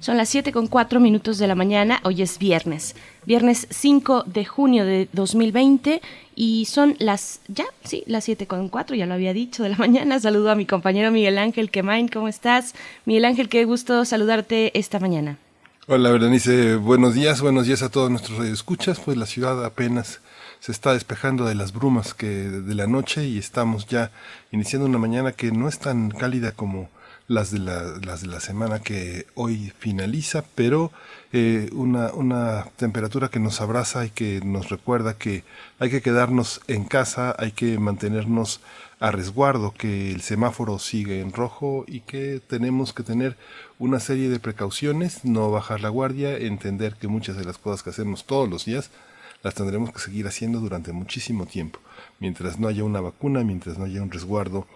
Son las 7 con 4 minutos de la mañana, hoy es viernes, viernes 5 de junio de 2020 y son las, ya, sí, las 7 con 4, ya lo había dicho, de la mañana. Saludo a mi compañero Miguel Ángel Quemain, ¿cómo estás? Miguel Ángel, qué gusto saludarte esta mañana. Hola, Berenice, buenos días, buenos días a todos nuestros escuchas, pues la ciudad apenas se está despejando de las brumas que de la noche y estamos ya iniciando una mañana que no es tan cálida como las de la, las de la semana que hoy finaliza, pero eh, una, una temperatura que nos abraza y que nos recuerda que hay que quedarnos en casa, hay que mantenernos a resguardo, que el semáforo sigue en rojo y que tenemos que tener una serie de precauciones, no bajar la guardia, entender que muchas de las cosas que hacemos todos los días las tendremos que seguir haciendo durante muchísimo tiempo, mientras no haya una vacuna, mientras no haya un resguardo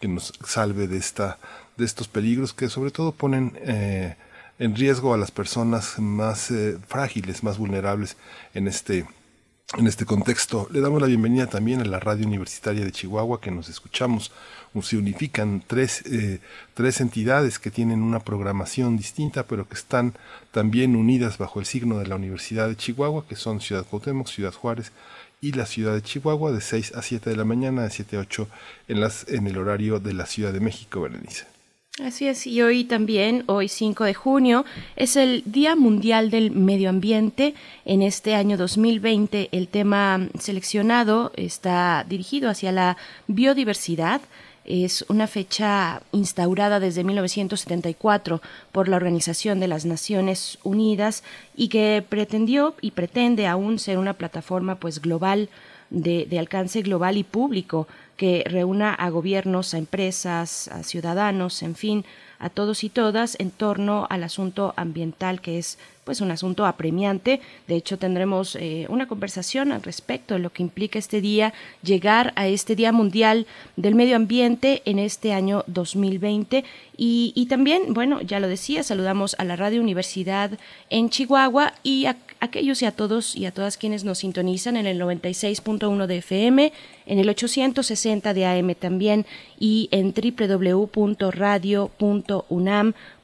que nos salve de, esta, de estos peligros que sobre todo ponen eh, en riesgo a las personas más eh, frágiles, más vulnerables en este en este contexto, le damos la bienvenida también a la radio universitaria de Chihuahua, que nos escuchamos. Se unifican tres, eh, tres entidades que tienen una programación distinta, pero que están también unidas bajo el signo de la Universidad de Chihuahua, que son Ciudad Cuauhtémoc, Ciudad Juárez y la Ciudad de Chihuahua, de 6 a 7 de la mañana, de 7 a 8 en, las, en el horario de la Ciudad de México, Berenice. Así es, y hoy también, hoy 5 de junio, es el Día Mundial del Medio Ambiente. En este año 2020 el tema seleccionado está dirigido hacia la biodiversidad. Es una fecha instaurada desde 1974 por la Organización de las Naciones Unidas y que pretendió y pretende aún ser una plataforma pues global de, de alcance global y público que reúna a gobiernos, a empresas, a ciudadanos, en fin, a todos y todas en torno al asunto ambiental que es pues un asunto apremiante. De hecho, tendremos eh, una conversación al respecto de lo que implica este día, llegar a este Día Mundial del Medio Ambiente en este año 2020. Y, y también, bueno, ya lo decía, saludamos a la Radio Universidad en Chihuahua y a aquellos y a todos y a todas quienes nos sintonizan en el 96.1 de FM, en el 860 de AM también y en www.radio.unam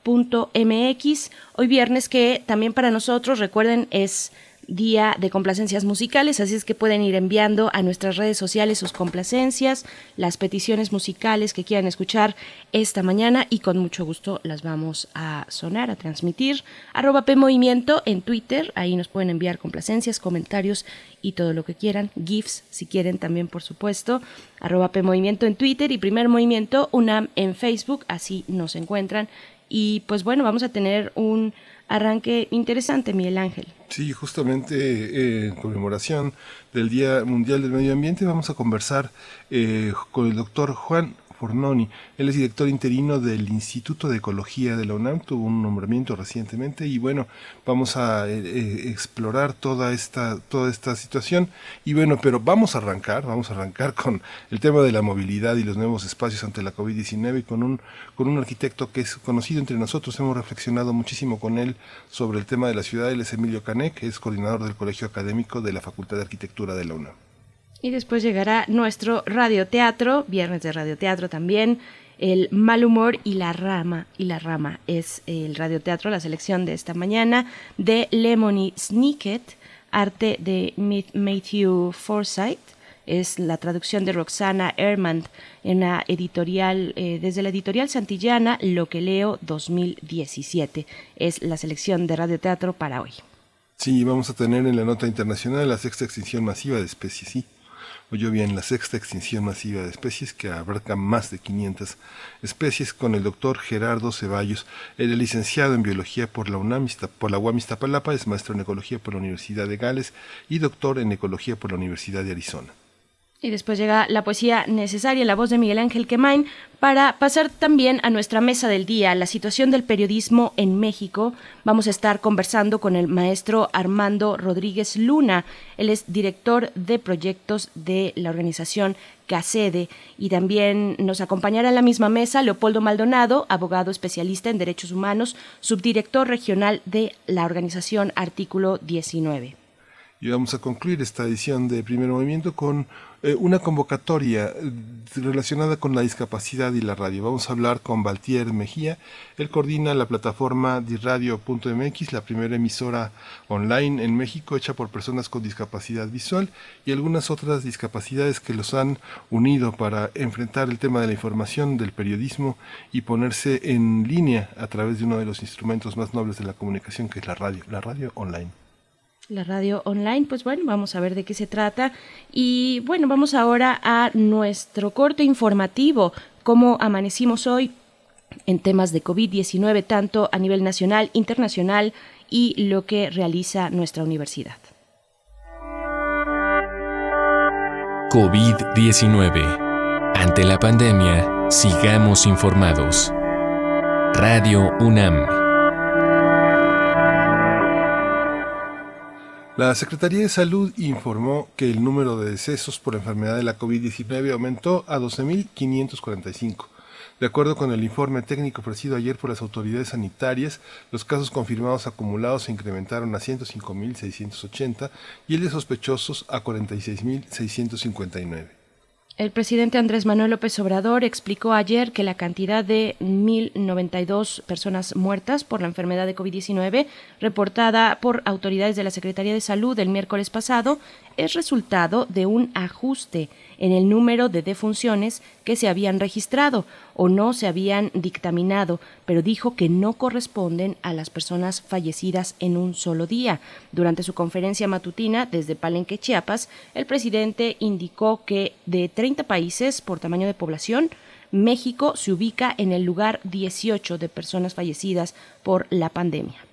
mx Hoy viernes que también para nosotros, recuerden, es día de complacencias musicales, así es que pueden ir enviando a nuestras redes sociales sus complacencias, las peticiones musicales que quieran escuchar esta mañana y con mucho gusto las vamos a sonar, a transmitir. Arroba P Movimiento en Twitter, ahí nos pueden enviar complacencias, comentarios y todo lo que quieran, GIFs si quieren también por supuesto, arroba P Movimiento en Twitter y Primer Movimiento UNAM en Facebook, así nos encuentran y pues bueno, vamos a tener un arranque interesante, Miguel Ángel. Sí, justamente eh, en conmemoración del Día Mundial del Medio Ambiente vamos a conversar eh, con el doctor Juan Fornoni. Él es director interino del Instituto de Ecología de la UNAM, tuvo un nombramiento recientemente y bueno, vamos a eh, eh, explorar toda esta, toda esta situación. Y bueno, pero vamos a arrancar, vamos a arrancar con el tema de la movilidad y los nuevos espacios ante la COVID-19 y con un, con un arquitecto que es conocido entre nosotros. Hemos reflexionado muchísimo con él sobre el tema de la ciudad. Él es Emilio Canek, que es coordinador del Colegio Académico de la Facultad de Arquitectura de la UNAM. Y después llegará nuestro radioteatro, viernes de radioteatro también, el mal humor y la rama. Y la rama es el radioteatro, la selección de esta mañana de Lemony Snicket, arte de Matthew Forsyth. Es la traducción de Roxana Ehrman en la editorial, eh, desde la editorial Santillana, Lo que leo 2017. Es la selección de radioteatro para hoy. Sí, vamos a tener en la nota internacional la sexta extinción masiva de especies, sí Oyó bien la sexta extinción masiva de especies que abarca más de 500 especies con el doctor Gerardo Ceballos. Él es licenciado en biología por la UNAM, por la UAM Iztapalapa, es maestro en ecología por la Universidad de Gales y doctor en ecología por la Universidad de Arizona. Y después llega la poesía necesaria, la voz de Miguel Ángel Quemain, para pasar también a nuestra mesa del día, la situación del periodismo en México. Vamos a estar conversando con el maestro Armando Rodríguez Luna. Él es director de proyectos de la organización CACEDE y también nos acompañará en la misma mesa Leopoldo Maldonado, abogado especialista en derechos humanos, subdirector regional de la organización Artículo 19. Y vamos a concluir esta edición de Primer Movimiento con eh, una convocatoria eh, relacionada con la discapacidad y la radio. Vamos a hablar con Valtier Mejía. Él coordina la plataforma diradio.mx, la primera emisora online en México hecha por personas con discapacidad visual y algunas otras discapacidades que los han unido para enfrentar el tema de la información, del periodismo y ponerse en línea a través de uno de los instrumentos más nobles de la comunicación que es la radio, la radio online la radio online. Pues bueno, vamos a ver de qué se trata. Y bueno, vamos ahora a nuestro corte informativo, cómo amanecimos hoy en temas de COVID-19, tanto a nivel nacional, internacional y lo que realiza nuestra universidad. COVID-19. Ante la pandemia, sigamos informados. Radio UNAM. La Secretaría de Salud informó que el número de decesos por enfermedad de la COVID-19 aumentó a 12.545. De acuerdo con el informe técnico ofrecido ayer por las autoridades sanitarias, los casos confirmados acumulados se incrementaron a 105.680 y el de sospechosos a 46.659. El presidente Andrés Manuel López Obrador explicó ayer que la cantidad de 1.092 personas muertas por la enfermedad de COVID-19 reportada por autoridades de la Secretaría de Salud el miércoles pasado es resultado de un ajuste en el número de defunciones que se habían registrado o no se habían dictaminado, pero dijo que no corresponden a las personas fallecidas en un solo día. Durante su conferencia matutina desde Palenque, Chiapas, el presidente indicó que de 30 países por tamaño de población, México se ubica en el lugar 18 de personas fallecidas por la pandemia.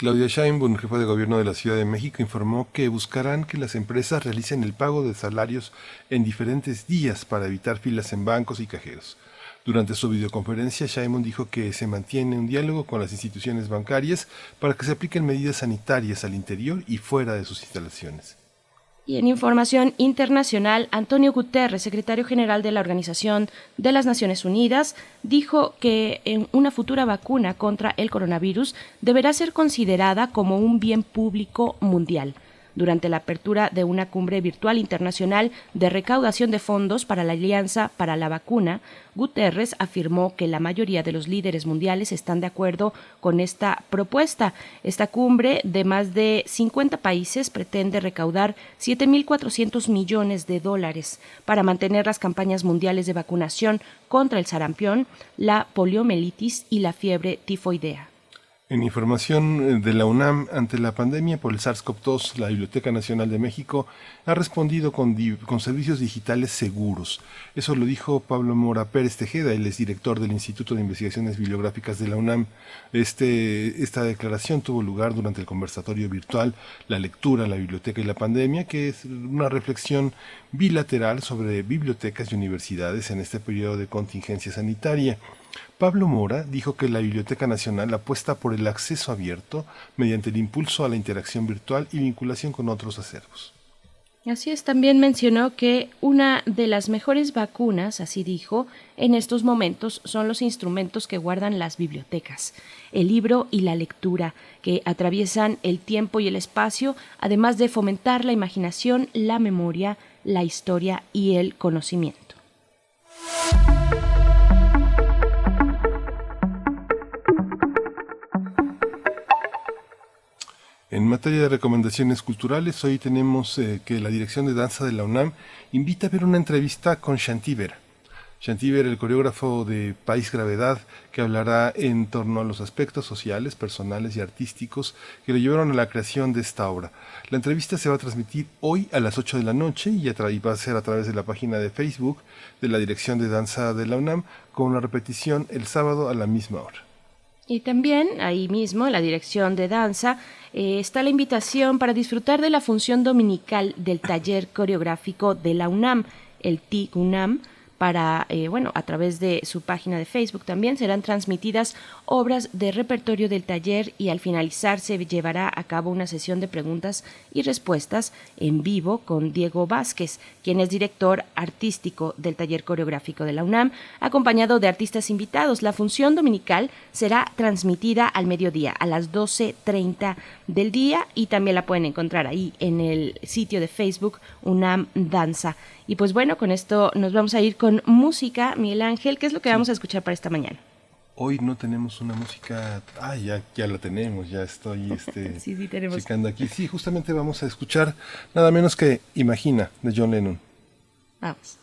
Claudia Sheinbaum, jefa de gobierno de la Ciudad de México, informó que buscarán que las empresas realicen el pago de salarios en diferentes días para evitar filas en bancos y cajeros. Durante su videoconferencia, Sheinbaum dijo que se mantiene un diálogo con las instituciones bancarias para que se apliquen medidas sanitarias al interior y fuera de sus instalaciones. Y en información internacional, Antonio Guterres, secretario general de la Organización de las Naciones Unidas, dijo que en una futura vacuna contra el coronavirus deberá ser considerada como un bien público mundial durante la apertura de una cumbre virtual internacional de recaudación de fondos para la Alianza para la Vacuna, Guterres afirmó que la mayoría de los líderes mundiales están de acuerdo con esta propuesta. Esta cumbre de más de 50 países pretende recaudar 7.400 millones de dólares para mantener las campañas mundiales de vacunación contra el sarampión, la poliomielitis y la fiebre tifoidea. En información eh, de la UNAM ante la pandemia por el SARS-CoV-2, la Biblioteca Nacional de México ha respondido con, servicios digitales seguros. Eso lo dijo Pablo Mora Pérez Tejeda, él es director del Instituto de Investigaciones Bibliográficas de la UNAM. Este, esta declaración tuvo lugar durante el conversatorio virtual La lectura, la biblioteca y la pandemia, que es una reflexión bilateral sobre bibliotecas y universidades en este periodo de contingencia sanitaria. Pablo Mora dijo que la Biblioteca Nacional apuesta por el acceso abierto mediante el impulso a la interacción virtual y vinculación con otros acervos. Así es, también mencionó que una de las mejores vacunas, así dijo, en estos momentos son los instrumentos que guardan las bibliotecas, el libro y la lectura, que atraviesan el tiempo y el espacio, además de fomentar la imaginación, la memoria, la historia y el conocimiento. En materia de recomendaciones culturales, hoy tenemos eh, que la Dirección de Danza de la UNAM invita a ver una entrevista con Shantiver. Shantiver, el coreógrafo de País Gravedad, que hablará en torno a los aspectos sociales, personales y artísticos que lo llevaron a la creación de esta obra. La entrevista se va a transmitir hoy a las 8 de la noche y, va a ser a través de la página de Facebook de la Dirección de Danza de la UNAM, con una repetición el sábado a la misma hora. Y también ahí mismo, en la dirección de danza, eh, está la invitación para disfrutar de la función dominical del taller coreográfico de la UNAM, el TIC UNAM, para, eh, bueno, a través de su página de Facebook también serán transmitidas obras de repertorio del taller y al finalizar se llevará a cabo una sesión de preguntas y respuestas en vivo con Diego Vázquez, quien es director artístico del taller coreográfico de la UNAM, acompañado de artistas invitados. La función dominical será transmitida al mediodía, a las 12.30 del día y también la pueden encontrar ahí en el sitio de Facebook UNAM Danza. Y pues bueno, con esto nos vamos a ir con música. Miguel Ángel, ¿qué es lo que vamos a escuchar para esta mañana? Hoy no tenemos una música. Ah, ya, ya la tenemos, ya estoy este, sí, sí, tenemos. checando aquí. Sí, justamente vamos a escuchar nada menos que Imagina de John Lennon. Vamos.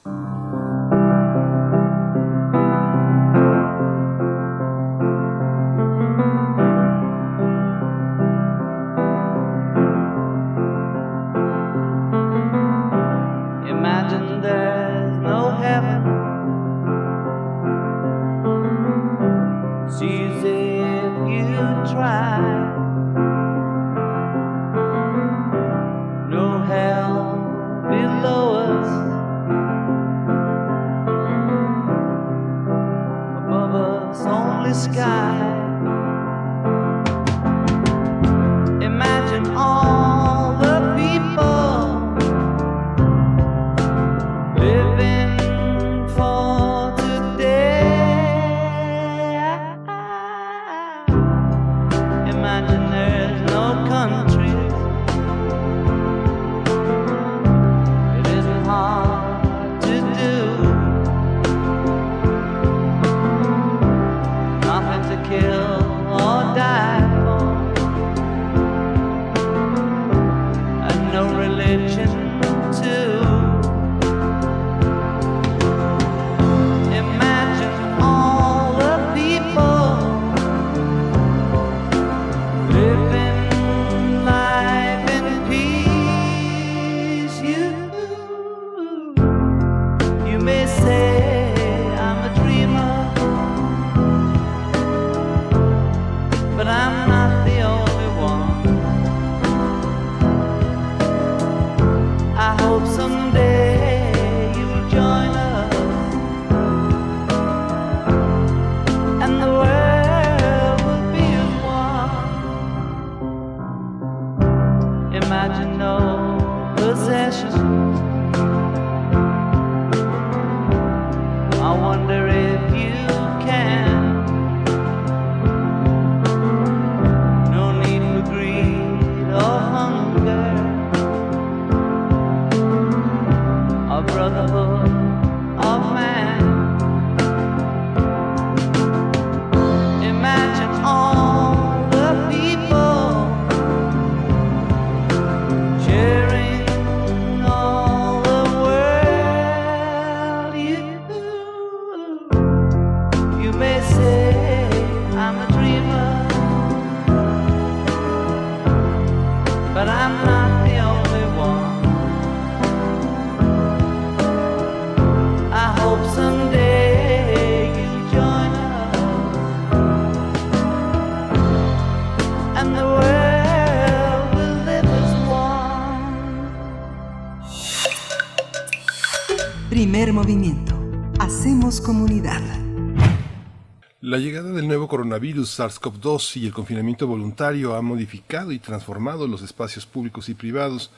La llegada del nuevo coronavirus SARS-CoV-2 y el confinamiento voluntario ha modificado y transformado los espacios públicos y privados.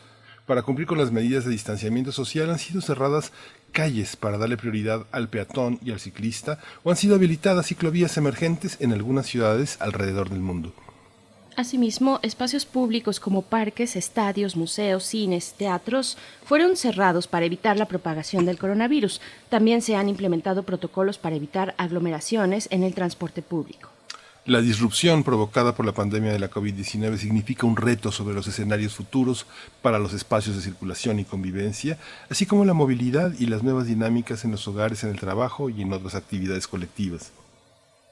Para cumplir con las medidas de distanciamiento social han sido cerradas calles para darle prioridad al peatón y al ciclista o han sido habilitadas ciclovías emergentes en algunas ciudades alrededor del mundo. Asimismo, espacios públicos como parques, estadios, museos, cines, teatros fueron cerrados para evitar la propagación del coronavirus. También se han implementado protocolos para evitar aglomeraciones en el transporte público. La disrupción provocada por la pandemia de la COVID-19 significa un reto sobre los escenarios futuros para los espacios de circulación y convivencia, así como la movilidad y las nuevas dinámicas en los hogares, en el trabajo y en otras actividades colectivas.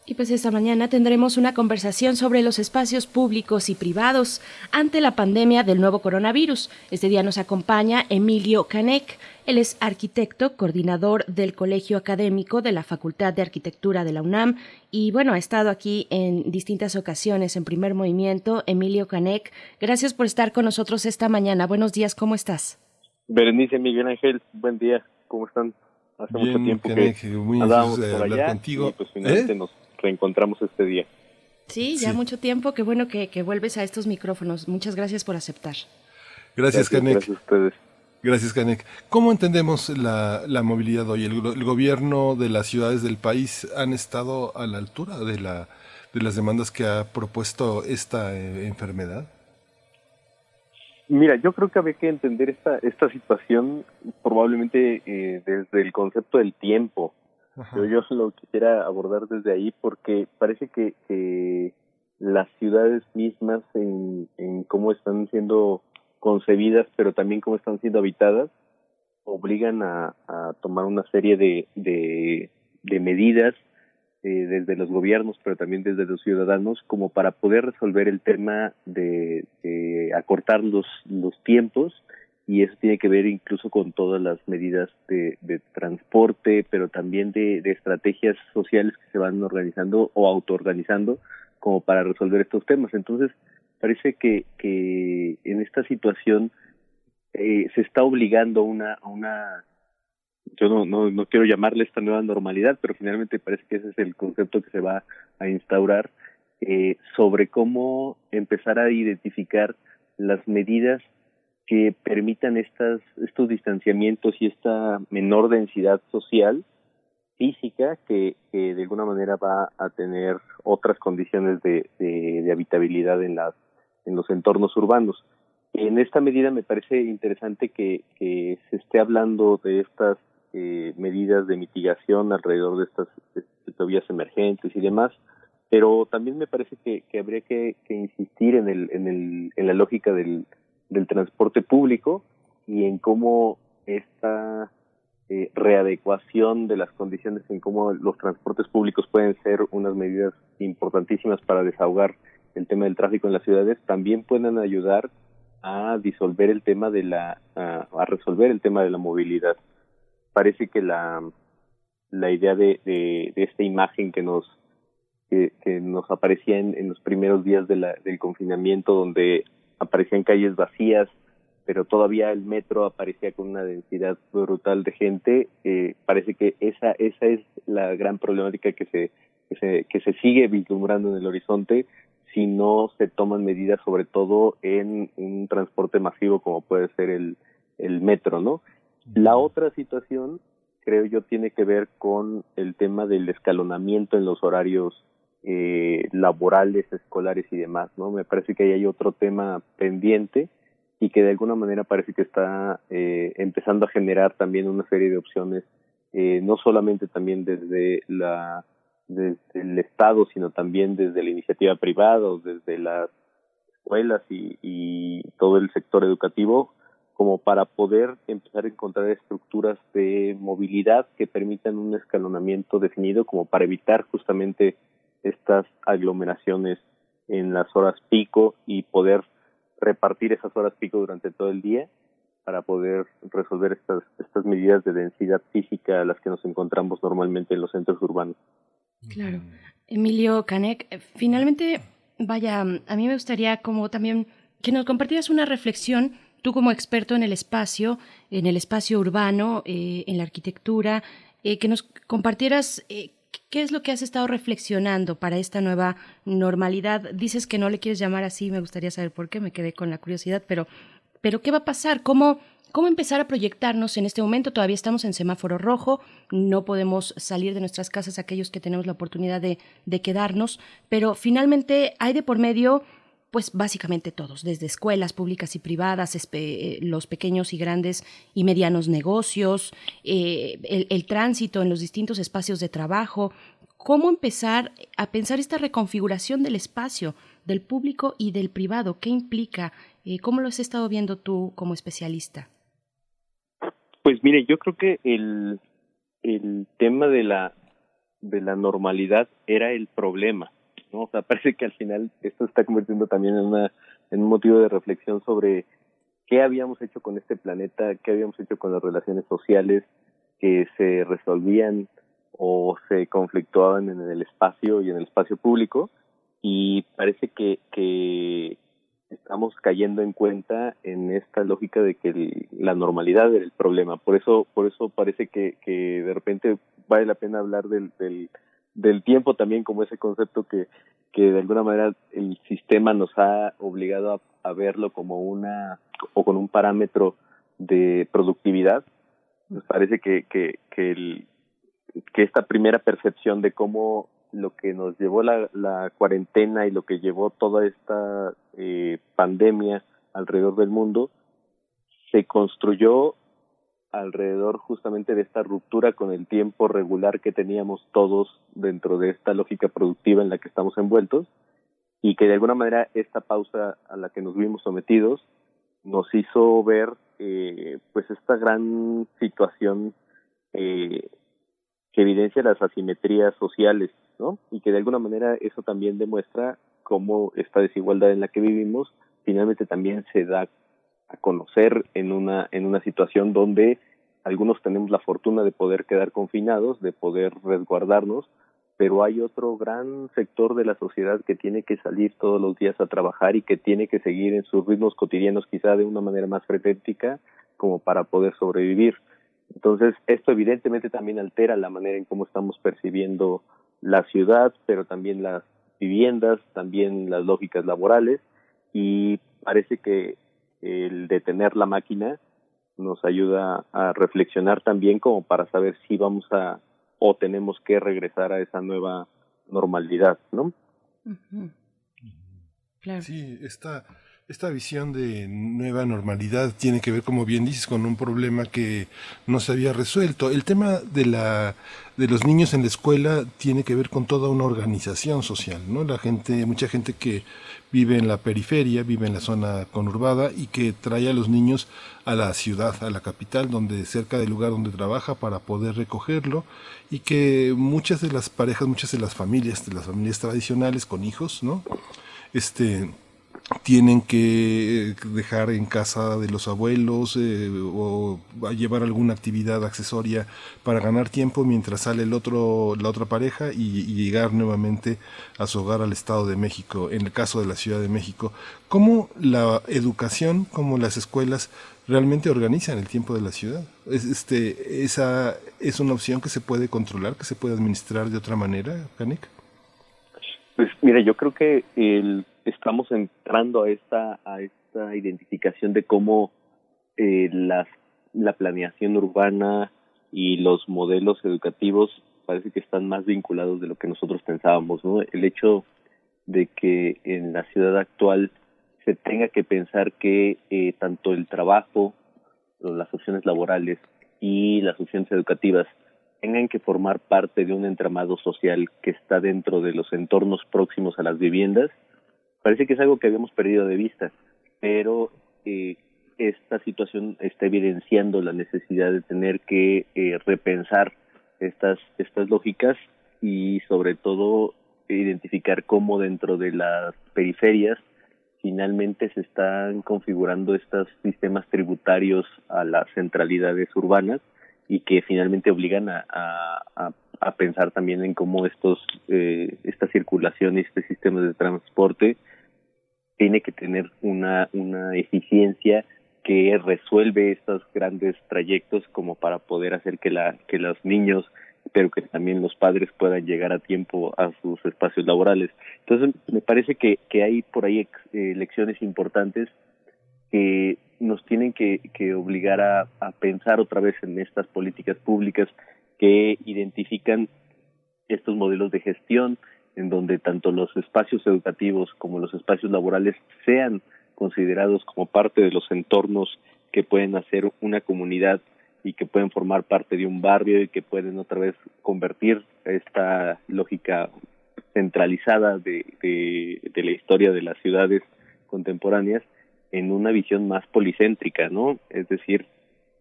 Y pues esta mañana tendremos una conversación sobre los espacios públicos y privados ante la pandemia del nuevo coronavirus. Este día nos acompaña Emilio Canek. Él es arquitecto, coordinador del Colegio Académico de la Facultad de Arquitectura de la UNAM y bueno, ha estado aquí en distintas ocasiones en primer movimiento. Emilio Canek, gracias por estar con nosotros esta mañana. Buenos días, ¿cómo estás? Berenice Miguel Ángel, buen día, ¿cómo están? Hace mucho tiempo que muy por allá contigo. y pues finalmente ¿Eh? nos reencontramos este día. Sí, ya mucho tiempo. Qué bueno que, vuelves a estos micrófonos. Muchas gracias por aceptar. Gracias, Canek. Gracias a ustedes. Gracias, Canek. ¿Cómo entendemos la, la movilidad hoy? El, gobierno de las ciudades del país han estado a la altura de, la, de las demandas que ha propuesto esta eh, enfermedad? Mira, yo creo que había que entender esta, esta situación probablemente eh, desde el concepto del tiempo. Pero yo lo quisiera abordar desde ahí porque parece que, que las ciudades mismas en, en cómo están siendo concebidas, pero también cómo están siendo habitadas, obligan a, a tomar una serie de, de, de medidas eh, desde los gobiernos, pero también desde los ciudadanos, como para poder resolver el tema de, de acortar los, los tiempos y eso tiene que ver incluso con todas las medidas de, de transporte, pero también de, estrategias sociales que se van organizando o autoorganizando como para resolver estos temas. Entonces, parece que, que en esta situación eh, se está obligando una, a una, yo no, no, no quiero llamarle esta nueva normalidad, pero finalmente parece que ese es el concepto que se va a instaurar eh, sobre cómo empezar a identificar las medidas que permitan estas, estos distanciamientos y esta menor densidad social física que, que de alguna manera va a tener otras condiciones de, de, habitabilidad en las en los entornos urbanos. En esta medida me parece interesante que, se esté hablando de estas eh, medidas de mitigación alrededor de estas, vías emergentes y demás, pero también me parece que, que habría que, que insistir en, el, en, el, en la lógica del, del transporte público y en cómo esta eh, readecuación de las condiciones en cómo los transportes públicos pueden ser unas medidas importantísimas para desahogar el tema del tráfico en las ciudades también pueden ayudar a disolver el tema de la a, resolver el tema de la movilidad. Parece que la la idea de, de, esta imagen que nos que, que nos aparecía en, en, los primeros días de la, del confinamiento donde aparecían calles vacías, pero todavía el metro aparecía con una densidad brutal de gente. Eh, parece que esa esa es la gran problemática que se, que se que se sigue vislumbrando en el horizonte si no se toman medidas sobre todo en un transporte masivo como puede ser el el metro, ¿no? La otra situación creo yo tiene que ver con el tema del escalonamiento en los horarios eh, laborales, escolares y demás, ¿no? Me parece que ahí hay otro tema pendiente y que de alguna manera parece que está eh, empezando a generar también una serie de opciones, eh, no solamente también desde la desde el Estado, sino también desde la iniciativa privada o desde las escuelas y, y todo el sector educativo, como para poder empezar a encontrar estructuras de movilidad que permitan un escalonamiento definido, como para evitar justamente estas aglomeraciones en las horas pico y poder repartir esas horas pico durante todo el día para poder resolver estas, estas medidas de densidad física a las que nos encontramos normalmente en los centros urbanos. Claro. Emilio Canek, eh, finalmente, vaya, a mí me gustaría como también que nos compartieras una reflexión, tú como experto en el espacio, en el espacio urbano, eh, en la arquitectura, eh, que nos compartieras ¿Qué es lo que has estado reflexionando para esta nueva normalidad? Dices que no le quieres llamar así, me gustaría saber por qué, me quedé con la curiosidad, pero, pero ¿qué va a pasar? ¿Cómo, ¿Cómo empezar a proyectarnos en este momento? Todavía estamos en semáforo rojo, no podemos salir de nuestras casas aquellos que tenemos la oportunidad de, de quedarnos, pero finalmente hay de por medio pues básicamente todos, desde escuelas públicas y privadas, eh, los pequeños y grandes y medianos negocios, eh, el, tránsito en los distintos espacios de trabajo. ¿Cómo empezar a pensar esta reconfiguración del espacio, del público y del privado? ¿Qué implica? Eh, ¿Cómo lo has estado viendo tú como especialista? Pues mire, yo creo que el, el tema de la de la normalidad era el problema, ¿no? O sea, parece que al final esto está convirtiendo también en una en un motivo de reflexión sobre qué habíamos hecho con este planeta, qué habíamos hecho con las relaciones sociales que se resolvían o se conflictuaban en el espacio y en el espacio público y parece que, que estamos cayendo en cuenta en esta lógica de que la normalidad era el problema. Por eso, por eso parece que, que de repente vale la pena hablar del, del, del tiempo también como ese concepto que, que de alguna manera el sistema nos ha obligado a, verlo como una o con un parámetro de productividad. Nos parece que, que, que, el, que esta primera percepción de cómo lo que nos llevó la, la cuarentena y lo que llevó toda esta eh, pandemia alrededor del mundo se construyó alrededor justamente de esta ruptura con el tiempo regular que teníamos todos dentro de esta lógica productiva en la que estamos envueltos y que de alguna manera esta pausa a la que nos vimos sometidos nos hizo ver eh, pues esta gran situación eh, que evidencia las asimetrías sociales, ¿no? Y que de alguna manera eso también demuestra cómo esta desigualdad en la que vivimos finalmente también se da a conocer en una en una situación donde algunos tenemos la fortuna de poder quedar confinados, de poder resguardarnos, pero hay otro gran sector de la sociedad que tiene que salir todos los días a trabajar y que tiene que seguir en sus ritmos cotidianos quizá de una manera más frenética como para poder sobrevivir. Entonces, esto evidentemente también altera la manera en cómo estamos percibiendo la ciudad, pero también las viviendas, también las lógicas laborales y parece que el detener la máquina nos ayuda a reflexionar también como para saber si vamos a o tenemos que regresar a esa nueva normalidad, ¿no? Claro. Sí, está esta visión de nueva normalidad tiene que ver, como bien dices, con un problema que no se había resuelto. El tema de la de los niños en la escuela tiene que ver con toda una organización social, ¿no? La gente, mucha gente que vive en la periferia, vive en la zona conurbada y que trae a los niños a la ciudad, a la capital, donde cerca del lugar donde trabaja para poder recogerlo y que muchas de las parejas, muchas de las familias, de las familias tradicionales con hijos, ¿no? Este tienen que dejar en casa de los abuelos eh, o llevar alguna actividad accesoria para ganar tiempo mientras sale el otro la otra pareja y, llegar nuevamente a su hogar al Estado de México en el caso de la Ciudad de México. Cómo la educación cómo las escuelas realmente organizan el tiempo de la ciudad es, este esa es una opción que se puede controlar que se puede administrar de otra manera Kanik pues mira yo creo que el estamos entrando a esta a esta identificación de cómo eh, las, la planeación urbana y los modelos educativos parece que están más vinculados de lo que nosotros pensábamos, ¿no? El hecho de que en la ciudad actual se tenga que pensar que eh, tanto el trabajo, las opciones laborales y las opciones educativas tengan que formar parte de un entramado social que está dentro de los entornos próximos a las viviendas, Parece que es algo que habíamos perdido de vista, pero eh, esta situación está evidenciando la necesidad de tener que eh, repensar estas, estas lógicas y sobre todo identificar cómo dentro de las periferias finalmente se están configurando estos sistemas tributarios a las centralidades urbanas y que finalmente obligan a, a, a pensar también en cómo estos eh, esta circulación y este sistema de transporte tiene que tener una, una eficiencia que resuelve estos grandes trayectos como para poder hacer que la que los niños pero que también los padres puedan llegar a tiempo a sus espacios laborales. Entonces, me parece que, que hay por ahí eh, lecciones importantes que nos tienen que, que obligar a, a pensar otra vez en estas políticas públicas que identifican estos modelos de gestión, en donde tanto los espacios educativos como los espacios laborales sean considerados como parte de los entornos que pueden hacer una comunidad y que pueden formar parte de un barrio y que pueden otra vez convertir esta lógica centralizada de, de, la historia de las ciudades contemporáneas en una visión más policéntrica, ¿no? Es decir,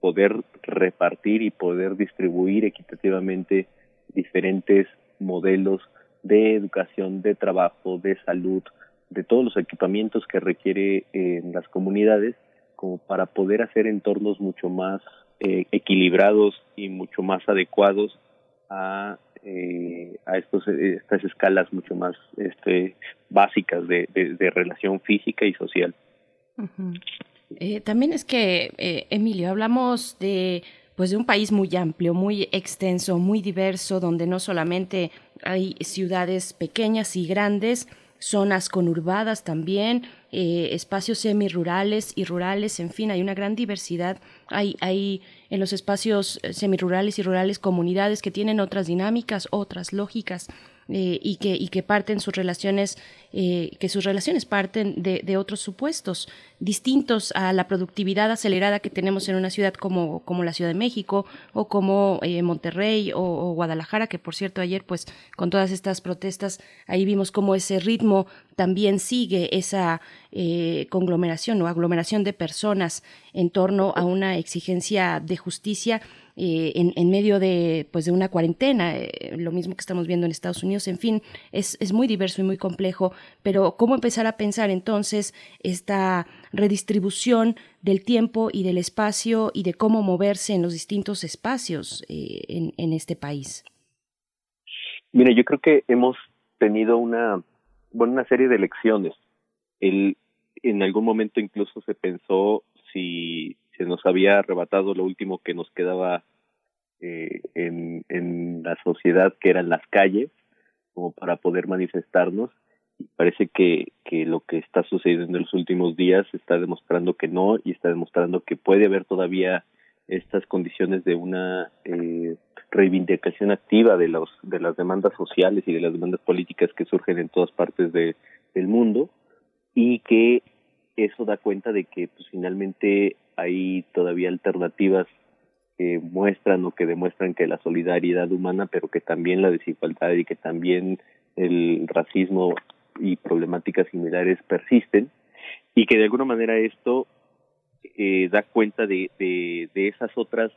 poder repartir y poder distribuir equitativamente diferentes modelos de educación, de trabajo, de salud, de todos los equipamientos que requiere en las comunidades como para poder hacer entornos mucho más eh, equilibrados y mucho más adecuados a eh, a estos estas escalas mucho más este básicas de, de, relación física y social. Eh, también es que Emilio hablamos de pues de un país muy amplio, muy extenso, muy diverso, donde no solamente hay ciudades pequeñas y grandes, zonas conurbadas también, eh, espacios semirurales y rurales, en fin, hay una gran diversidad. Hay, hay en los espacios eh, semirurales y rurales comunidades que tienen otras dinámicas, otras lógicas. Eh, y, que, y que parten sus relaciones, eh, que sus relaciones parten de, de, otros supuestos distintos a la productividad acelerada que tenemos en una ciudad como, como la Ciudad de México o como eh, Monterrey o, Guadalajara, que por cierto ayer pues con todas estas protestas ahí vimos cómo ese ritmo también sigue esa conglomeración o aglomeración de personas en torno a una exigencia de justicia eh, en, en, medio de, pues, de una cuarentena, eh, lo mismo que estamos viendo en Estados Unidos, en fin, es, es muy diverso y muy complejo, pero ¿cómo empezar a pensar entonces esta redistribución del tiempo y del espacio y de cómo moverse en los distintos espacios eh, en, este país? Mira, yo creo que hemos tenido una, bueno, una serie de lecciones. El, en algún momento incluso se pensó si se nos había arrebatado lo último que nos quedaba eh, en, en la sociedad, que eran las calles, como para poder manifestarnos. Y parece que, que lo que está sucediendo en los últimos días está demostrando que no y está demostrando que puede haber todavía estas condiciones de una eh, reivindicación activa de los de las demandas sociales y de las demandas políticas que surgen en todas partes de, del mundo y que eso da cuenta de que pues finalmente hay todavía alternativas que muestran o que demuestran que la solidaridad humana, pero que también la desigualdad y que también el racismo y problemáticas similares persisten y que de alguna manera esto eh, da cuenta de, de, de esas otras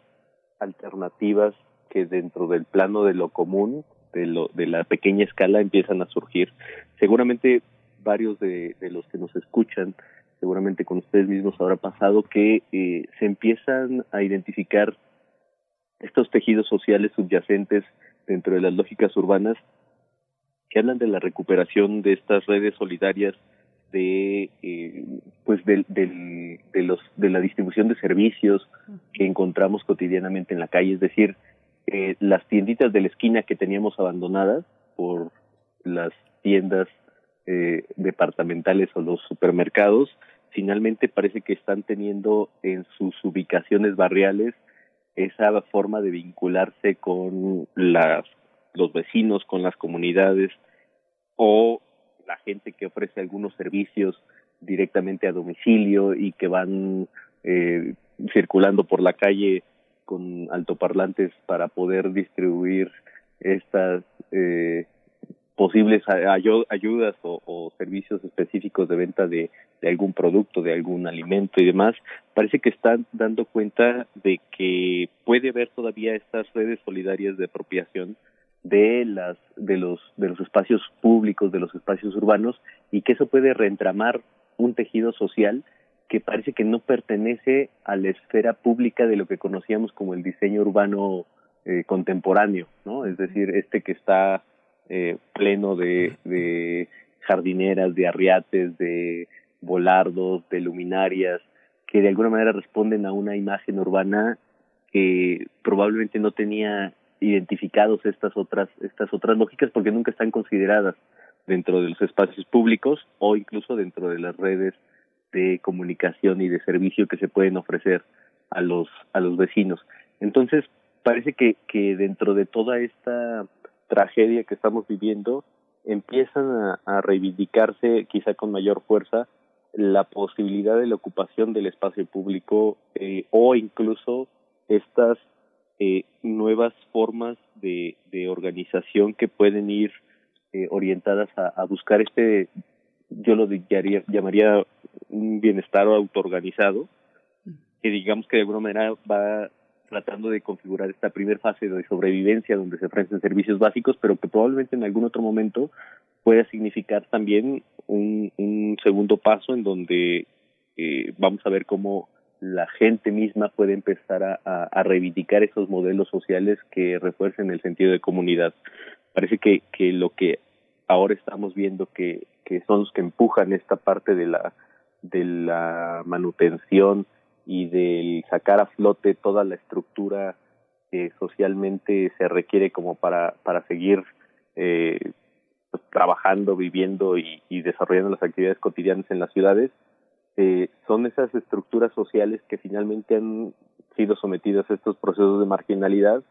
alternativas que dentro del plano de lo común, de, lo, de la pequeña escala, empiezan a surgir. Seguramente varios de, de los que nos escuchan seguramente con ustedes mismos habrá pasado que eh, se empiezan a identificar estos tejidos sociales subyacentes dentro de las lógicas urbanas que hablan de la recuperación de estas redes solidarias de eh, pues del, de los de la distribución de servicios que encontramos cotidianamente en la calle. Es decir eh, las tienditas de la esquina que teníamos abandonadas por las tiendas eh, departamentales o los supermercados, finalmente parece que están teniendo en sus ubicaciones barriales esa forma de vincularse con las, los vecinos, con las comunidades o la gente que ofrece algunos servicios directamente a domicilio y que van eh, circulando por la calle con altoparlantes para poder distribuir estas eh, posibles ayudas o, servicios específicos de venta de, algún producto, de algún alimento y demás, parece que están dando cuenta de que puede haber todavía estas redes solidarias de apropiación de las de los de los espacios públicos, de los espacios urbanos y que eso puede reentramar un tejido social que parece que no pertenece a la esfera pública de lo que conocíamos como el diseño urbano eh, contemporáneo, ¿no? Es decir, este que está eh, pleno de, de jardineras, de arriates, de volardos, de luminarias, que de alguna manera responden a una imagen urbana que probablemente no tenía identificados estas otras estas otras lógicas porque nunca están consideradas dentro de los espacios públicos o incluso dentro de las redes de comunicación y de servicio que se pueden ofrecer a los a los vecinos. Entonces, parece que que dentro de toda esta tragedia que estamos viviendo, empiezan a, reivindicarse quizá con mayor fuerza la posibilidad de la ocupación del espacio público eh, o incluso estas eh, nuevas formas de, de, organización que pueden ir eh, orientadas a, buscar este, yo lo llamaría, llamaría un bienestar autoorganizado, que digamos que de alguna manera va tratando de configurar esta primera fase de sobrevivencia donde se ofrecen servicios básicos, pero que probablemente en algún otro momento pueda significar también un, un segundo paso en donde eh, vamos a ver cómo la gente misma puede empezar a, reivindicar esos modelos sociales que refuercen el sentido de comunidad. Parece que, que lo que ahora estamos viendo que, que son los que empujan esta parte de la, de la manutención y del sacar a flote toda la estructura que socialmente se requiere como para, para seguir eh, pues, trabajando, viviendo y, desarrollando las actividades cotidianas en las ciudades, eh, son esas estructuras sociales que finalmente han sido sometidas a estos procesos de marginalidad,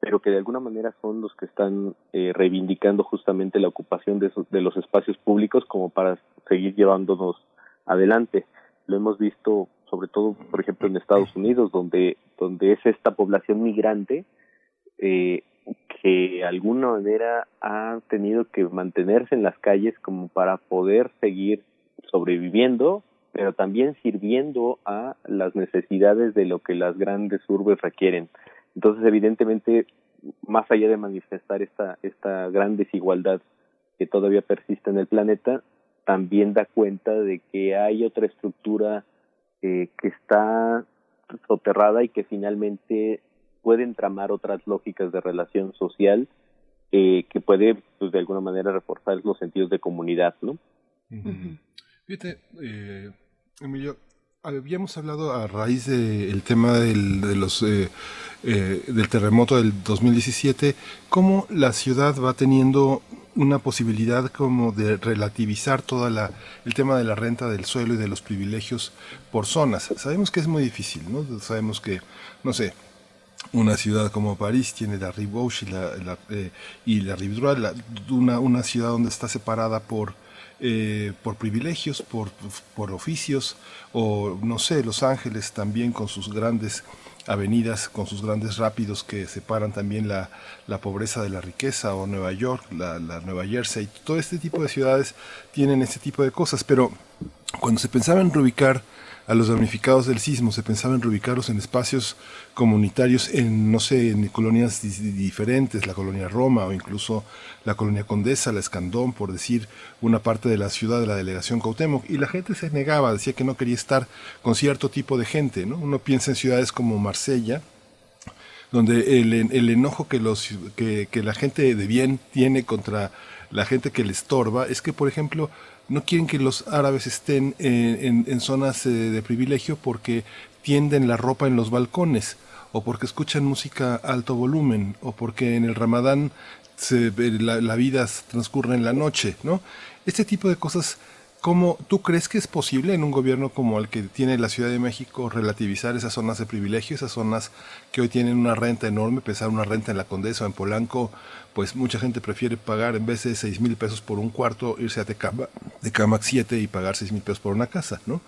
pero que de alguna manera son los que están eh, reivindicando justamente la ocupación de, esos, de los espacios públicos como para seguir llevándonos adelante. Lo hemos visto sobre todo, por ejemplo, en Estados Unidos, donde, donde es esta población migrante eh, que de alguna manera ha tenido que mantenerse en las calles como para poder seguir sobreviviendo, pero también sirviendo a las necesidades de lo que las grandes urbes requieren. Entonces, evidentemente, más allá de manifestar esta, esta gran desigualdad que todavía persiste en el planeta, también da cuenta de que hay otra estructura eh, que está soterrada y que finalmente puede entramar otras lógicas de relación social eh, que puede, pues, de alguna manera, reforzar los sentidos de comunidad, ¿no? Fíjate, eh, Emilio, habíamos hablado a raíz del tema del, de eh, eh, del terremoto del 2017, cómo la ciudad va teniendo una posibilidad como de relativizar toda la el tema de la renta del suelo y de los privilegios por zonas. Sabemos que es muy difícil, ¿no? Sabemos que, no sé, una ciudad como París tiene la Rive Gauche y la, la eh, la Rive Droite, una, una ciudad donde está separada por eh, por privilegios, por, por oficios, o no sé, Los Ángeles también con sus grandes avenidas con sus grandes rápidos que separan también la, la pobreza de la riqueza, o Nueva York, la, la, Nueva Jersey, todo este tipo de ciudades tienen este tipo de cosas, pero cuando se pensaba en reubicar a los damnificados del sismo, se pensaba en reubicarlos en espacios comunitarios, en, no sé, en colonias diferentes, la colonia Roma o incluso la colonia Condesa, la Escandón, por decir una parte de la ciudad de la delegación Cuauhtémoc, y la gente se negaba, decía que no quería estar con cierto tipo de gente, ¿no? Uno piensa en ciudades como Marsella, donde el, el enojo que, los, que, que la gente de bien tiene contra la gente que le estorba es que, por ejemplo, no quieren que los árabes estén en, en, zonas eh, de privilegio porque tienden la ropa en los balcones o porque escuchan música alto volumen o porque en el ramadán se, la, la, vida transcurre en la noche, ¿no? Este tipo de cosas, ¿cómo tú crees que es posible en un gobierno como el que tiene la Ciudad de México relativizar esas zonas de privilegio, esas zonas que hoy tienen una renta enorme, pesar una renta en la Condesa o en Polanco pues mucha gente prefiere pagar en vez de seis mil pesos por un cuarto, irse a Tecama, de Camac 7 y pagar seis mil pesos por una casa, ¿no?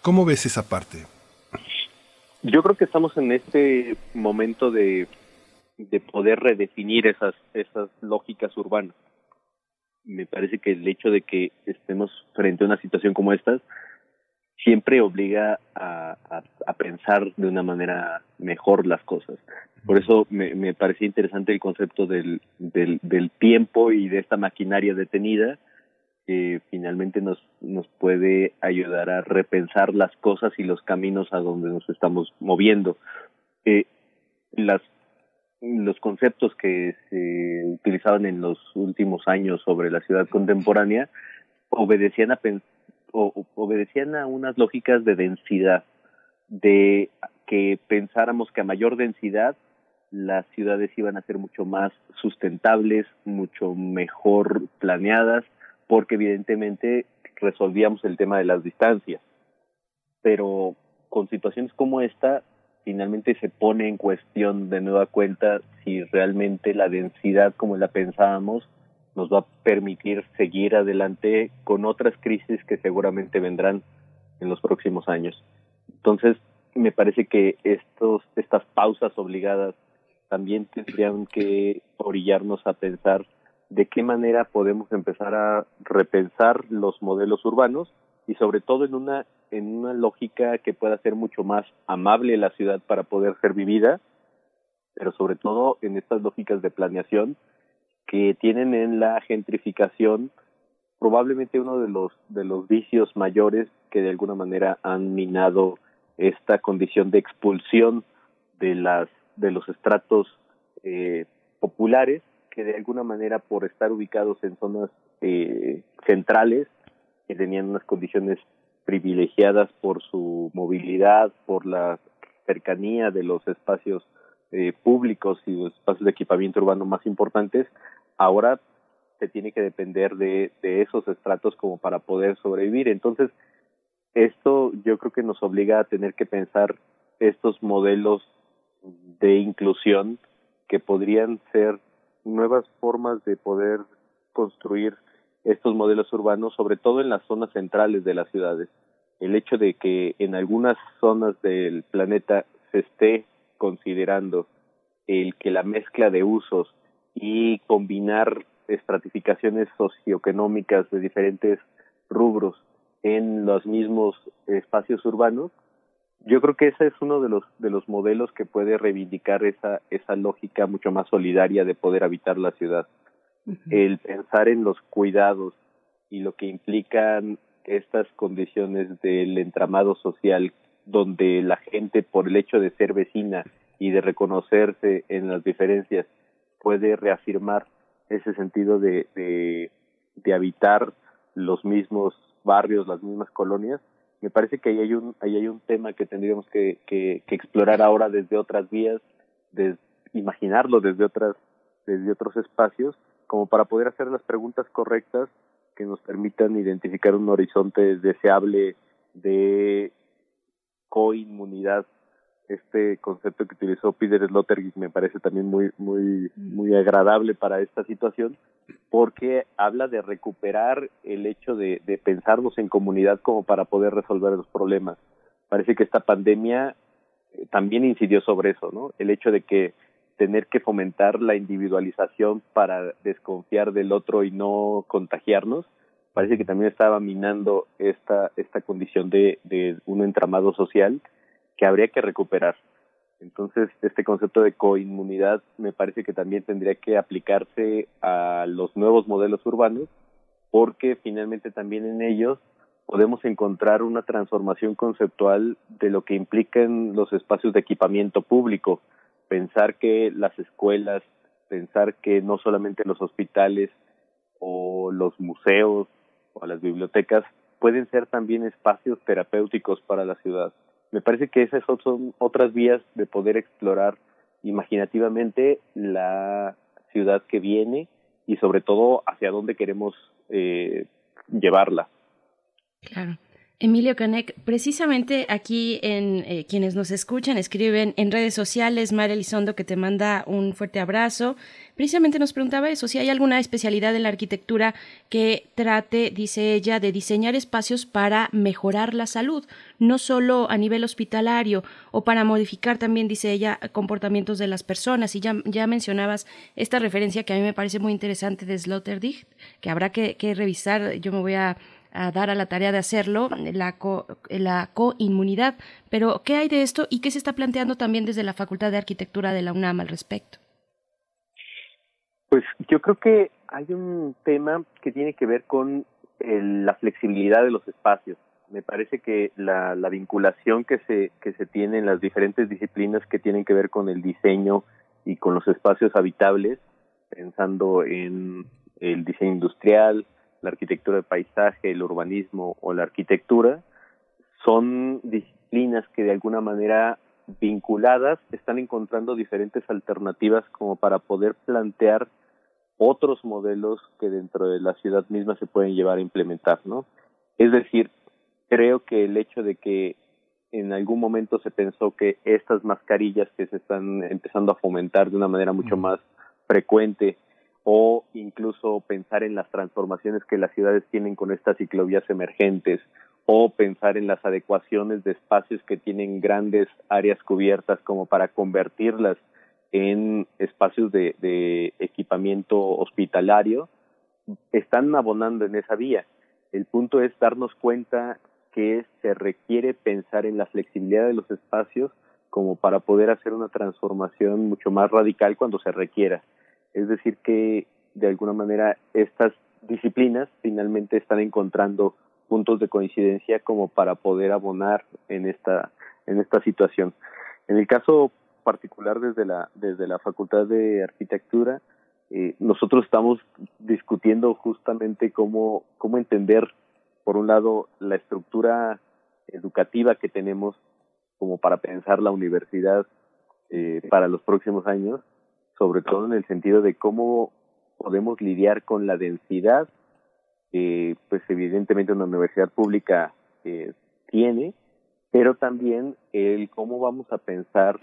¿Cómo ves esa parte? Yo creo que estamos en este momento de, de poder redefinir esas, esas lógicas urbanas. Me parece que el hecho de que estemos frente a una situación como esta siempre obliga a, a, pensar de una manera mejor las cosas. Por eso me, me parecía interesante el concepto del, del, del tiempo y de esta maquinaria detenida que finalmente nos, nos puede ayudar a repensar las cosas y los caminos a donde nos estamos moviendo. Eh, las, los conceptos que se utilizaban en los últimos años sobre la ciudad contemporánea obedecían a, o, obedecían a unas lógicas de densidad, de que pensáramos que a mayor densidad las ciudades iban a ser mucho más sustentables, mucho mejor planeadas, porque evidentemente resolvíamos el tema de las distancias. Pero con situaciones como esta, finalmente se pone en cuestión de nueva cuenta si realmente la densidad como la pensábamos nos va a permitir seguir adelante con otras crisis que seguramente vendrán en los próximos años. Entonces, me parece que estos, estas pausas obligadas también tendrían que orillarnos a pensar de qué manera podemos empezar a repensar los modelos urbanos y sobre todo en una en una lógica que pueda ser mucho más amable la ciudad para poder ser vivida pero sobre todo en estas lógicas de planeación que tienen en la gentrificación probablemente uno de los de los vicios mayores que de alguna manera han minado esta condición de expulsión de las de los estratos eh, populares que de alguna manera por estar ubicados en zonas eh, centrales que tenían unas condiciones privilegiadas por su movilidad, por la cercanía de los espacios eh, públicos y los espacios de equipamiento urbano más importantes, ahora se tiene que depender de, de esos estratos como para poder sobrevivir. Entonces, esto yo creo que nos obliga a tener que pensar estos modelos de inclusión que podrían ser nuevas formas de poder construir estos modelos urbanos, sobre todo en las zonas centrales de las ciudades. El hecho de que en algunas zonas del planeta se esté considerando el que la mezcla de usos y combinar estratificaciones socioeconómicas de diferentes rubros en los mismos espacios urbanos, yo creo que ese es uno de los de los modelos que puede reivindicar esa esa lógica mucho más solidaria de poder habitar la ciudad. El pensar en los cuidados y lo que implican estas condiciones del entramado social donde la gente por el hecho de ser vecina y de reconocerse en las diferencias puede reafirmar ese sentido de, de, de habitar los mismos barrios, las mismas colonias, me parece que ahí hay un, ahí hay un tema que tendríamos que, que, que explorar ahora desde otras vías, de imaginarlo desde otras, desde otros espacios, como para poder hacer las preguntas correctas que nos permitan identificar un horizonte deseable de coinmunidad este concepto que utilizó Peter Sloterdijk me parece también muy muy muy agradable para esta situación porque habla de recuperar el hecho de, de pensarnos en comunidad como para poder resolver los problemas. Parece que esta pandemia eh, también incidió sobre eso, ¿no? El hecho de que tener que fomentar la individualización para desconfiar del otro y no contagiarnos, parece que también estaba minando esta, esta condición de, de un entramado social que habría que recuperar. Entonces, este concepto de coinmunidad me parece que también tendría que aplicarse a los nuevos modelos urbanos, porque finalmente también en ellos podemos encontrar una transformación conceptual de lo que implican los espacios de equipamiento público. Pensar que las escuelas, pensar que no solamente los hospitales o los museos o las bibliotecas pueden ser también espacios terapéuticos para la ciudad me parece que esas son otras vías de poder explorar imaginativamente la ciudad que viene y sobre todo hacia dónde queremos eh, llevarla. Claro. Emilio Canek, precisamente aquí en eh, quienes nos escuchan, escriben en redes sociales, María Elizondo que te manda un fuerte abrazo, precisamente nos preguntaba eso, si hay alguna especialidad en la arquitectura que trate, dice ella, de diseñar espacios para mejorar la salud, no solo a nivel hospitalario o para modificar también, dice ella, comportamientos de las personas. Y ya, ya mencionabas esta referencia que a mí me parece muy interesante de Sloterdijk, que habrá que, que revisar, yo me voy a a dar a la tarea de hacerlo, la, co, la coinmunidad. Pero, ¿qué hay de esto y qué se está planteando también desde la Facultad de Arquitectura de la UNAM al respecto? Pues yo creo que hay un tema que tiene que ver con el, la flexibilidad de los espacios. Me parece que la, la vinculación que se, que se tiene en las diferentes disciplinas que tienen que ver con el diseño y con los espacios habitables, pensando en el diseño industrial, la arquitectura de paisaje, el urbanismo o la arquitectura, son disciplinas que de alguna manera vinculadas están encontrando diferentes alternativas como para poder plantear otros modelos que dentro de la ciudad misma se pueden llevar a implementar, ¿no? Es decir, creo que el hecho de que en algún momento se pensó que estas mascarillas que se están empezando a fomentar de una manera mucho más frecuente o incluso pensar en las transformaciones que las ciudades tienen con estas ciclovías emergentes o pensar en las adecuaciones de espacios que tienen grandes áreas cubiertas como para convertirlas en espacios de, equipamiento hospitalario, están abonando en esa vía. El punto es darnos cuenta que se requiere pensar en la flexibilidad de los espacios como para poder hacer una transformación mucho más radical cuando se requiera. Es decir, que de alguna manera estas disciplinas finalmente están encontrando puntos de coincidencia como para poder abonar en esta en esta situación. En el caso particular desde la desde la Facultad de Arquitectura, eh, nosotros estamos discutiendo justamente cómo cómo entender por un lado la estructura educativa que tenemos como para pensar la universidad eh, para los próximos años, sobre todo en el sentido de cómo podemos lidiar con la densidad que pues evidentemente una universidad pública eh, tiene, pero también el cómo vamos a pensar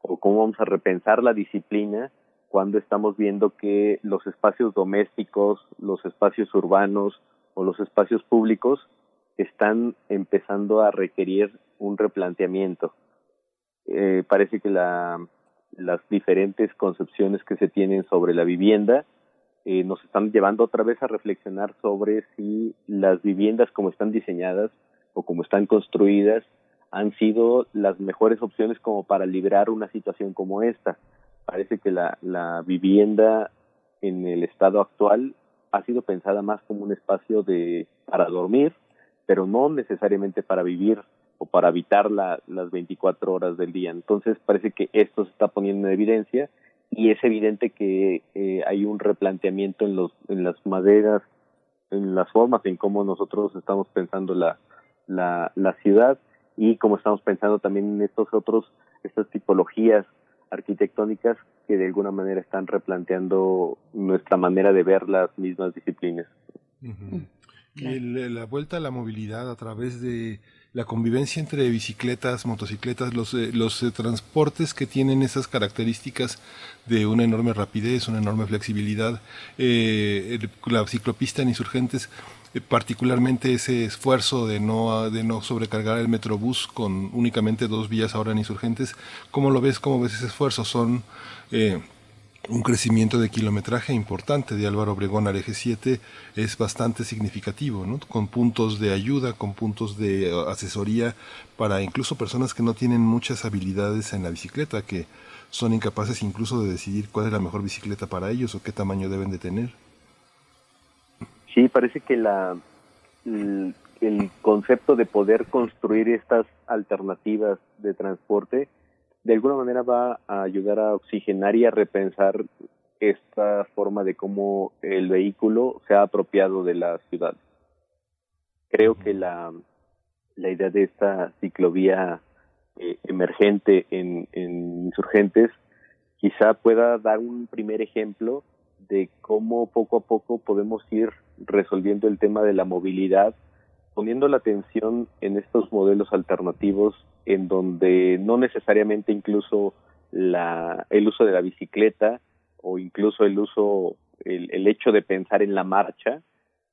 o cómo vamos a repensar la disciplina cuando estamos viendo que los espacios domésticos, los espacios urbanos o los espacios públicos están empezando a requerir un replanteamiento. Eh, parece que la, las diferentes concepciones que se tienen sobre la vivienda eh, nos están llevando otra vez a reflexionar sobre si las viviendas como están diseñadas o como están construidas han sido las mejores opciones como para liberar una situación como esta. Parece que la, la vivienda en el estado actual ha sido pensada más como un espacio de para dormir, pero no necesariamente para vivir o para habitar la, las 24 horas del día. Entonces parece que esto se está poniendo en evidencia y es evidente que eh, hay un replanteamiento en los en las maderas en las formas en cómo nosotros estamos pensando la la, la ciudad y cómo estamos pensando también en estos otros estas tipologías arquitectónicas que de alguna manera están replanteando nuestra manera de ver las mismas disciplinas. Y la vuelta a la movilidad a través de la convivencia entre bicicletas, motocicletas, los, eh, los eh, transportes que tienen esas características de una enorme rapidez, una enorme flexibilidad, eh, la ciclopista en insurgentes, particularmente ese esfuerzo de no, de no sobrecargar el metrobús con únicamente dos vías ahora en insurgentes, ¿cómo lo ves? ¿Cómo ves ese esfuerzo? Son un crecimiento de kilometraje importante de Álvaro Obregón al eje 7 es bastante significativo, ¿no? con puntos de ayuda, con puntos de uh, asesoría para incluso personas que no tienen muchas habilidades en la bicicleta, que son incapaces incluso de decidir cuál es la mejor bicicleta para ellos o qué tamaño deben de tener. Sí, parece que la, el concepto de poder construir estas alternativas de transporte de alguna manera va a ayudar a oxigenar y a repensar esta forma de cómo el vehículo se ha apropiado de la ciudad. Creo que la, la idea de esta ciclovía eh, emergente en, en insurgentes quizá pueda dar un primer ejemplo de cómo poco a poco podemos ir resolviendo el tema de la movilidad, poniendo la atención en estos modelos alternativos en donde no necesariamente incluso la, el uso de la bicicleta o incluso el uso, el, el hecho de pensar en la marcha,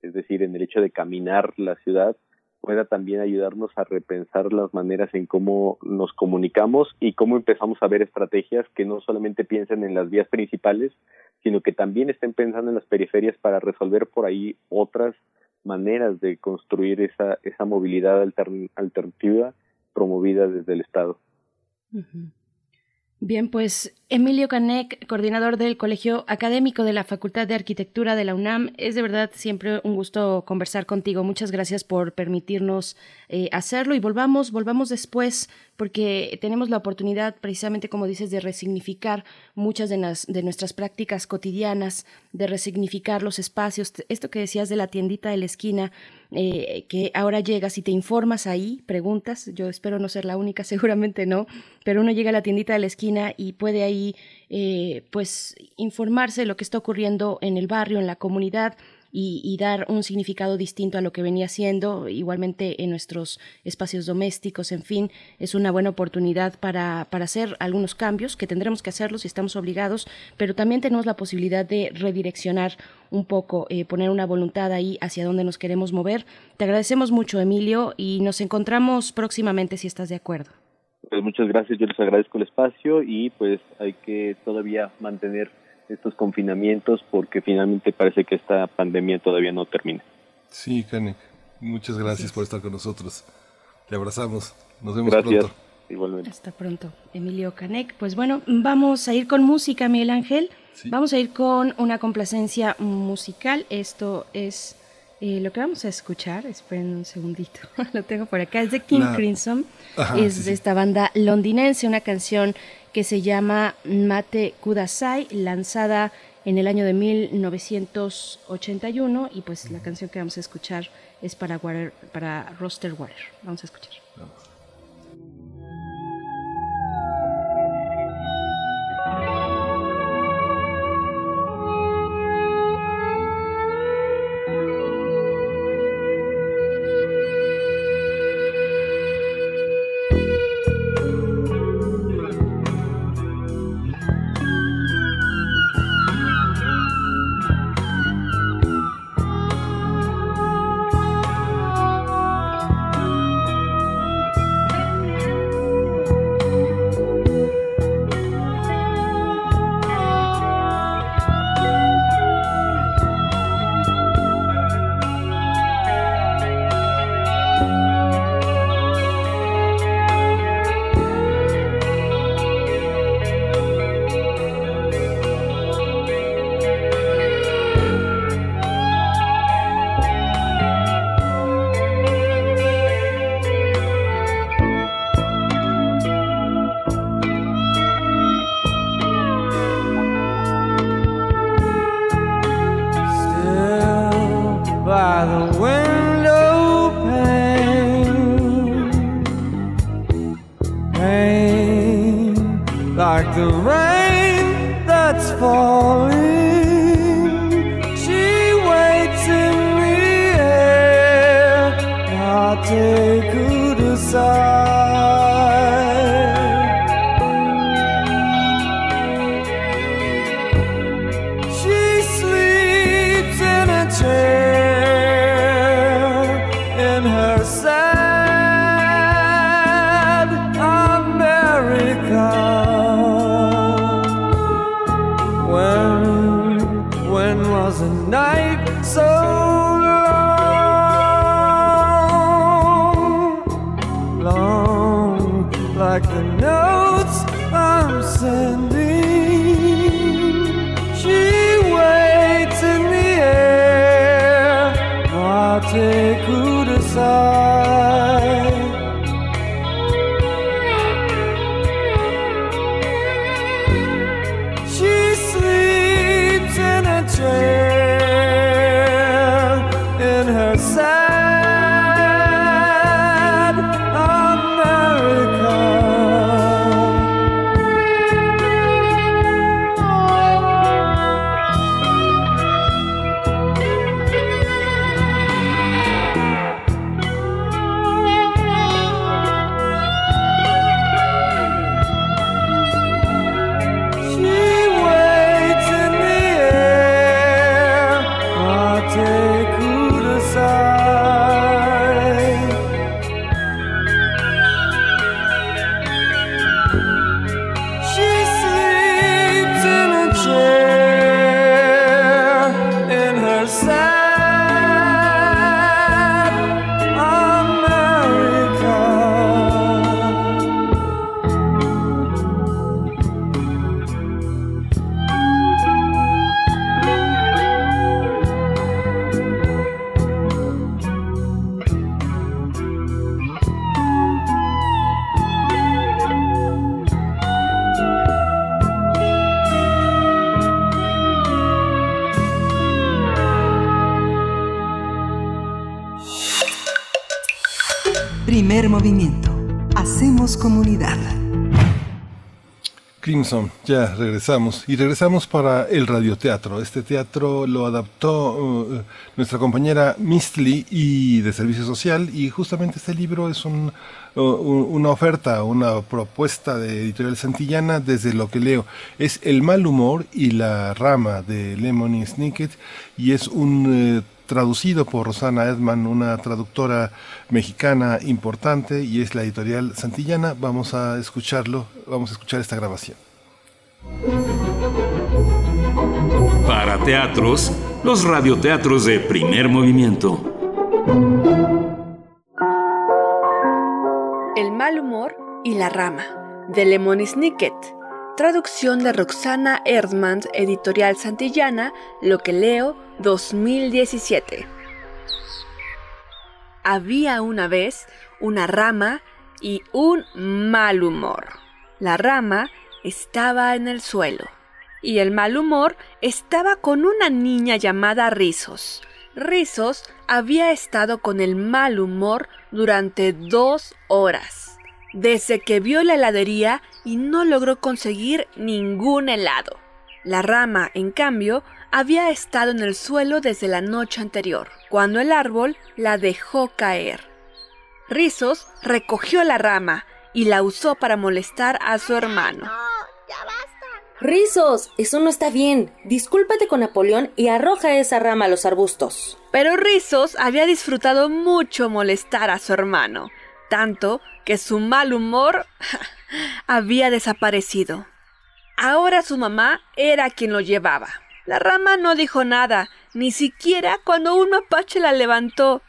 es decir, en el hecho de caminar la ciudad, pueda también ayudarnos a repensar las maneras en cómo nos comunicamos y cómo empezamos a ver estrategias que no solamente piensen en las vías principales, sino que también estén pensando en las periferias para resolver por ahí otras maneras de construir esa, esa movilidad alternativa promovida desde el Estado. Bien, pues Emilio Canek, coordinador del Colegio Académico de la Facultad de Arquitectura de la UNAM, es de verdad siempre un gusto conversar contigo. Muchas gracias por permitirnos eh, hacerlo y volvamos, volvamos después porque tenemos la oportunidad, precisamente como dices, de resignificar muchas de, las, de nuestras prácticas cotidianas, de resignificar los espacios. Esto que decías de la tiendita de la esquina, eh, que ahora llegas y te informas ahí, preguntas, yo espero no ser la única, seguramente no, pero uno llega a la tiendita de la esquina y puede ahí eh, pues informarse de lo que está ocurriendo en el barrio, en la comunidad, y, dar un significado distinto a lo que venía siendo, igualmente en nuestros espacios domésticos, en fin, es una buena oportunidad para, para hacer algunos cambios, que tendremos que hacerlos si estamos obligados, pero también tenemos la posibilidad de redireccionar un poco, eh, poner una voluntad ahí hacia donde nos queremos mover. Te agradecemos mucho, Emilio, y nos encontramos próximamente si estás de acuerdo. Pues muchas gracias, yo les agradezco el espacio y pues hay que todavía mantener estos confinamientos porque finalmente parece que esta pandemia todavía no termina. Sí, Kanek, muchas gracias por estar con nosotros. Te abrazamos. Nos vemos pronto. igualmente. Hasta pronto, Emilio Canek. Pues bueno, vamos a ir con música, Miguel Ángel. Vamos a ir con una complacencia musical. Esto es eh, lo que vamos a escuchar. Esperen un segundito, lo tengo por acá. Es de King Crimson. es de esta banda londinense, una canción que se llama Mate Kudasai, lanzada en el año de 1981 y pues la canción que vamos a escuchar es para, para Roster Water. Vamos a escuchar. Ya regresamos. Y regresamos para el radioteatro. Este teatro lo adaptó uh, nuestra compañera Mistly y de Servicio Social. Y justamente este libro es un, uh, una oferta, una propuesta de Editorial Santillana desde lo que leo. Es El mal humor y la rama de Lemony Snicket. Y es un... Uh, traducido por Rosana Edman, una traductora mexicana importante y es la editorial Santillana. Vamos a escucharlo, vamos a escuchar esta grabación. Para teatros, los radioteatros de primer movimiento. El mal humor y la rama, de Lemony Snicket. Traducción de Roxana Erdmann, editorial Santillana, Lo que leo, 2017. Había una vez una rama y un mal humor. La rama estaba en el suelo y el mal humor estaba con una niña llamada Rizos. Rizos había estado con el mal humor durante dos horas, desde que vio la heladería y no logró conseguir ningún helado. La rama, en cambio, había estado en el suelo desde la noche anterior, cuando el árbol la dejó caer. Rizos recogió la rama y la usó para molestar a su hermano. Rizos, eso no está bien. Discúlpate con Napoleón y arroja esa rama a los arbustos. Pero Rizos había disfrutado mucho molestar a su hermano, tanto que su mal humor había desaparecido. Ahora su mamá era quien lo llevaba. La rama no dijo nada, ni siquiera cuando un mapache la levantó.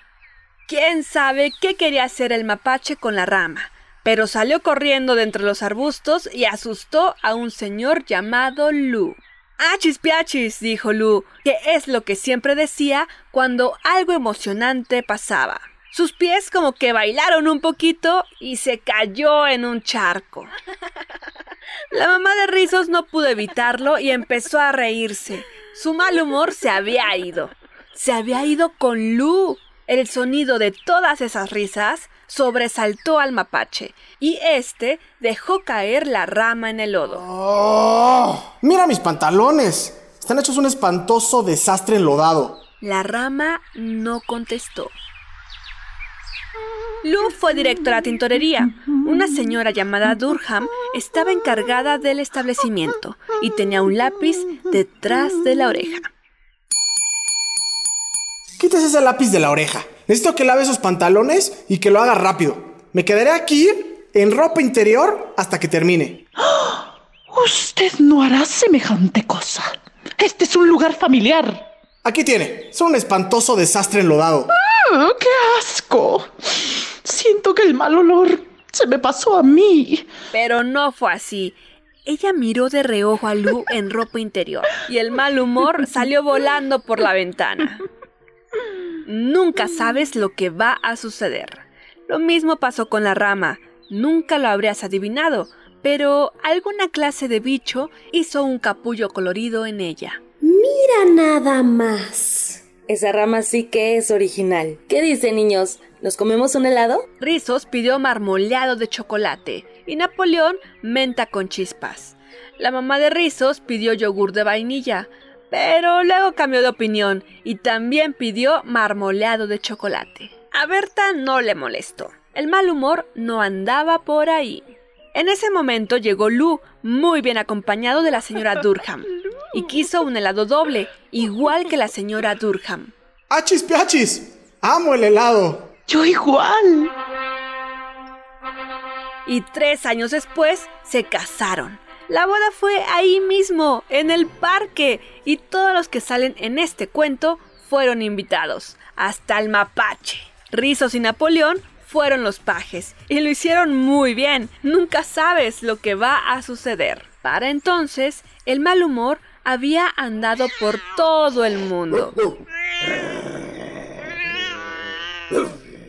¿Quién sabe qué quería hacer el mapache con la rama? Pero salió corriendo de entre los arbustos y asustó a un señor llamado Lu. ¡Achis piachis! dijo Lu, que es lo que siempre decía cuando algo emocionante pasaba. Sus pies como que bailaron un poquito y se cayó en un charco. La mamá de Rizos no pudo evitarlo y empezó a reírse. Su mal humor se había ido. Se había ido con Lu. El sonido de todas esas risas sobresaltó al mapache y éste dejó caer la rama en el lodo. Oh, ¡Mira mis pantalones! Están hechos un espantoso desastre enlodado. La rama no contestó. Lu fue directo a la tintorería. Una señora llamada Durham estaba encargada del establecimiento y tenía un lápiz detrás de la oreja. Quítese ese lápiz de la oreja. Necesito que lave esos pantalones y que lo haga rápido. Me quedaré aquí en ropa interior hasta que termine. Usted no hará semejante cosa. Este es un lugar familiar. Aquí tiene. Es un espantoso desastre enlodado. ¡Ah, ¡Qué asco! Siento que el mal olor se me pasó a mí. Pero no fue así. Ella miró de reojo a Lu en ropa interior y el mal humor salió volando por la ventana. Nunca sabes lo que va a suceder. Lo mismo pasó con la rama. Nunca lo habrías adivinado, pero alguna clase de bicho hizo un capullo colorido en ella. Mira nada más. Esa rama sí que es original. ¿Qué dicen, niños? ¿Nos comemos un helado? Rizos pidió marmoleado de chocolate y Napoleón menta con chispas. La mamá de Rizos pidió yogur de vainilla, pero luego cambió de opinión y también pidió marmoleado de chocolate. A Berta no le molestó. El mal humor no andaba por ahí. En ese momento llegó Lu, muy bien acompañado de la señora Durham, y quiso un helado doble, igual que la señora Durham. ¡Achis piachis! ¡Amo el helado! Yo igual. Y tres años después se casaron. La boda fue ahí mismo, en el parque, y todos los que salen en este cuento fueron invitados, hasta el mapache. Rizos y Napoleón fueron los pajes, y lo hicieron muy bien. Nunca sabes lo que va a suceder. Para entonces, el mal humor había andado por todo el mundo.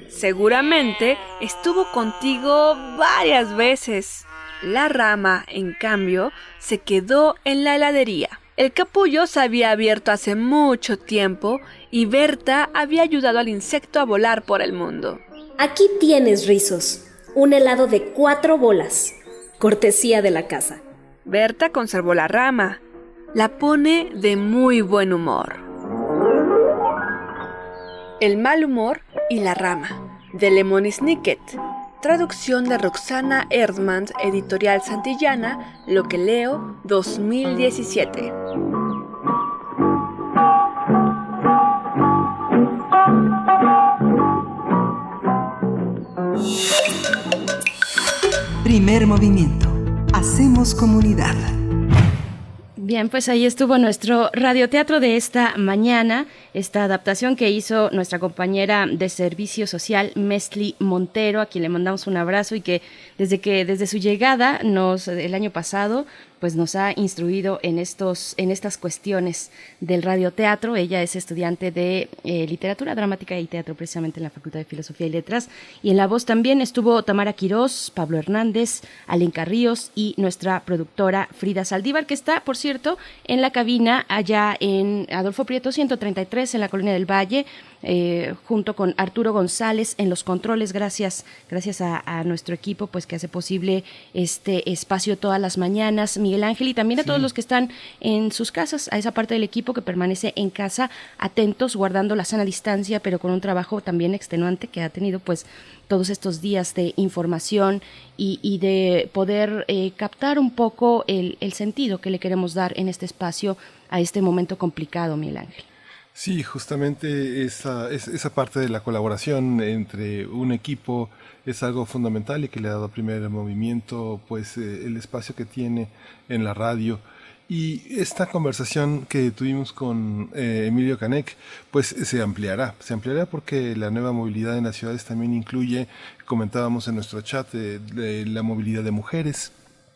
Seguramente estuvo contigo varias veces. La rama, en cambio, se quedó en la heladería. El capullo se había abierto hace mucho tiempo y Berta había ayudado al insecto a volar por el mundo. Aquí tienes, Rizos. Un helado de cuatro bolas. Cortesía de la casa. Berta conservó la rama. La pone de muy buen humor. El mal humor y la rama, de Lemony Snicket. Traducción de Roxana Erdmann, editorial Santillana, Lo que leo, 2017. Primer movimiento. Hacemos comunidad. Bien, pues ahí estuvo nuestro radioteatro de esta mañana, esta adaptación que hizo nuestra compañera de servicio social, Mesli Montero, a quien le mandamos un abrazo y que desde que desde su llegada nos el año pasado pues nos ha instruido en estos en estas cuestiones del radioteatro. Ella es estudiante de eh, literatura dramática y teatro precisamente en la Facultad de Filosofía y Letras y en la voz también estuvo Tamara Quirós, Pablo Hernández, Alenca Ríos y nuestra productora Frida Saldívar que está, por cierto, en la cabina allá en Adolfo Prieto 133 en la Colonia del Valle eh, junto con Arturo González en los controles. Gracias, gracias a, nuestro equipo, pues que hace posible este espacio todas las mañanas. Miguel Ángel y también a todos los que están en sus casas, a esa parte del equipo que permanece en casa, atentos, guardando la sana distancia, pero con un trabajo también extenuante que ha tenido, pues todos estos días de información y, de poder eh, captar un poco el, el sentido que le queremos dar en este espacio a este momento complicado, Miguel Ángel. Sí, justamente esa, esa parte de la colaboración entre un equipo es algo fundamental y que le ha dado primer movimiento, pues eh, el espacio que tiene en la radio. Y esta conversación que tuvimos con eh, Emilio Canek, pues se ampliará, se ampliará porque la nueva movilidad en las ciudades también incluye, comentábamos en nuestro chat, de la movilidad de mujeres,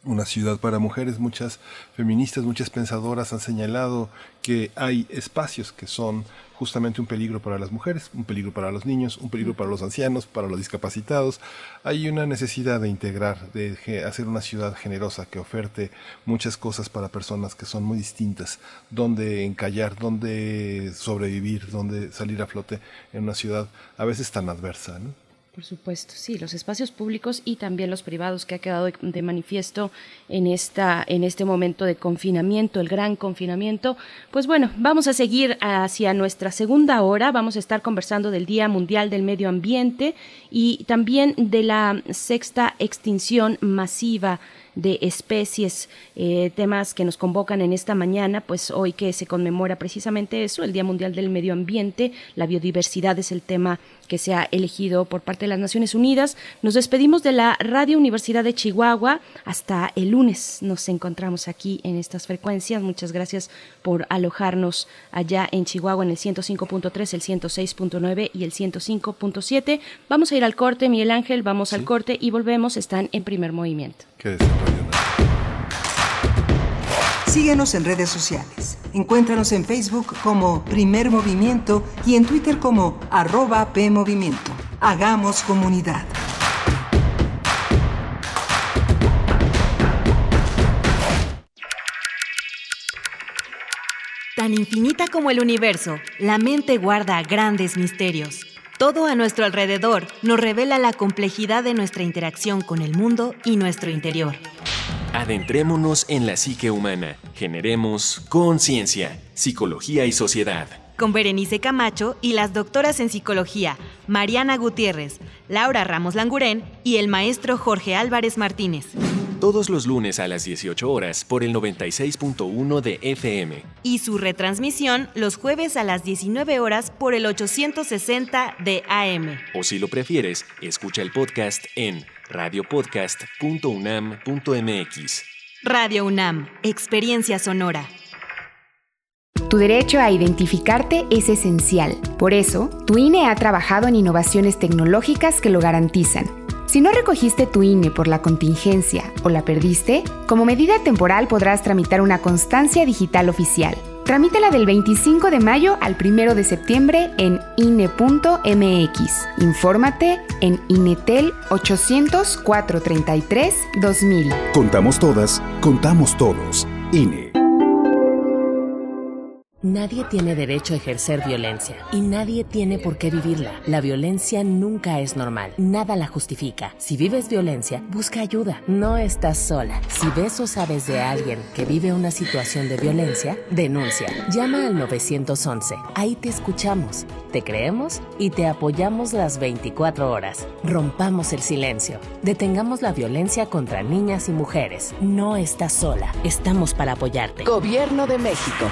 una ciudad para mujeres. Muchas feministas, muchas pensadoras han señalado que hay espacios que son justamente un peligro para las mujeres, un peligro para los niños, un peligro para los ancianos, para los discapacitados. Hay una necesidad de integrar, de hacer una ciudad generosa que oferte muchas cosas para personas que son muy distintas, donde encallar, donde sobrevivir, donde salir a flote en una ciudad a veces tan adversa. ¿no? Por supuesto, sí, los espacios públicos y también los privados que ha quedado de, manifiesto en esta en este momento de confinamiento, el gran confinamiento. Pues bueno, vamos a seguir hacia nuestra segunda hora, vamos a estar conversando del Día Mundial del Medio Ambiente y también de la sexta extinción masiva de especies, eh, temas que nos convocan en esta mañana, pues hoy que se conmemora precisamente eso, el Día Mundial del Medio Ambiente, la biodiversidad es el tema que se ha elegido por parte de las Naciones Unidas. Nos despedimos de la Radio Universidad de Chihuahua. Hasta el lunes nos encontramos aquí en estas frecuencias. Muchas gracias por alojarnos allá en Chihuahua en el 105.3, el 106.9 y el 105.7. Vamos a ir al corte, Miguel Ángel, vamos al corte y volvemos. Están en primer movimiento. Síguenos en redes sociales. Encuéntranos en Facebook como Primer Movimiento y en Twitter como arroba PMovimiento. Hagamos comunidad. Tan infinita como el universo, la mente guarda grandes misterios. Todo a nuestro alrededor nos revela la complejidad de nuestra interacción con el mundo y nuestro interior. Adentrémonos en la psique humana. Generemos conciencia, psicología y sociedad. Con Berenice Camacho y las doctoras en psicología, Mariana Gutiérrez, Laura Ramos Langurén y el maestro Jorge Álvarez Martínez. Todos los lunes a las 18 horas por el 96.1 de FM. Y su retransmisión los jueves a las 19 horas por el 860 de AM. O si lo prefieres, escucha el podcast en radiopodcast.unam.mx. Radio UNAM, Experiencia Sonora. Tu derecho a identificarte es esencial. Por eso, tu INE ha trabajado en innovaciones tecnológicas que lo garantizan. Si no recogiste tu INE por la contingencia o la perdiste, como medida temporal podrás tramitar una constancia digital oficial. Tramítala del 25 de mayo al 1 de septiembre en INE.mx. Infórmate en INETEL 800 433 2000. Contamos todas, contamos todos. INE. Nadie tiene derecho a ejercer violencia y nadie tiene por qué vivirla. La violencia nunca es normal, nada la justifica. Si vives violencia, busca ayuda. No estás sola. Si ves o sabes de alguien que vive una situación de violencia, denuncia. Llama al 911. Ahí te escuchamos, te creemos y te apoyamos las 24 horas. Rompamos el silencio. Detengamos la violencia contra niñas y mujeres. No estás sola. Estamos para apoyarte. Gobierno de México.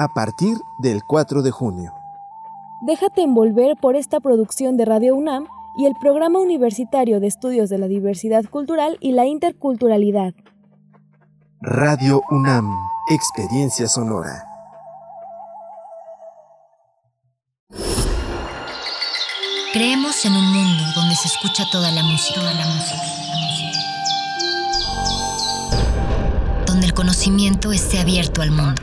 a partir del 4 de junio. Déjate envolver por esta producción de Radio UNAM y el Programa Universitario de Estudios de la Diversidad Cultural y la Interculturalidad. Radio UNAM, Experiencia Sonora. Creemos en un mundo donde se escucha toda la música, toda la música, donde el conocimiento esté abierto al mundo,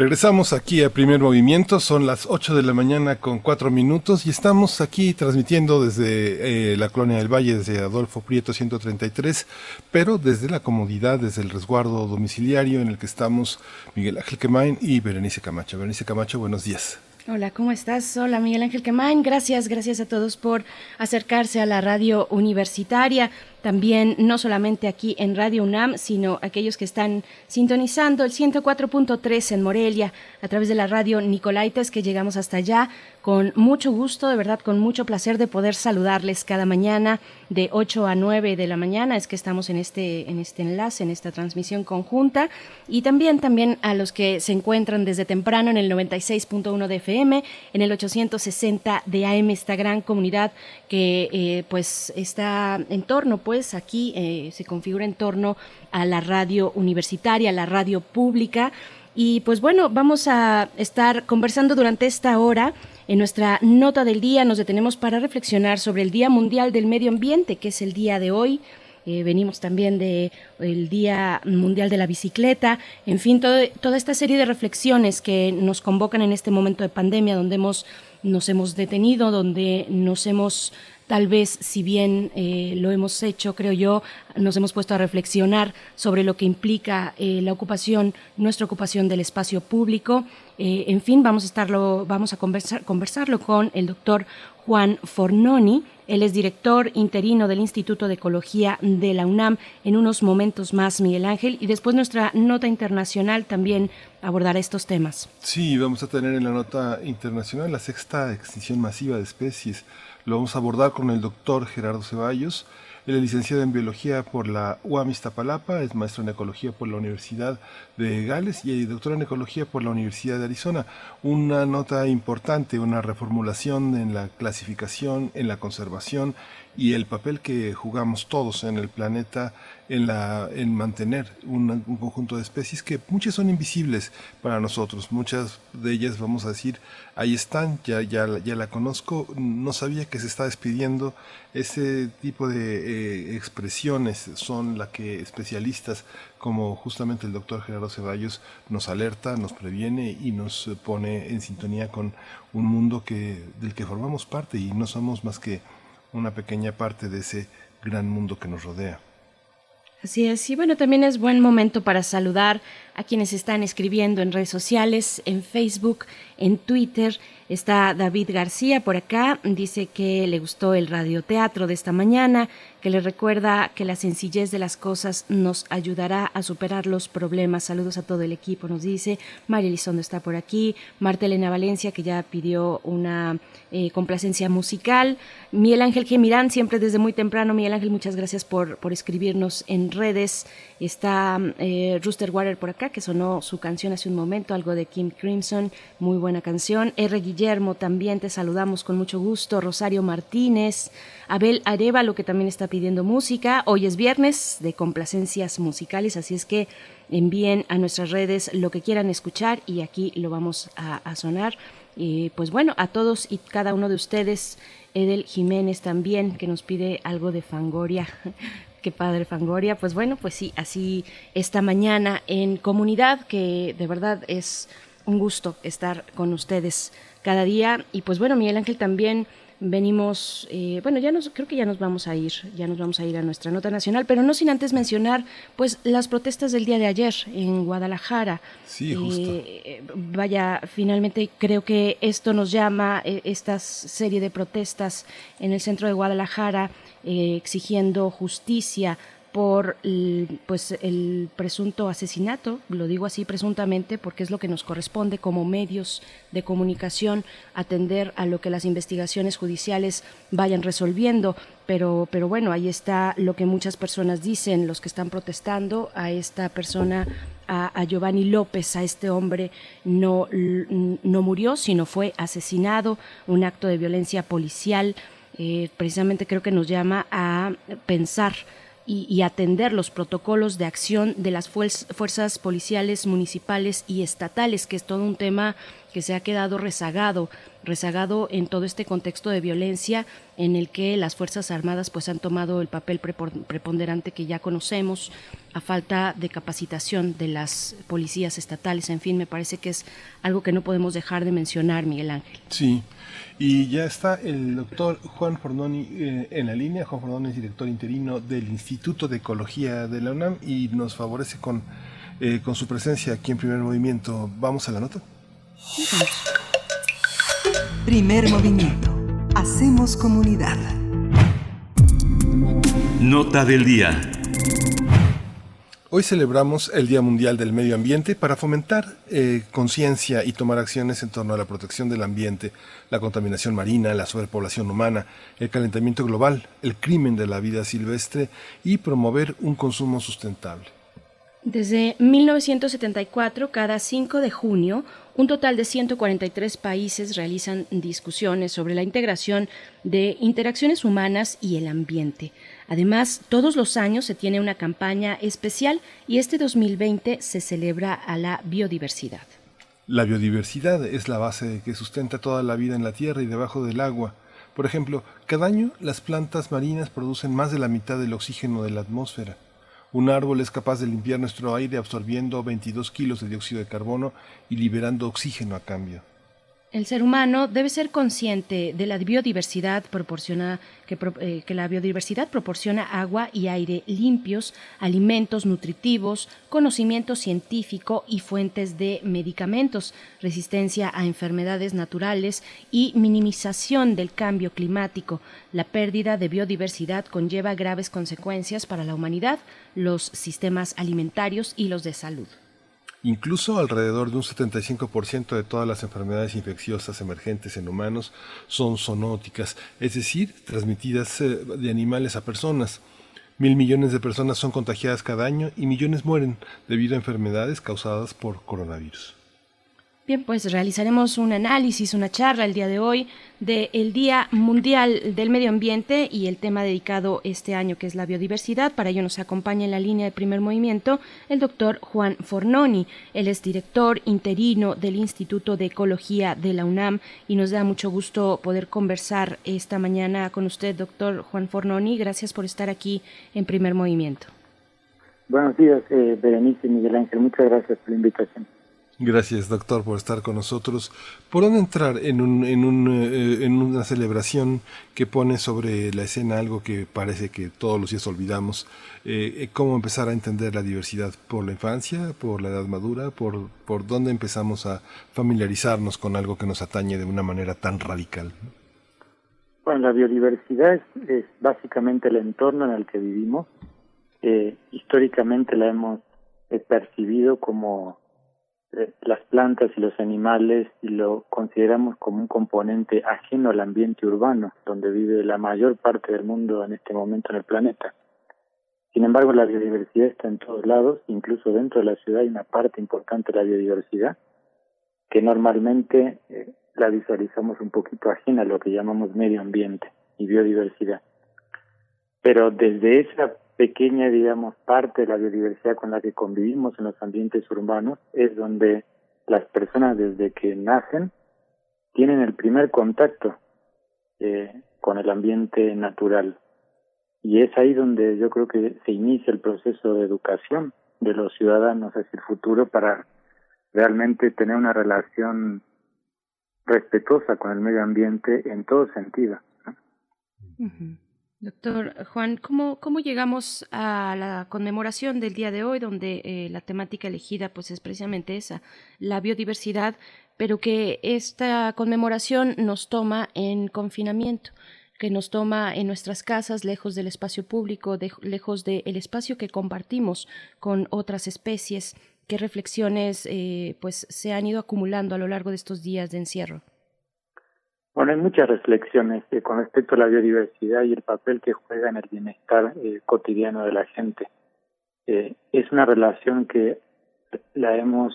Regresamos aquí a Primer Movimiento, son las 8 de la mañana con 4 minutos y estamos aquí transmitiendo desde eh, la Colonia del Valle, desde Adolfo Prieto 133, pero desde la comodidad, desde el resguardo domiciliario en el que estamos Miguel Ángel Quemain y Berenice Camacho. Berenice Camacho, buenos días. Hola, ¿cómo estás? Hola, Miguel Ángel Quemain. Gracias, gracias a todos por acercarse a la radio universitaria también no solamente aquí en Radio UNAM, sino aquellos que están sintonizando el 104.3 en Morelia a través de la radio Nicolaites, que llegamos hasta allá con mucho gusto, de verdad, con mucho placer de poder saludarles cada mañana de 8 a 9 de la mañana, es que estamos en este, en este enlace, en esta transmisión conjunta, y también, también a los que se encuentran desde temprano en el 96.1 de FM, en el 860 de AM, esta gran comunidad que eh, pues está en torno, pues aquí eh, se configura en torno a la radio universitaria, la radio pública. Y pues bueno, vamos a estar conversando durante esta hora. En nuestra nota del día nos detenemos para reflexionar sobre el Día Mundial del Medio Ambiente, que es el día de hoy. Eh, venimos también del el Día Mundial de la Bicicleta, en fin, toda esta serie de reflexiones que nos convocan en este momento de pandemia, donde hemos, nos hemos detenido, donde nos hemos Tal vez, si bien eh, lo hemos hecho, creo yo, nos hemos puesto a reflexionar sobre lo que implica eh, la ocupación, nuestra ocupación del espacio público. Eh, en fin, vamos a estarlo, vamos a conversar, conversarlo con el doctor Juan Fornoni. Él es director interino del Instituto de Ecología de la UNAM. En unos momentos más, Miguel Ángel. Y después nuestra nota internacional también abordará estos temas. Sí, vamos a tener en la nota internacional la sexta extinción masiva de especies lo vamos a abordar con el doctor Gerardo Ceballos. Él es licenciado en Biología por la UAM Iztapalapa, es maestro en Ecología por la Universidad de Gales y doctor en Ecología por la Universidad de Arizona. Una nota importante, una reformulación en la clasificación, en la conservación y el papel que jugamos todos en el planeta en, la, en mantener un, conjunto de especies que muchas son invisibles para nosotros, muchas de ellas vamos a decir, ahí están, ya, ya, ya la conozco, no sabía que se está despidiendo, ese tipo de eh, expresiones son las que especialistas como justamente el doctor Gerardo Ceballos nos alerta, nos previene y nos pone en sintonía con un mundo que, del que formamos parte y no somos más que una pequeña parte de ese gran mundo que nos rodea. Así es, y bueno, también es buen momento para saludar a quienes están escribiendo en redes sociales, en Facebook, en Twitter. Está David García por acá, dice que le gustó el radioteatro de esta mañana, que le recuerda que la sencillez de las cosas nos ayudará a superar los problemas. Saludos a todo el equipo, nos dice. María Elizondo está por aquí. Marta Elena Valencia, que ya pidió una eh, complacencia musical. Miguel Ángel Gemirán, siempre desde muy temprano. Miguel Ángel, muchas gracias por, por escribirnos en redes. Está eh, Rooster Water por acá, que sonó su canción hace un momento, algo de Kim Crimson, muy buena canción. R. Yermo también te saludamos con mucho gusto, Rosario Martínez, Abel Arevalo que también está pidiendo música. Hoy es viernes de complacencias musicales, así es que envíen a nuestras redes lo que quieran escuchar y aquí lo vamos a, sonar. Y pues bueno, a todos y cada uno de ustedes, Edel Jiménez también, que nos pide algo de Fangoria. Qué padre Fangoria. Pues bueno, pues sí, así esta mañana en comunidad, que de verdad es un gusto estar con ustedes cada día. Y pues bueno, Miguel Ángel también venimos, eh, bueno, ya nos, creo que ya nos vamos a ir, ya nos vamos a ir a nuestra nota nacional, pero no sin antes mencionar, pues, las protestas del día de ayer en Guadalajara. Sí, justo. Eh, vaya, finalmente creo que esto nos llama, eh, esta serie de protestas en el centro de Guadalajara, exigiendo justicia por pues el presunto asesinato, lo digo así presuntamente porque es lo que nos corresponde como medios de comunicación atender a lo que las investigaciones judiciales vayan resolviendo, pero pero bueno, ahí está lo que muchas personas dicen, los que están protestando a esta persona a, Giovanni López, a este hombre, no, no murió, sino fue asesinado, un acto de violencia policial, eh, precisamente creo que nos llama a pensar y, atender los protocolos de acción de las fuerzas policiales municipales y estatales, que es todo un tema que se ha quedado rezagado, rezagado en todo este contexto de violencia en el que las Fuerzas Armadas pues han tomado el papel preponderante que ya conocemos a falta de capacitación de las policías estatales. En fin, me parece que es algo que no podemos dejar de mencionar, Miguel Ángel. Sí, y ya está el doctor Juan Fornoni eh, en la línea. Juan Fornoni es director interino del Instituto de Ecología de la UNAM y nos favorece con, eh, con su presencia aquí en Primer Movimiento. ¿Vamos a la nota? Primer movimiento. Hacemos comunidad. Nota del día. Hoy celebramos el Día Mundial del Medio Ambiente para fomentar eh, conciencia y tomar acciones en torno a la protección del ambiente, la contaminación marina, la sobrepoblación humana, el calentamiento global, el crimen de la vida silvestre y promover un consumo sustentable. Desde 1974, cada 5 de junio, un total de 143 países realizan discusiones sobre la integración de interacciones humanas y el ambiente. Además, todos los años se tiene una campaña especial y este 2020 se celebra a la biodiversidad. La biodiversidad es la base que sustenta toda la vida en la tierra y debajo del agua. Por ejemplo, cada año las plantas marinas producen más de la mitad del oxígeno de la atmósfera. Un árbol es capaz de limpiar nuestro aire absorbiendo 22 kilos de dióxido de carbono y liberando oxígeno a cambio. El ser humano debe ser consciente de la biodiversidad proporciona, que, eh, que, la biodiversidad proporciona agua y aire limpios, alimentos nutritivos, conocimiento científico y fuentes de medicamentos, resistencia a enfermedades naturales y minimización del cambio climático. La pérdida de biodiversidad conlleva graves consecuencias para la humanidad, los sistemas alimentarios y los de salud. Incluso alrededor de un 75% de todas las enfermedades infecciosas emergentes en humanos son zoonóticas, es decir, transmitidas eh, de animales a personas. Mil millones de personas son contagiadas cada año y millones mueren debido a enfermedades causadas por coronavirus. Bien, pues realizaremos un análisis, una charla el día de hoy del Día Mundial del Medio Ambiente y el tema dedicado este año que es la biodiversidad. Para ello nos acompaña en la línea de primer movimiento el doctor Juan Fornoni. Él es director interino del Instituto de Ecología de la UNAM y nos da mucho gusto poder conversar esta mañana con usted, doctor Juan Fornoni. Gracias por estar aquí en primer movimiento. Buenos días, eh, Berenice y Miguel Ángel. Muchas gracias por la invitación. Gracias, doctor, por estar con nosotros. ¿Por dónde entrar en, un, en, un, eh, en una celebración que pone sobre la escena algo que parece que todos los días olvidamos? Eh, eh, ¿Cómo empezar a entender la diversidad? ¿Por la infancia? ¿Por la edad madura? ¿Por, ¿Por dónde empezamos a familiarizarnos con algo que nos atañe de una manera tan radical? Bueno, la biodiversidad es, básicamente el entorno en el que vivimos. históricamente la hemos percibido como eh, las plantas y los animales y lo consideramos como un componente ajeno al ambiente urbano, donde vive la mayor parte del mundo en este momento en el planeta. Sin embargo, la biodiversidad está en todos lados, incluso dentro de la ciudad hay una parte importante de la biodiversidad que normalmente eh, la visualizamos un poquito ajena a lo que llamamos medio ambiente y biodiversidad. Pero desde esa pequeña, digamos, parte de la biodiversidad con la que convivimos en los ambientes urbanos es donde las personas desde que nacen tienen el primer contacto eh, con el ambiente natural. Y es ahí donde yo creo que se inicia el proceso de educación de los ciudadanos hacia el futuro para realmente tener una relación respetuosa con el medio ambiente en todo sentido. Doctor Juan, ¿cómo, ¿cómo llegamos a la conmemoración del día de hoy, donde eh, la temática elegida pues es precisamente esa, la biodiversidad, pero que esta conmemoración nos toma en confinamiento? que nos toma en nuestras casas, lejos del espacio público, lejos del espacio que compartimos con otras especies. ¿Qué reflexiones eh, pues se han ido acumulando a lo largo de estos días de encierro? Bueno, hay muchas reflexiones eh, con respecto a la biodiversidad y el papel que juega en el bienestar eh, cotidiano de la gente. Eh, es una relación que la hemos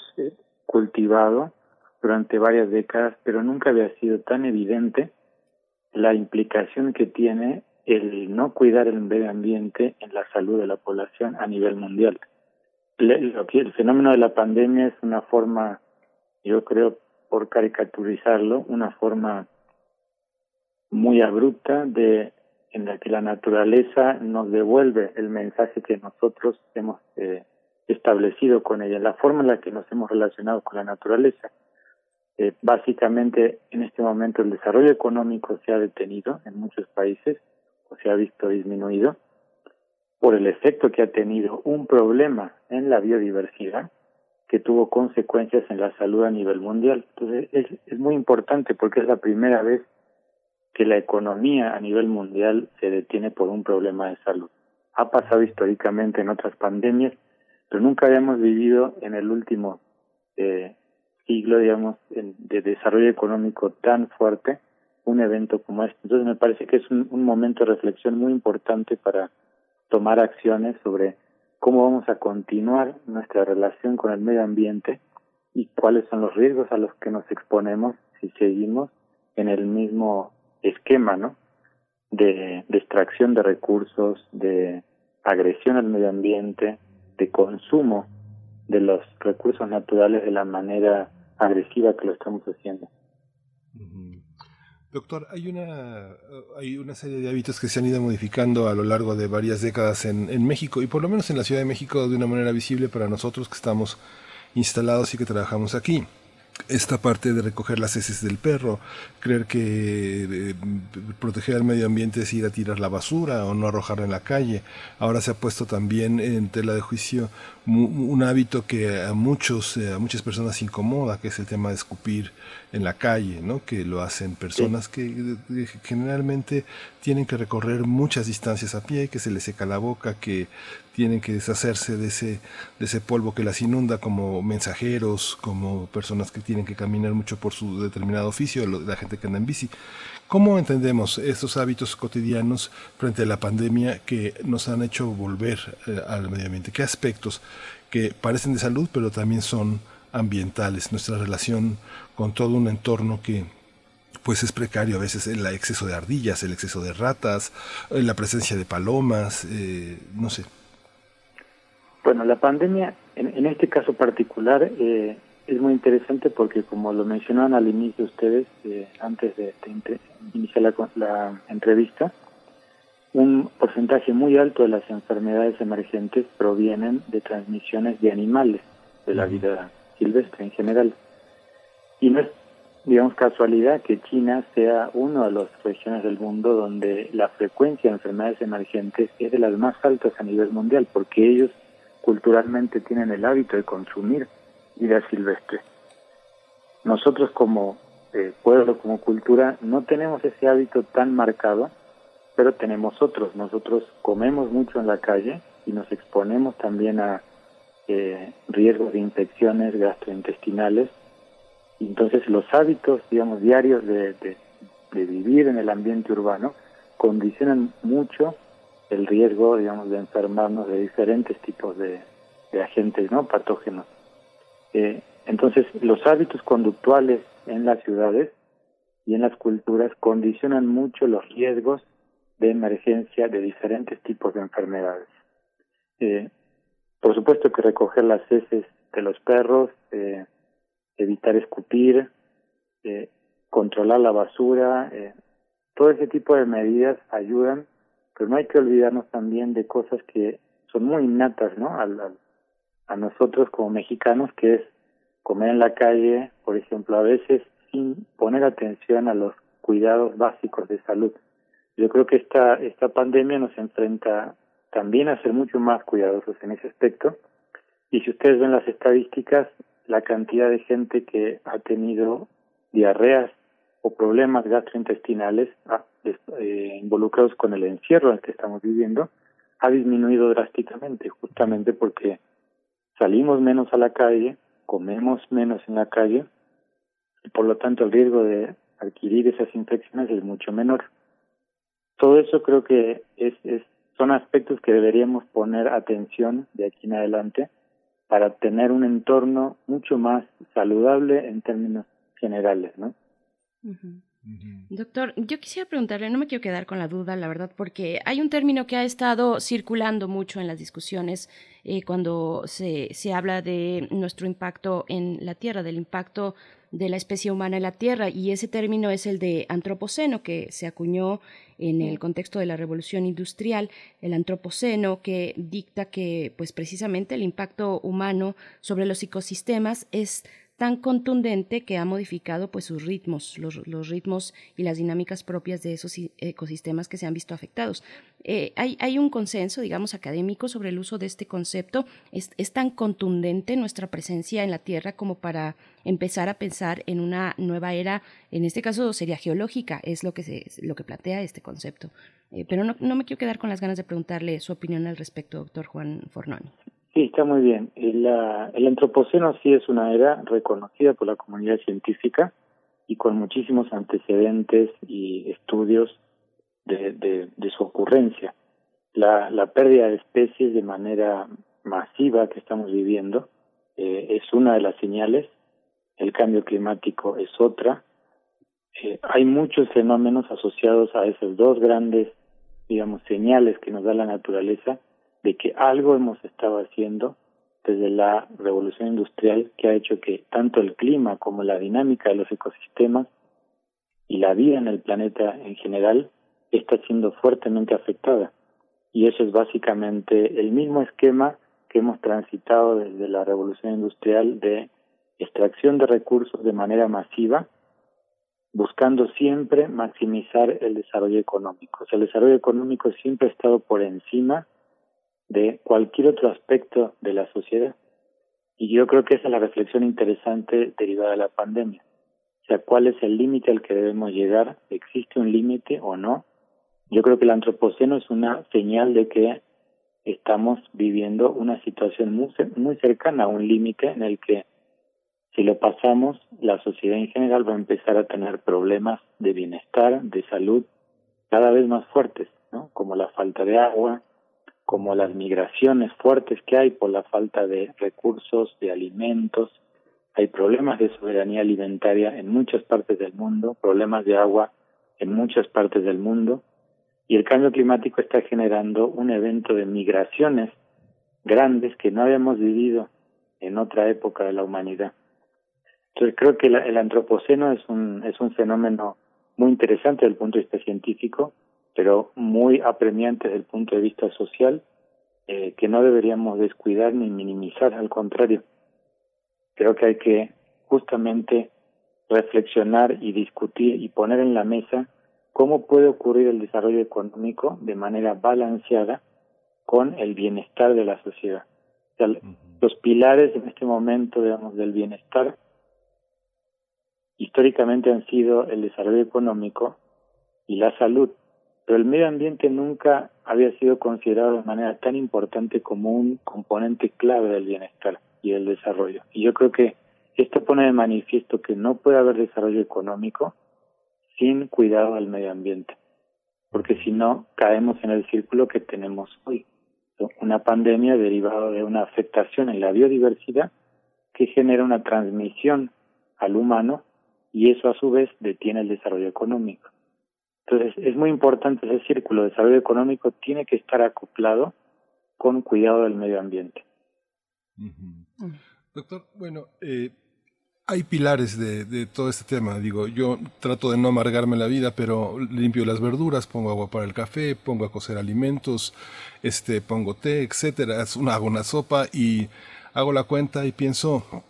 cultivado durante varias décadas, pero nunca había sido tan evidente la implicación que tiene el no cuidar el medio ambiente en la salud de la población a nivel mundial. el fenómeno de la pandemia es una forma, yo creo, por caricaturizarlo, una forma muy abrupta de en la que la naturaleza nos devuelve el mensaje que nosotros hemos eh, establecido con ella, la forma en la que nos hemos relacionado con la naturaleza. Eh, básicamente, en este momento el desarrollo económico se ha detenido en muchos países o se ha visto disminuido por el efecto que ha tenido un problema en la biodiversidad que tuvo consecuencias en la salud a nivel mundial. Entonces, es, es muy importante porque es la primera vez que la economía a nivel mundial se detiene por un problema de salud. Ha pasado históricamente en otras pandemias, pero nunca habíamos vivido en el último eh, siglo, digamos, de desarrollo económico tan fuerte un evento como este. Entonces me parece que es un, un momento de reflexión muy importante para tomar acciones sobre cómo vamos a continuar nuestra relación con el medio ambiente y cuáles son los riesgos a los que nos exponemos si seguimos en el mismo esquema, ¿no? De, extracción de recursos, de agresión al medio ambiente, de consumo de los recursos naturales de la manera agresiva que lo estamos haciendo. Doctor, hay una, hay una serie de hábitos que se han ido modificando a lo largo de varias décadas en México y por lo menos en la Ciudad de México de una manera visible para nosotros que estamos instalados y que trabajamos aquí esta parte de recoger las heces del perro, creer que eh, proteger al medio ambiente es ir a tirar la basura o no arrojarla en la calle. Ahora se ha puesto también en tela de juicio un hábito que a muchos eh, a muchas personas incomoda, que es el tema de escupir en la calle, ¿no? Que lo hacen personas que generalmente tienen que recorrer muchas distancias a pie, que se les seca la boca, que tienen que deshacerse de ese, de ese polvo que las inunda como mensajeros, como personas que tienen que caminar mucho por su determinado oficio, la gente que anda en bici. ¿Cómo entendemos estos hábitos cotidianos frente a la pandemia que nos han hecho volver eh, al medio ambiente? ¿Qué aspectos que parecen de salud pero también son ambientales? Nuestra relación con todo un entorno que pues es precario a veces el exceso de ardillas, el exceso de ratas, eh, la presencia de palomas, eh, no sé. Bueno, la pandemia, en, este caso particular, eh, es muy interesante porque, como lo mencionaban al inicio ustedes, eh, antes de, iniciar la, la, entrevista, un porcentaje muy alto de las enfermedades emergentes provienen de transmisiones de animales, de la vida silvestre en general. Y no es, digamos, casualidad que China sea una de las regiones del mundo donde la frecuencia de enfermedades emergentes es de las más altas a nivel mundial, porque ellos culturalmente tienen el hábito de consumir vida silvestre. Nosotros como eh, pueblo, como cultura, no tenemos ese hábito tan marcado, pero tenemos otros. Nosotros comemos mucho en la calle y nos exponemos también a eh, riesgos de infecciones gastrointestinales. entonces los hábitos, digamos, diarios de, de, de vivir en el ambiente urbano condicionan mucho el riesgo, digamos, de enfermarnos de diferentes tipos de, agentes no patógenos. Eh, entonces, los hábitos conductuales en las ciudades y en las culturas condicionan mucho los riesgos de emergencia de diferentes tipos de enfermedades. Eh, por supuesto que recoger las heces de los perros, eh, evitar escupir, eh, controlar la basura, eh, todo ese tipo de medidas ayudan, pero no hay que olvidarnos también de cosas que son muy innatas, ¿no? A, a nosotros como mexicanos, que es comer en la calle, por ejemplo, a veces sin poner atención a los cuidados básicos de salud. Yo creo que esta, esta pandemia nos enfrenta también a ser mucho más cuidadosos en ese aspecto. Y si ustedes ven las estadísticas, la cantidad de gente que ha tenido diarreas o problemas gastrointestinales ah, eh, involucrados con el encierro en el que estamos viviendo ha disminuido drásticamente, justamente porque salimos menos a la calle, comemos menos en la calle y por lo tanto el riesgo de adquirir esas infecciones es mucho menor. Todo eso creo que es, es son aspectos que deberíamos poner atención de aquí en adelante para tener un entorno mucho más saludable en términos generales, ¿no? Doctor, yo quisiera preguntarle, no me quiero quedar con la duda, la verdad, porque hay un término que ha estado circulando mucho en las discusiones eh, cuando se, se habla de nuestro impacto en la Tierra, del impacto de la especie humana en la Tierra, y ese término es el de antropoceno, que se acuñó en el contexto de la revolución industrial, el antropoceno, que dicta que, pues precisamente, el impacto humano sobre los ecosistemas es tan contundente que ha modificado pues sus ritmos, los, ritmos y las dinámicas propias de esos ecosistemas que se han visto afectados. Eh, hay, hay, un consenso, digamos, académico sobre el uso de este concepto. Es, es, tan contundente nuestra presencia en la Tierra como para empezar a pensar en una nueva era, en este caso sería geológica, es lo que, se, lo que plantea este concepto. Eh, pero no, no me quiero quedar con las ganas de preguntarle su opinión al respecto, doctor Juan Fornoni. Sí, está muy bien. El, el antropoceno sí es una era reconocida por la comunidad científica y con muchísimos antecedentes y estudios de, su ocurrencia. La, la pérdida de especies de manera masiva que estamos viviendo eh, es una de las señales, el cambio climático es otra. Eh, hay muchos fenómenos asociados a esas dos grandes, digamos, señales que nos da la naturaleza de que algo hemos estado haciendo desde la revolución industrial que ha hecho que tanto el clima como la dinámica de los ecosistemas y la vida en el planeta en general está siendo fuertemente afectada. Y eso es básicamente el mismo esquema que hemos transitado desde la revolución industrial de extracción de recursos de manera masiva, buscando siempre maximizar el desarrollo económico. O sea, el desarrollo económico siempre ha estado por encima de cualquier otro aspecto de la sociedad. Y yo creo que esa es la reflexión interesante derivada de la pandemia. O sea, ¿cuál es el límite al que debemos llegar? ¿Existe un límite o no? Yo creo que el antropoceno es una señal de que estamos viviendo una situación muy, muy cercana a un límite en el que si lo pasamos, la sociedad en general va a empezar a tener problemas de bienestar, de salud, cada vez más fuertes, ¿no? Como la falta de agua, como las migraciones fuertes que hay por la falta de recursos, de alimentos, hay problemas de soberanía alimentaria en muchas partes del mundo, problemas de agua en muchas partes del mundo, y el cambio climático está generando un evento de migraciones grandes que no habíamos vivido en otra época de la humanidad. Entonces creo que el antropoceno es un, es un fenómeno muy interesante desde el punto de vista científico, pero muy apremiante desde el punto de vista social, eh, que no deberíamos descuidar ni minimizar, al contrario. Creo que hay que justamente reflexionar y discutir y poner en la mesa cómo puede ocurrir el desarrollo económico de manera balanceada con el bienestar de la sociedad. O sea, los pilares en este momento, digamos, del bienestar históricamente han sido el desarrollo económico y la salud, pero el medio ambiente nunca había sido considerado de manera tan importante como un componente clave del bienestar y del desarrollo. Y yo creo que esto pone de manifiesto que no puede haber desarrollo económico sin cuidado del medio ambiente, porque si no caemos en el círculo que tenemos hoy, una pandemia derivada de una afectación en la biodiversidad que genera una transmisión al humano y eso a su vez detiene el desarrollo económico. Entonces es muy importante ese círculo de desarrollo económico tiene que estar acoplado con cuidado del medio ambiente. Doctor, bueno, eh, hay pilares de, de, todo este tema. Digo, yo trato de no amargarme la vida, pero limpio las verduras, pongo agua para el café, pongo a cocer alimentos, este, pongo té, etcétera. Hago una sopa y hago la cuenta y pienso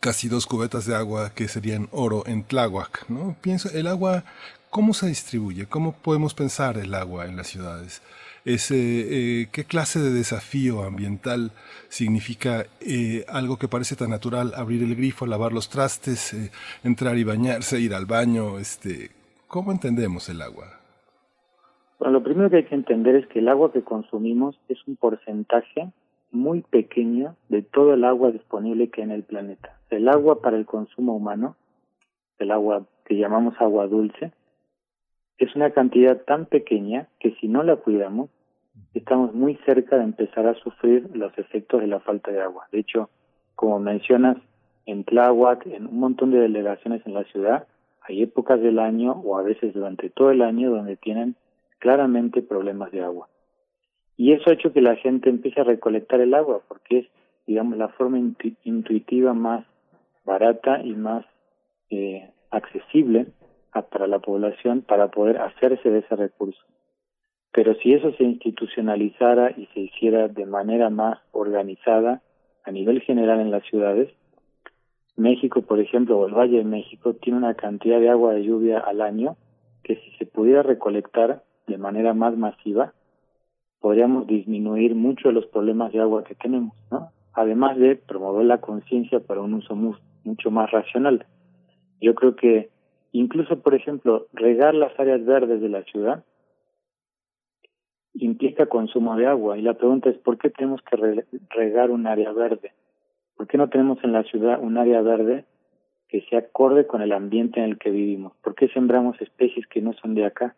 casi dos cubetas de agua que serían oro en Tláhuac, ¿no? Pienso, el agua, ¿cómo se distribuye? ¿Cómo podemos pensar el agua en las ciudades? Eh, ¿Qué clase de desafío ambiental significa eh, algo que parece tan natural, abrir el grifo, lavar los trastes, eh, entrar y bañarse, ir al baño? Este, ¿Cómo entendemos el agua? Bueno, lo primero que hay que entender es que el agua que consumimos es un porcentaje muy pequeño de todo el agua disponible que hay en el planeta. El agua para el consumo humano, el agua que llamamos agua dulce, es una cantidad tan pequeña que si no la cuidamos, estamos muy cerca de empezar a sufrir los efectos de la falta de agua. De hecho, como mencionas, en Tláhuac, en un montón de delegaciones en la ciudad, hay épocas del año o a veces durante todo el año donde tienen claramente problemas de agua. Y eso ha hecho que la gente empiece a recolectar el agua, porque es, digamos, la forma intuitiva más barata y más eh, accesible para la población para poder hacerse de ese recurso. Pero si eso se institucionalizara y se hiciera de manera más organizada a nivel general en las ciudades, México, por ejemplo, o el Valle de México, tiene una cantidad de agua de lluvia al año que si se pudiera recolectar de manera más masiva, podríamos disminuir mucho de los problemas de agua que tenemos, ¿no? Además de promover la conciencia para un uso mucho más racional. Yo creo que incluso, por ejemplo, regar las áreas verdes de la ciudad implica consumo de agua. Y la pregunta es, ¿por qué tenemos que regar un área verde? ¿Por qué no tenemos en la ciudad un área verde que se acorde con el ambiente en el que vivimos? ¿Por qué sembramos especies que no son de acá?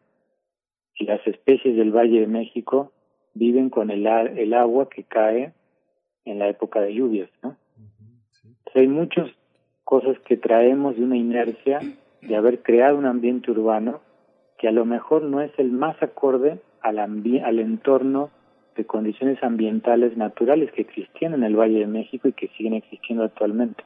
Si las especies del Valle de México viven con el, el agua que cae en la época de lluvias, ¿no? hay muchas cosas que traemos de una inercia de haber creado un ambiente urbano que a lo mejor no es el más acorde al, al entorno de condiciones ambientales naturales que existían en el Valle de México y que siguen existiendo actualmente.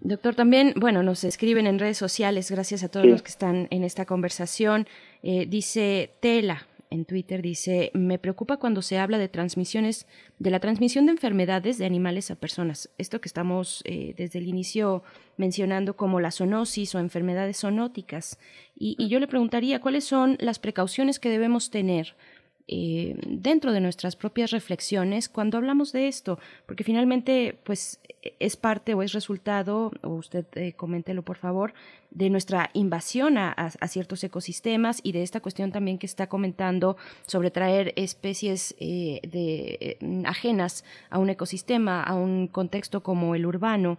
Doctor, también, bueno, nos escriben en redes sociales, gracias a todos los que están en esta conversación. Eh, dice Tela, en Twitter dice, me preocupa cuando se habla de transmisiones, de la transmisión de enfermedades de animales a personas. Esto que estamos eh, desde el inicio mencionando como la zoonosis o enfermedades zoonóticas. y, yo le preguntaría, ¿cuáles son las precauciones que debemos tener eh, dentro de nuestras propias reflexiones cuando hablamos de esto, porque finalmente pues es parte o es resultado, o usted eh, coméntelo por favor, de nuestra invasión a, ciertos ecosistemas y de esta cuestión también que está comentando sobre traer especies eh, de, ajenas a un ecosistema, a un contexto como el urbano.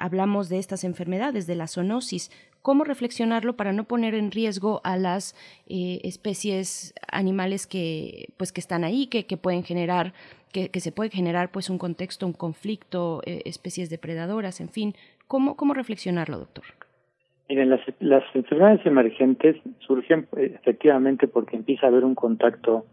hablamos de estas enfermedades, de la zoonosis cómo reflexionarlo para no poner en riesgo a las eh, especies animales que pues que están ahí que, que pueden generar que, que, se puede generar pues un contexto un conflicto eh, especies depredadoras en fin cómo cómo reflexionarlo doctor Miren, las, las enfermedades emergentes surgen eh, efectivamente porque empieza a haber un contacto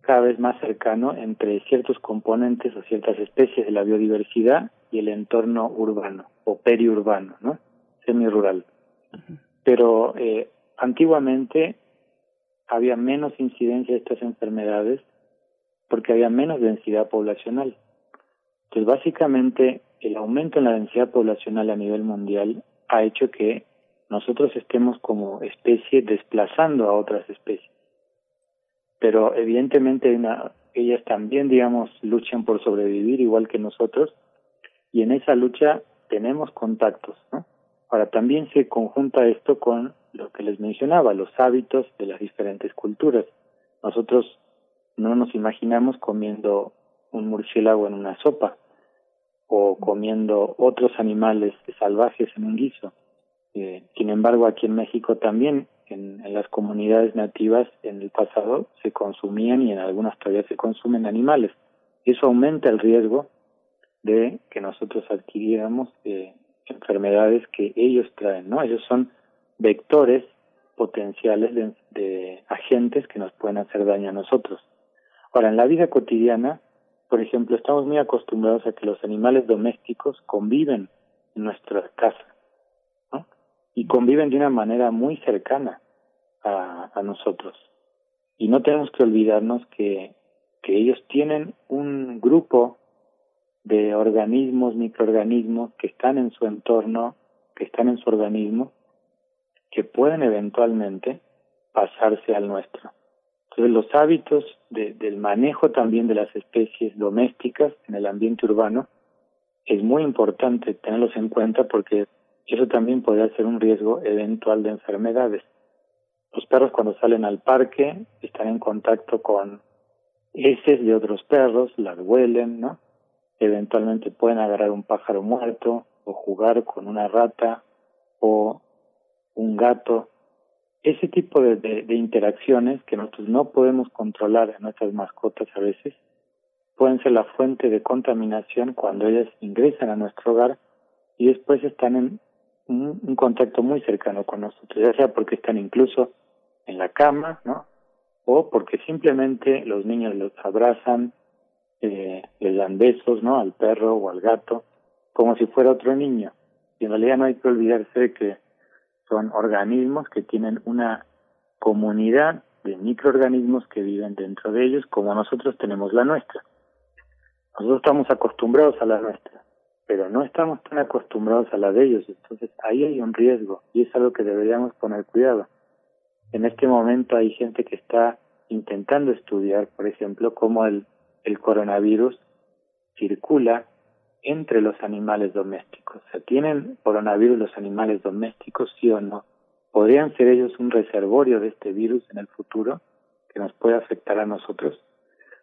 cada vez más cercano entre ciertos componentes o ciertas especies de la biodiversidad y el entorno urbano o periurbano, ¿no? Semirural. Pero eh, antiguamente había menos incidencia de estas enfermedades porque había menos densidad poblacional. Entonces, básicamente, el aumento en la densidad poblacional a nivel mundial ha hecho que nosotros estemos como especie desplazando a otras especies. Pero evidentemente ellas también, digamos, luchan por sobrevivir igual que nosotros y en esa lucha tenemos contactos, ¿no? Ahora, también se conjunta esto con lo que les mencionaba, los hábitos de las diferentes culturas. Nosotros no nos imaginamos comiendo un murciélago en una sopa o comiendo otros animales salvajes en un guiso. Eh, sin embargo, aquí en México también, en, en, las comunidades nativas, en el pasado se consumían y en algunas todavía se consumen animales. Eso aumenta el riesgo de que nosotros adquiriéramos eh, enfermedades que ellos traen, ¿no? Ellos son vectores potenciales de, de agentes que nos pueden hacer daño a nosotros. Ahora, en la vida cotidiana, por ejemplo, estamos muy acostumbrados a que los animales domésticos conviven en nuestra casa, ¿no? Y conviven de una manera muy cercana a, a nosotros. Y no tenemos que olvidarnos que, que ellos tienen un grupo de organismos, microorganismos que están en su entorno, que están en su organismo, que pueden eventualmente pasarse al nuestro. Entonces los hábitos de, del manejo también de las especies domésticas en el ambiente urbano es muy importante tenerlos en cuenta porque eso también podría ser un riesgo eventual de enfermedades. Los perros cuando salen al parque están en contacto con heces de otros perros, las huelen, ¿no? Eventualmente pueden agarrar un pájaro muerto o jugar con una rata o un gato. Ese tipo de, de, interacciones que nosotros no podemos controlar en nuestras mascotas a veces pueden ser la fuente de contaminación cuando ellas ingresan a nuestro hogar y después están en un, un contacto muy cercano con nosotros, ya sea porque están incluso en la cama, ¿no? O porque simplemente los niños los abrazan, eh, les dan besos, ¿no? Al perro o al gato, como si fuera otro niño. Y en realidad no hay que olvidarse de que son organismos que tienen una comunidad de microorganismos que viven dentro de ellos como nosotros tenemos la nuestra. Nosotros estamos acostumbrados a la nuestra, pero no estamos tan acostumbrados a la de ellos, entonces ahí hay un riesgo y es algo que deberíamos poner cuidado. En este momento hay gente que está intentando estudiar, por ejemplo, cómo el, el coronavirus circula entre los animales domésticos. O sea, ¿tienen coronavirus los animales domésticos, sí o no? ¿Podrían ser ellos un reservorio de este virus en el futuro que nos puede afectar a nosotros?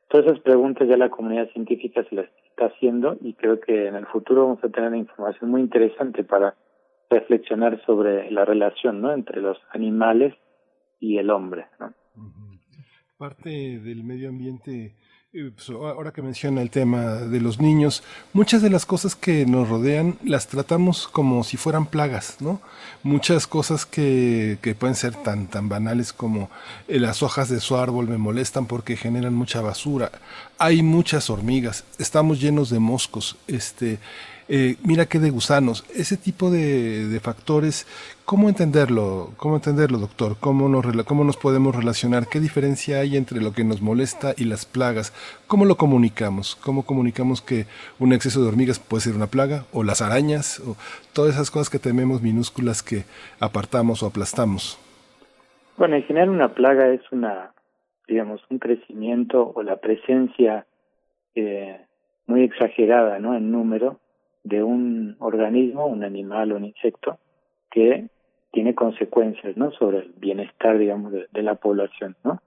Todas esas preguntas ya la comunidad científica se las está haciendo y creo que en el futuro vamos a tener información muy interesante para reflexionar sobre la relación ¿no? entre los animales y el hombre. ¿no? Parte del medio ambiente pues, ahora que menciona el tema de los niños, muchas de las cosas que nos rodean las tratamos como si fueran plagas, ¿no? Muchas cosas que, que pueden ser tan, tan banales como eh, las hojas de su árbol me molestan porque generan mucha basura. Hay muchas hormigas, estamos llenos de moscos, este, eh, mira qué de gusanos, ese tipo de, factores, ¿cómo entenderlo? ¿Cómo entenderlo, doctor? ¿Cómo nos, ¿Cómo nos podemos relacionar? ¿Qué diferencia hay entre lo que nos molesta y las plagas? ¿Cómo lo comunicamos? ¿Cómo comunicamos que un exceso de hormigas puede ser una plaga? ¿O las arañas? ¿O todas esas cosas que tememos minúsculas que apartamos o aplastamos? Bueno, en general una plaga es una, digamos, un crecimiento o la presencia eh, muy exagerada, ¿no? En número de un organismo, un animal o un insecto que tiene consecuencias, ¿no? Sobre el bienestar, digamos, de, la población, ¿no?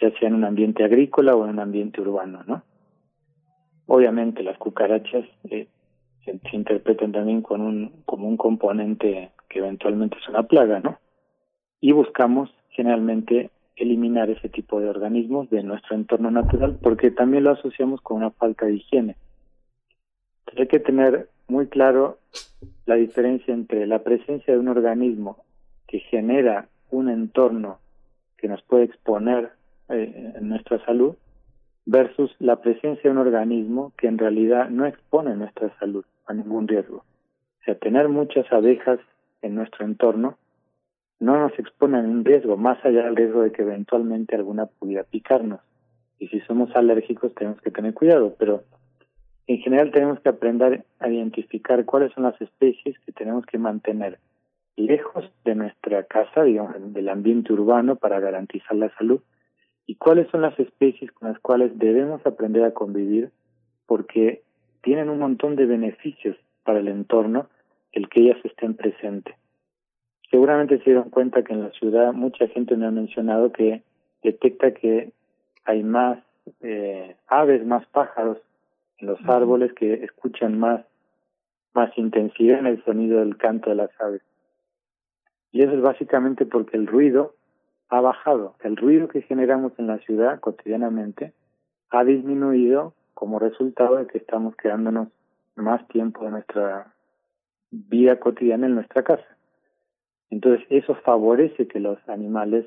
Ya sea en un ambiente agrícola o en un ambiente urbano, ¿no? Obviamente las cucarachas eh, se, se, interpretan también con un, como un componente que eventualmente es una plaga, ¿no? Y buscamos generalmente eliminar ese tipo de organismos de nuestro entorno natural porque también lo asociamos con una falta de higiene. Hay que tener muy claro la diferencia entre la presencia de un organismo que genera un entorno que nos puede exponer eh, nuestra salud versus la presencia de un organismo que en realidad no expone nuestra salud a ningún riesgo. O sea, tener muchas abejas en nuestro entorno no nos expone a ningún riesgo, más allá del riesgo de que eventualmente alguna pudiera picarnos. Y si somos alérgicos tenemos que tener cuidado, pero en general tenemos que aprender a identificar cuáles son las especies que tenemos que mantener lejos de nuestra casa, digamos, del ambiente urbano para garantizar la salud, y cuáles son las especies con las cuales debemos aprender a convivir porque tienen un montón de beneficios para el entorno el que ellas estén presentes. Seguramente se dieron cuenta que en la ciudad mucha gente me ha mencionado que detecta que hay más eh, aves, más pájaros los árboles que escuchan más, más intensidad en el sonido del canto de las aves. Y eso es básicamente porque el ruido ha bajado. El ruido que generamos en la ciudad cotidianamente ha disminuido como resultado de que estamos quedándonos más tiempo de nuestra vida cotidiana en nuestra casa. Entonces eso favorece que los animales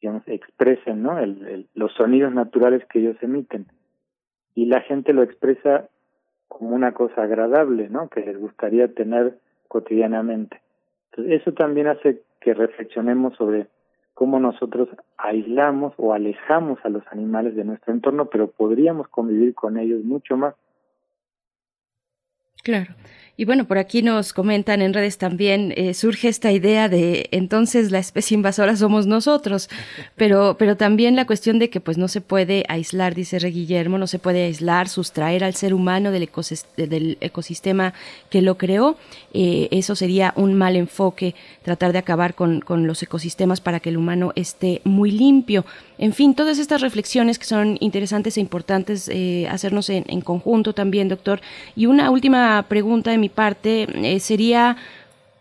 digamos, expresen ¿no? el, los sonidos naturales que ellos emiten. Y la gente lo expresa como una cosa agradable, ¿no? que les gustaría tener cotidianamente. Entonces eso también hace que reflexionemos sobre cómo nosotros aislamos o alejamos a los animales de nuestro entorno, pero podríamos convivir con ellos mucho más. Claro. Y bueno, por aquí nos comentan en redes también, eh, surge esta idea de entonces la especie invasora somos nosotros, pero, pero también la cuestión de que pues no se puede aislar, dice Re Guillermo, no se puede aislar, sustraer al ser humano del, del ecosistema que lo creó. Eh, eso sería un mal enfoque, tratar de acabar con, con los ecosistemas para que el humano esté muy limpio. En fin, todas estas reflexiones que son interesantes e importantes eh, hacernos en, en conjunto también, doctor. Y una última pregunta de mi parte eh, sería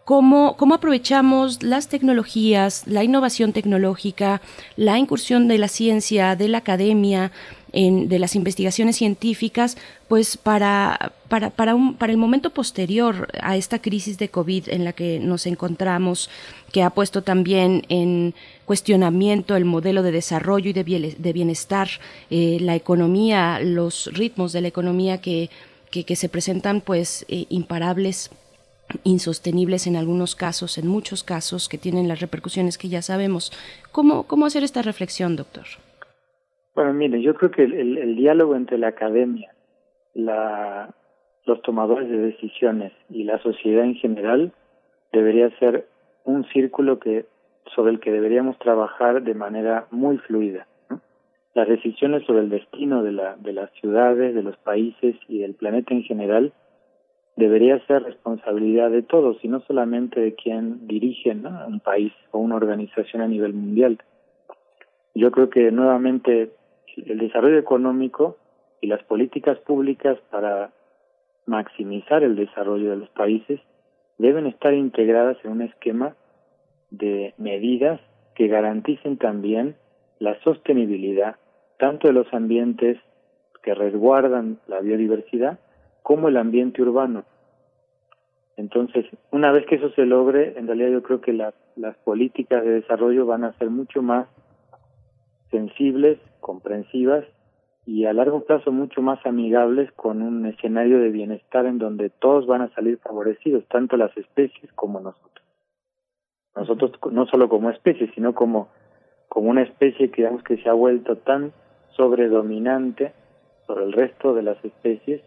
cómo, cómo aprovechamos las tecnologías, la innovación tecnológica, la incursión de la ciencia, de la academia, de las investigaciones científicas, pues para, para, para, un, para el momento posterior a esta crisis de COVID en la que nos encontramos, que ha puesto también en cuestionamiento el modelo de desarrollo y de bienestar, eh, la economía, los ritmos de la economía que que, se presentan pues eh, imparables insostenibles en algunos casos, en muchos casos, que tienen las repercusiones que ya sabemos. ¿Cómo, cómo hacer esta reflexión, doctor? Bueno, mire, yo creo que el, el, diálogo entre la academia, la, los tomadores de decisiones y la sociedad en general debería ser un círculo que sobre el que deberíamos trabajar de manera muy fluida las decisiones sobre el destino de, la, de las ciudades, de los países y del planeta en general debería ser responsabilidad de todos y no solamente de quien dirige un país o una organización a nivel mundial. Yo creo que nuevamente el desarrollo económico y las políticas públicas para maximizar el desarrollo de los países deben estar integradas en un esquema de medidas que garanticen también la sostenibilidad tanto de los ambientes que resguardan la biodiversidad como el ambiente urbano. Entonces, una vez que eso se logre, en realidad yo creo que las políticas de desarrollo van a ser mucho más sensibles, comprensivas y a largo plazo mucho más amigables con un escenario de bienestar en donde todos van a salir favorecidos, tanto las especies como nosotros. Nosotros no solo como especie, sino como como una especie que digamos que se ha vuelto tan sobredominante sobre el resto de las especies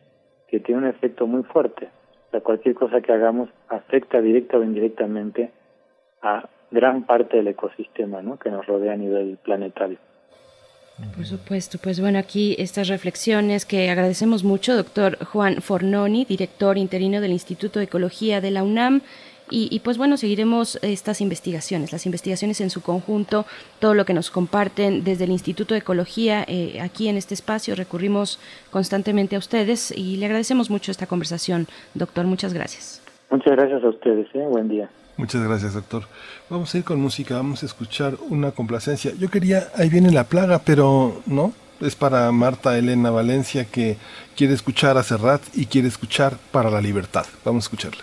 que tiene un efecto muy fuerte. O sea, cualquier cosa que hagamos afecta directa o indirectamente a gran parte del ecosistema ¿no? que nos rodea a nivel planetario. Por supuesto, pues bueno, aquí estas reflexiones que agradecemos mucho, doctor Juan Fornoni, director interino del Instituto de Ecología de la UNAM. Y, pues bueno, seguiremos estas investigaciones, las investigaciones en su conjunto, todo lo que nos comparten desde el Instituto de Ecología eh, aquí en este espacio. Recurrimos constantemente a ustedes y le agradecemos mucho esta conversación, doctor. Muchas gracias. Muchas gracias a ustedes. ¿eh? Buen día. Muchas gracias, doctor. Vamos a ir con música, vamos a escuchar una complacencia. Yo quería, ahí viene la plaga, pero no, es para Marta Elena Valencia que quiere escuchar a Serrat y quiere escuchar para la libertad. Vamos a escucharla.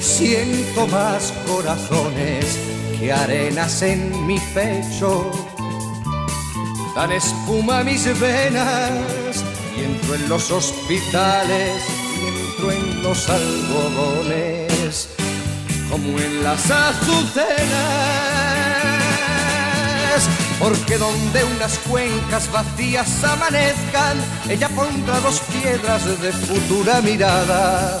Siento más corazones que arenas en mi pecho. Dan espuma mis venas y entro en los hospitales y entro en los algodones como en las azucenas. Porque donde unas cuencas vacías amanezcan, ella pondrá dos piedras de futura mirada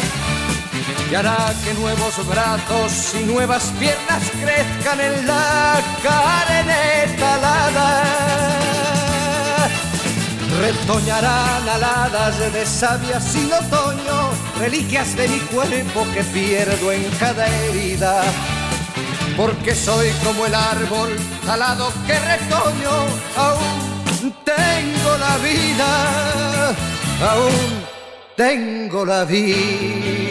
y hará que nuevos brazos y nuevas piernas crezcan en la carne talada. Retoñarán aladas de savia sin otoño, reliquias de mi cuerpo que pierdo en cada herida. Porque soy como el árbol talado que retoño, aún tengo la vida, aún tengo la vida.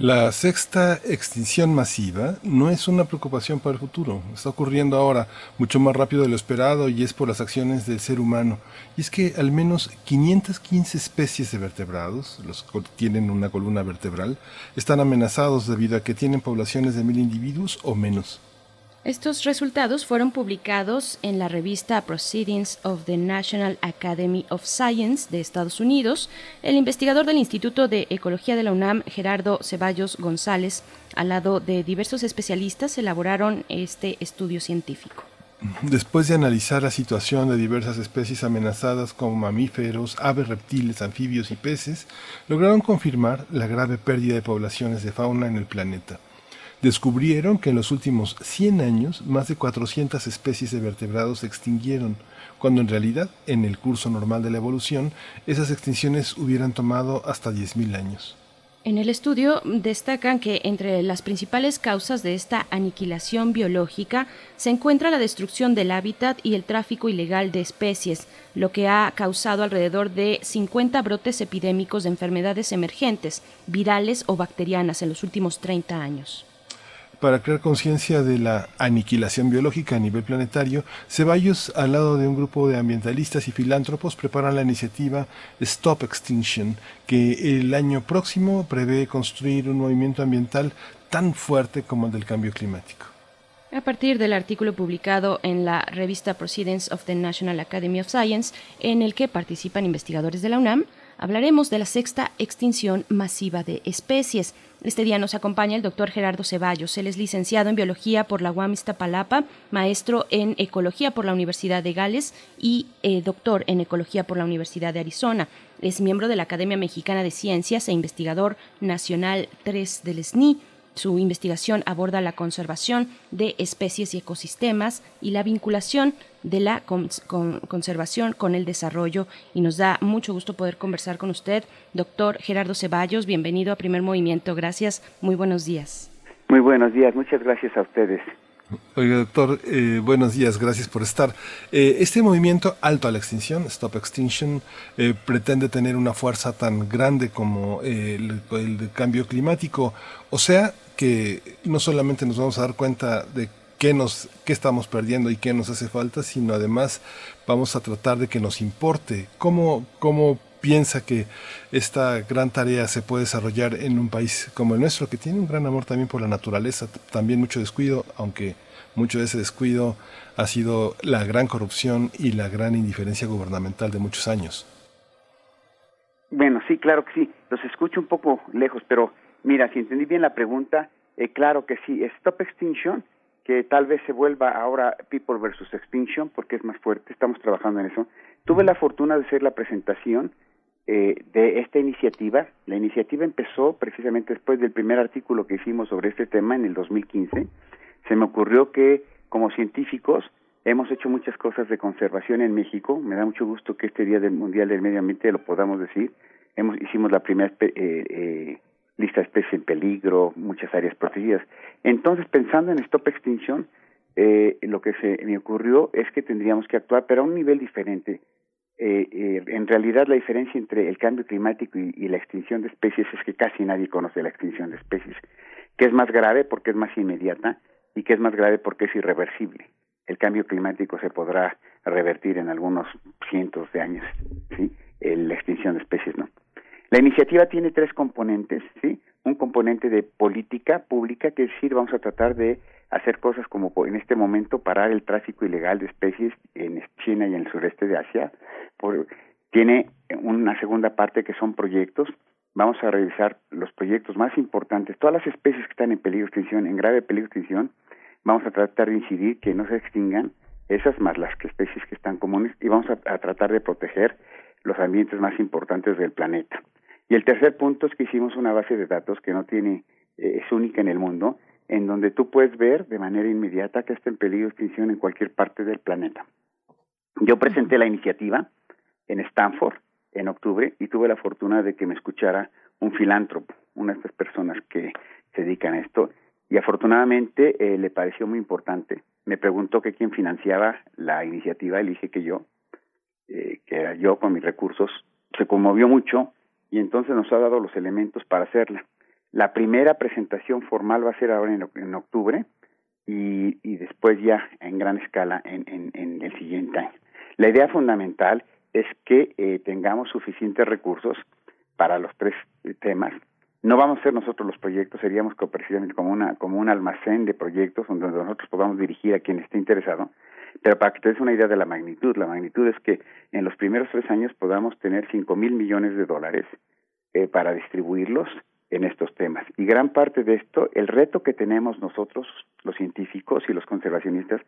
La sexta extinción masiva no es una preocupación para el futuro, está ocurriendo ahora mucho más rápido de lo esperado y es por las acciones del ser humano. Y es que al menos 515 especies de vertebrados, los que tienen una columna vertebral, están amenazados debido a que tienen poblaciones de mil individuos o menos. Estos resultados fueron publicados en la revista Proceedings of the National Academy of Science de Estados Unidos. El investigador del Instituto de Ecología de la UNAM, Gerardo Ceballos González, al lado de diversos especialistas, elaboraron este estudio científico. Después de analizar la situación de diversas especies amenazadas como mamíferos, aves, reptiles, anfibios y peces, lograron confirmar la grave pérdida de poblaciones de fauna en el planeta descubrieron que en los últimos 100 años más de 400 especies de vertebrados se extinguieron, cuando en realidad, en el curso normal de la evolución, esas extinciones hubieran tomado hasta 10.000 años. En el estudio destacan que entre las principales causas de esta aniquilación biológica se encuentra la destrucción del hábitat y el tráfico ilegal de especies, lo que ha causado alrededor de 50 brotes epidémicos de enfermedades emergentes, virales o bacterianas en los últimos 30 años para crear conciencia de la aniquilación biológica a nivel planetario, Ceballos, al lado de un grupo de ambientalistas y filántropos, preparan la iniciativa Stop Extinction, que el año próximo prevé construir un movimiento ambiental tan fuerte como el del cambio climático. A partir del artículo publicado en la revista Proceedings of the National Academy of Science, en el que participan investigadores de la UNAM, hablaremos de la sexta extinción masiva de especies. Este día nos acompaña el doctor Gerardo Ceballos. Él es licenciado en Biología por la UAM Iztapalapa, maestro en Ecología por la Universidad de Gales y eh, doctor en Ecología por la Universidad de Arizona. Es miembro de la Academia Mexicana de Ciencias e investigador nacional 3 del SNI. Su investigación aborda la conservación de especies y ecosistemas y la vinculación de la conservación con el desarrollo y nos da mucho gusto poder conversar con usted, doctor Gerardo Ceballos. Bienvenido a Primer Movimiento. Gracias. Muy buenos días. Muy buenos días. Muchas gracias a ustedes. Oiga, doctor, eh, buenos días, gracias por estar. Eh, este movimiento Alto a la Extinción, Stop Extinction, eh, pretende tener una fuerza tan grande como el, cambio climático, o sea que no solamente nos vamos a dar cuenta de qué, nos, qué estamos perdiendo y qué nos hace falta, sino además vamos a tratar de que nos importe. ¿Cómo, cómo piensa que esta gran tarea se puede desarrollar en un país como el nuestro, que tiene un gran amor también por la naturaleza, también mucho descuido, aunque mucho de ese descuido ha sido la gran corrupción y la gran indiferencia gubernamental de muchos años. Bueno, sí, claro que sí. Los escucho un poco lejos, pero mira, si entendí bien la pregunta, eh, claro que sí. Stop Extinction, que tal vez se vuelva ahora People versus Extinction, porque es más fuerte, estamos trabajando en eso. Tuve la fortuna de hacer la presentación eh, de esta iniciativa. La iniciativa empezó precisamente después del primer artículo que hicimos sobre este tema en el 2015. Se me ocurrió que como científicos hemos hecho muchas cosas de conservación en México. Me da mucho gusto que este Día del Mundial del Medio Ambiente lo podamos decir. Hemos, hicimos la primera eh, eh, lista de especies en peligro, muchas áreas protegidas. Entonces, pensando en Stop Extinction, eh, lo que se me ocurrió es que tendríamos que actuar, pero a un nivel diferente. Eh, eh, en realidad la diferencia entre el cambio climático y, la extinción de especies es que casi nadie conoce la extinción de especies, que es más grave porque es más inmediata y que es más grave porque es irreversible. El cambio climático se podrá revertir en algunos cientos de años, ¿sí? la extinción de especies no. La iniciativa tiene tres componentes, ¿sí? Un componente de política pública, que es decir, vamos a tratar de hacer cosas como en este momento parar el tráfico ilegal de especies en China y en el sureste de Asia. Por, tiene una segunda parte que son proyectos. Vamos a revisar los proyectos más importantes, todas las especies que están en peligro de extinción, en grave peligro de extinción. Vamos a tratar de incidir que no se extingan esas más las que especies que están comunes y vamos a, tratar de proteger los ambientes más importantes del planeta. Y el tercer punto es que hicimos una base de datos que no tiene, eh, es única en el mundo, en donde tú puedes ver de manera inmediata que está en peligro de extinción en cualquier parte del planeta. Yo presenté la iniciativa en Stanford en octubre y tuve la fortuna de que me escuchara un filántropo, una de estas personas que se dedican a esto, y afortunadamente eh, le pareció muy importante. Me preguntó que quién financiaba la iniciativa, le dije que yo, eh, que era yo con mis recursos. Se conmovió mucho y entonces nos ha dado los elementos para hacerla. La primera presentación formal va a ser ahora en, octubre y, después ya en gran escala en, en, en, el siguiente año. La idea fundamental es que eh, tengamos suficientes recursos para los tres temas. No vamos a ser nosotros los proyectos, seríamos precisamente como, una, como un almacén de proyectos donde nosotros podamos dirigir a quien esté interesado. Pero para que te des una idea de la magnitud, la magnitud es que en los primeros tres años podamos tener cinco mil millones de dólares eh, para distribuirlos en estos temas. Y gran parte de esto, el reto que tenemos nosotros, los científicos y los conservacionistas,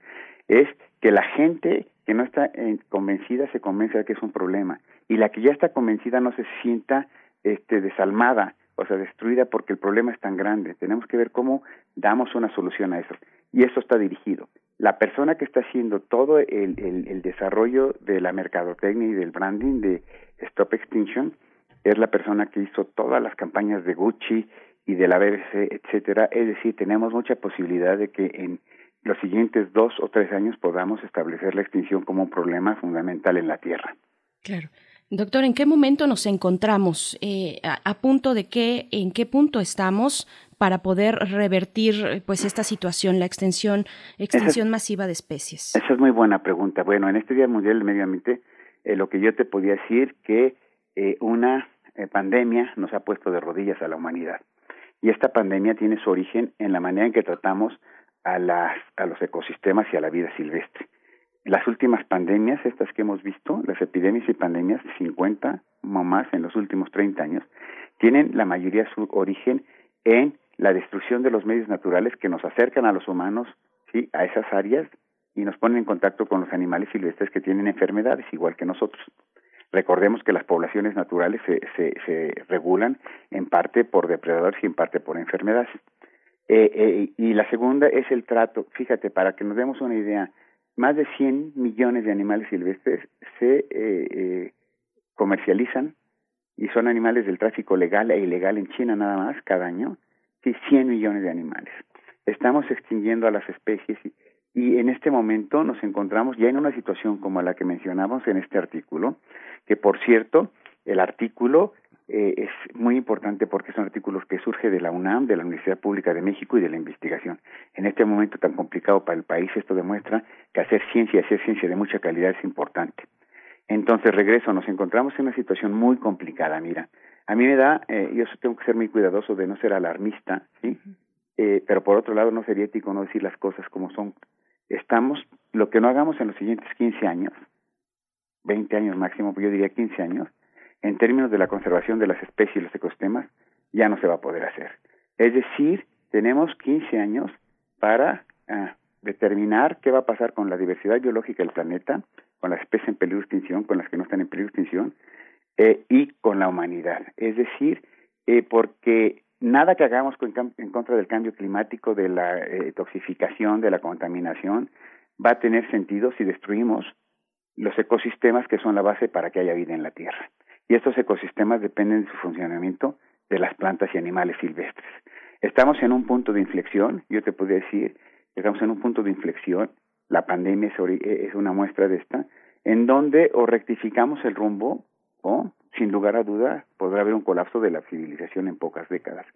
es que la gente que no está eh, convencida se convence de que es un problema y la que ya está convencida no se sienta este, desalmada, o sea, destruida porque el problema es tan grande. Tenemos que ver cómo damos una solución a eso. Y eso está dirigido. La persona que está haciendo todo el, el, el desarrollo de la mercadotecnia y del branding de Stop Extinction es la persona que hizo todas las campañas de Gucci y de la BBC, etcétera. Es decir, tenemos mucha posibilidad de que en los siguientes dos o tres años podamos establecer la extinción como un problema fundamental en la Tierra. Claro. Doctor, ¿en qué momento nos encontramos? Eh, a, punto de qué, en qué punto estamos para poder revertir pues esta situación, la extensión, extinción masiva de especies? Esa es muy buena pregunta. Bueno, en este Día Mundial del Medio Ambiente, eh, lo que yo te podía decir que eh, una eh, pandemia nos ha puesto de rodillas a la humanidad. Y esta pandemia tiene su origen en la manera en que tratamos a, las, a los ecosistemas y a la vida silvestre. Las últimas pandemias, estas que hemos visto, las epidemias y pandemias, 50 o más en los últimos 30 años, tienen la mayoría su origen en la destrucción de los medios naturales que nos acercan a los humanos, ¿sí? a esas áreas y nos ponen en contacto con los animales silvestres que tienen enfermedades igual que nosotros. Recordemos que las poblaciones naturales se, se, regulan en parte por depredadores y en parte por enfermedades. Eh, eh, y la segunda es el trato. Fíjate, para que nos demos una idea, más de 100 millones de animales silvestres se eh, eh, comercializan y son animales del tráfico legal e ilegal en China nada más cada año. Sí, 100 millones de animales. Estamos extinguiendo a las especies y, en este momento nos encontramos ya en una situación como la que mencionamos en este artículo, que por cierto, el artículo eh, es muy importante porque son artículos que surge de la UNAM, de la Universidad Pública de México y de la investigación. En este momento tan complicado para el país, esto demuestra que hacer ciencia y hacer ciencia de mucha calidad es importante. Entonces, regreso, nos encontramos en una situación muy complicada, mira. A mí me da, eh, yo tengo que ser muy cuidadoso de no ser alarmista, ¿sí? Eh, pero por otro lado no sería ético no decir las cosas como son. Estamos, lo que no hagamos en los siguientes 15 años, 20 años máximo, yo diría 15 años, en términos de la conservación de las especies y los ecosistemas, ya no se va a poder hacer. Es decir, tenemos 15 años para ah, determinar qué va a pasar con la diversidad biológica del planeta, con las especies en peligro de extinción, con las que no están en peligro de extinción, eh, y con la humanidad. Es decir, eh, porque nada que hagamos en contra del cambio climático, de la eh, toxificación, de la contaminación, va a tener sentido si destruimos los ecosistemas que son la base para que haya vida en la Tierra. Y estos ecosistemas dependen de su funcionamiento de las plantas y animales silvestres. Estamos en un punto de inflexión, yo te podría decir, estamos en un punto de inflexión, la pandemia es, es una muestra de esta, en donde o rectificamos el rumbo o, sin lugar a duda, podrá haber un colapso de la civilización en pocas décadas.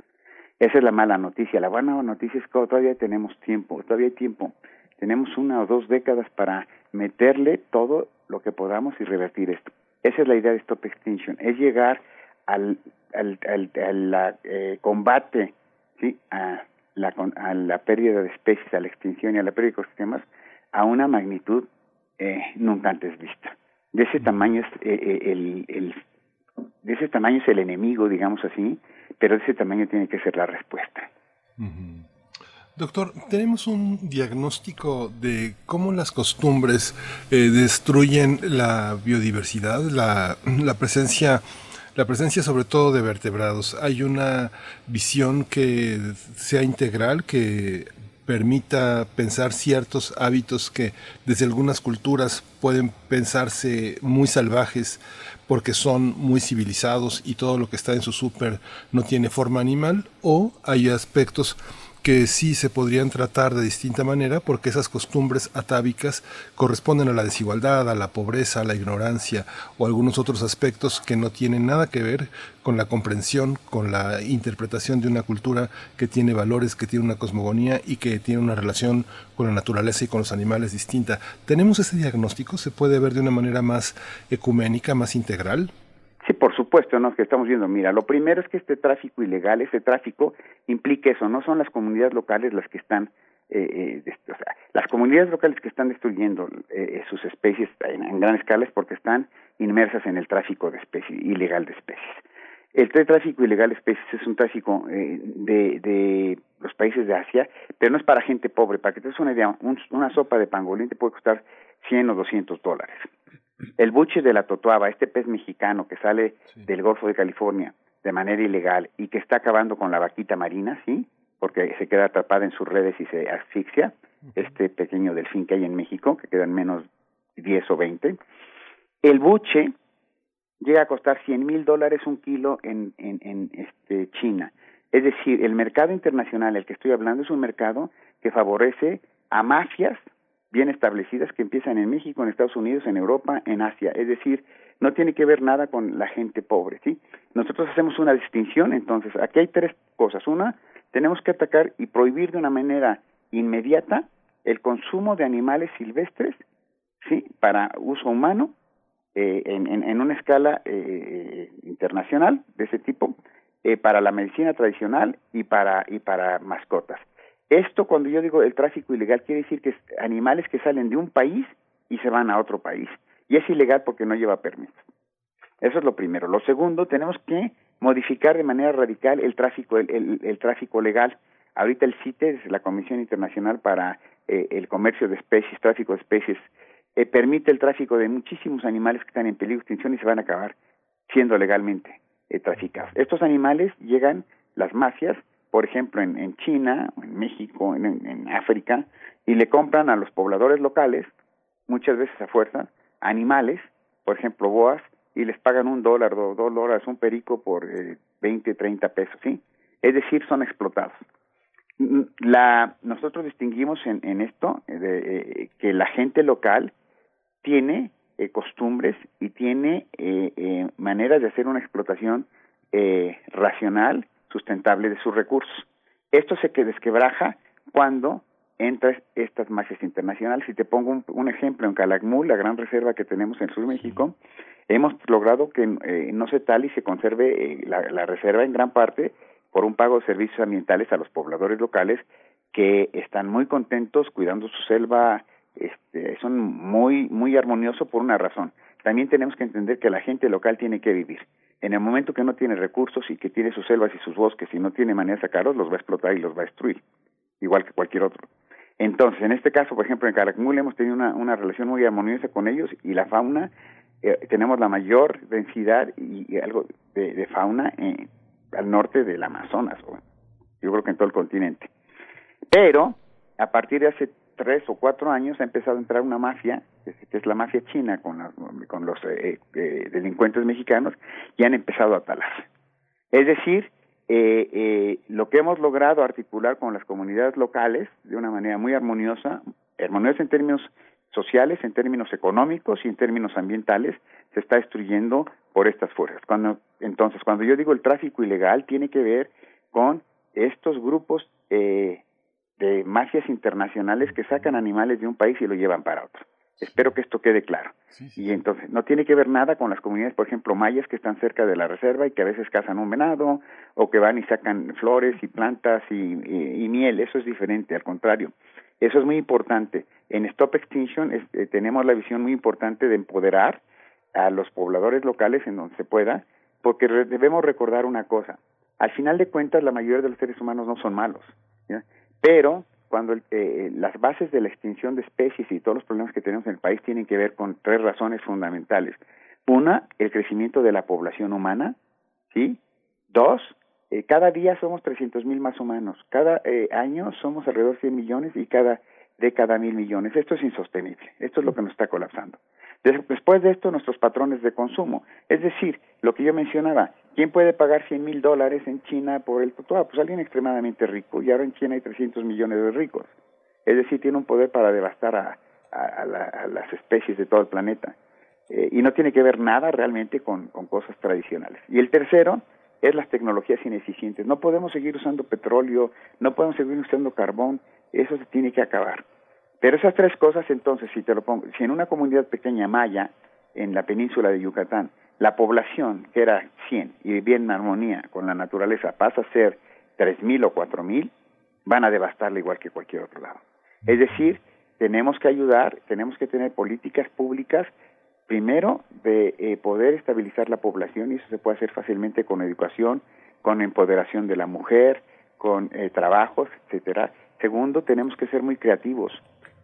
Esa es la mala noticia. La buena noticia es que todavía tenemos tiempo, todavía hay tiempo. Tenemos una o dos décadas para meterle todo lo que podamos y revertir esto. Esa es la idea de Stop Extinction, es llegar al, al, al, eh, combate ¿sí? a, la, a la pérdida de especies, a la extinción y a la pérdida de ecosistemas a una magnitud eh, nunca antes vista. De ese tamaño es eh, eh, el, el, de ese tamaño es el enemigo, digamos así, pero de ese tamaño tiene que ser la respuesta. Doctor, tenemos un diagnóstico de cómo las costumbres eh, destruyen la biodiversidad, la, la presencia la presencia sobre todo de vertebrados. Hay una visión que sea integral, que permita pensar ciertos hábitos que desde algunas culturas pueden pensarse muy salvajes porque son muy civilizados y todo lo que está en su súper no tiene forma animal o hay aspectos que sí se podrían tratar de distinta manera porque esas costumbres atávicas corresponden a la desigualdad, a la pobreza, a la ignorancia o algunos otros aspectos que no tienen nada que ver con la comprensión, con la interpretación de una cultura que tiene valores, que tiene una cosmogonía y que tiene una relación con la naturaleza y con los animales distinta. ¿Tenemos ese diagnóstico? ¿Se puede ver de una manera más ecuménica, más integral? Sí, por supuesto, ¿no? Que estamos viendo, mira, lo primero es que este tráfico ilegal, ese tráfico implica eso, no son las comunidades locales las que están, eh, eh, o sea, las comunidades locales que están destruyendo eh, sus especies en, gran escala es porque están inmersas en el tráfico de especies, ilegal de especies. El tráfico ilegal de especies es un tráfico de, de los países de Asia, pero no es para gente pobre. Para que te des una idea, una sopa de pangolín te puede costar 100 o 200 dólares. El buche de la totuaba, este pez mexicano que sale del Golfo de California de manera ilegal y que está acabando con la vaquita marina, ¿sí? Porque se queda atrapada en sus redes y se asfixia. Este pequeño delfín que hay en México, que quedan menos 10 o 20. El buche llega a costar 100 mil dólares un kilo en, en, en este, China. Es decir, el mercado internacional del que estoy hablando es un mercado que favorece a mafias bien establecidas que empiezan en México, en Estados Unidos, en Europa, en Asia. Es decir, no tiene que ver nada con la gente pobre, ¿sí? Nosotros hacemos una distinción, entonces, aquí hay tres cosas. Una, tenemos que atacar y prohibir de una manera inmediata el consumo de animales silvestres, ¿sí? Para uso humano, eh, en, una escala eh, internacional de ese tipo, eh, para la medicina tradicional y para, y para mascotas. Esto, cuando yo digo el tráfico ilegal, quiere decir que es animales que salen de un país y se van a otro país. Y es ilegal porque no lleva permiso. Eso es lo primero. Lo segundo, tenemos que modificar de manera radical el tráfico, el, el, tráfico legal. Ahorita el CITES, la Comisión Internacional para eh, el Comercio de Especies, Tráfico de Especies, eh, permite el tráfico de muchísimos animales que están en peligro de extinción y se van a acabar siendo legalmente eh, traficados. Estos animales llegan, las mafias, por ejemplo, en, en China, en México, en, en, África, y le compran a los pobladores locales, muchas veces a fuerza, animales, por ejemplo, boas, y les pagan un dólar, dos, dólares, un perico por eh, 20, 30 pesos, ¿sí? Es decir, son explotados. La, nosotros distinguimos en, en esto eh, de, eh, que la gente local tiene eh, costumbres y tiene eh, eh, maneras de hacer una explotación racional sustentable de sus recursos. Esto se que desquebraja cuando entran estas masas internacionales. Si te pongo un, ejemplo, en Calakmul, la gran reserva que tenemos en Sur México, hemos logrado que eh, no se tal y se conserve eh, la, reserva en gran parte por un pago de servicios ambientales a los pobladores locales que están muy contentos cuidando su selva, este, son muy muy armoniosos por una razón. También tenemos que entender que la gente local tiene que vivir en el momento que no tiene recursos y que tiene sus selvas y sus bosques y no tiene manera de sacarlos, los va a explotar y los va a destruir, igual que cualquier otro. Entonces, en este caso, por ejemplo, en Calakmul hemos tenido una, una relación muy armoniosa con ellos y la fauna eh, tenemos la mayor densidad y, algo de, fauna al norte del Amazonas, yo creo que en todo el continente. Pero a partir de hace tres o cuatro años ha empezado a entrar una mafia, que es la mafia china con, con los eh, eh, delincuentes mexicanos, y han empezado a talar. Es decir, eh, eh, lo que hemos logrado articular con las comunidades locales de una manera muy armoniosa, armoniosa en términos sociales, en términos económicos y en términos ambientales, se está destruyendo por estas fuerzas. Cuando, entonces, cuando yo digo el tráfico ilegal, tiene que ver con estos grupos eh, de mafias internacionales que sacan animales de un país y lo llevan para otro. Espero que esto quede claro. Y entonces, no tiene que ver nada con las comunidades, por ejemplo, mayas que están cerca de la reserva y que a veces cazan un venado, o que van y sacan flores y plantas y, y, miel. Eso es diferente, al contrario. Eso es muy importante. En Stop Extinction eh, tenemos la visión muy importante de empoderar a los pobladores locales en donde se pueda, porque debemos recordar una cosa. Al final de cuentas, la mayoría de los seres humanos no son malos. Pero cuando eh, las bases de la extinción de especies y todos los problemas que tenemos en el país tienen que ver con tres razones fundamentales. Una, el crecimiento de la población humana, ¿sí? Dos, eh, cada día somos 300 mil más humanos, cada eh, año somos alrededor de 100 millones y cada década mil millones. Esto es insostenible, esto es lo que nos está colapsando. Después de esto, nuestros patrones de consumo. Es decir, lo que yo mencionaba, ¿quién puede pagar 100 mil dólares en China por el tatuaje? Pues alguien extremadamente rico. Y ahora en China hay 300 millones de ricos. Es decir, tiene un poder para devastar a, las especies de todo el planeta. Eh, y no tiene que ver nada realmente con, con cosas tradicionales. Y el tercero es las tecnologías ineficientes. No podemos seguir usando petróleo, no podemos seguir usando carbón. Eso se tiene que acabar. Pero esas tres cosas, entonces, si te lo pongo, si en una comunidad pequeña maya, en la península de Yucatán, la población, que era 100 y vivía en armonía con la naturaleza, pasa a ser 3.000 o 4.000, van a devastarla igual que cualquier otro lado. Es decir, tenemos que ayudar, tenemos que tener políticas públicas, primero, de eh, poder estabilizar la población, y eso se puede hacer fácilmente con educación, con empoderación de la mujer, con eh, trabajos, etcétera. Segundo, tenemos que ser muy creativos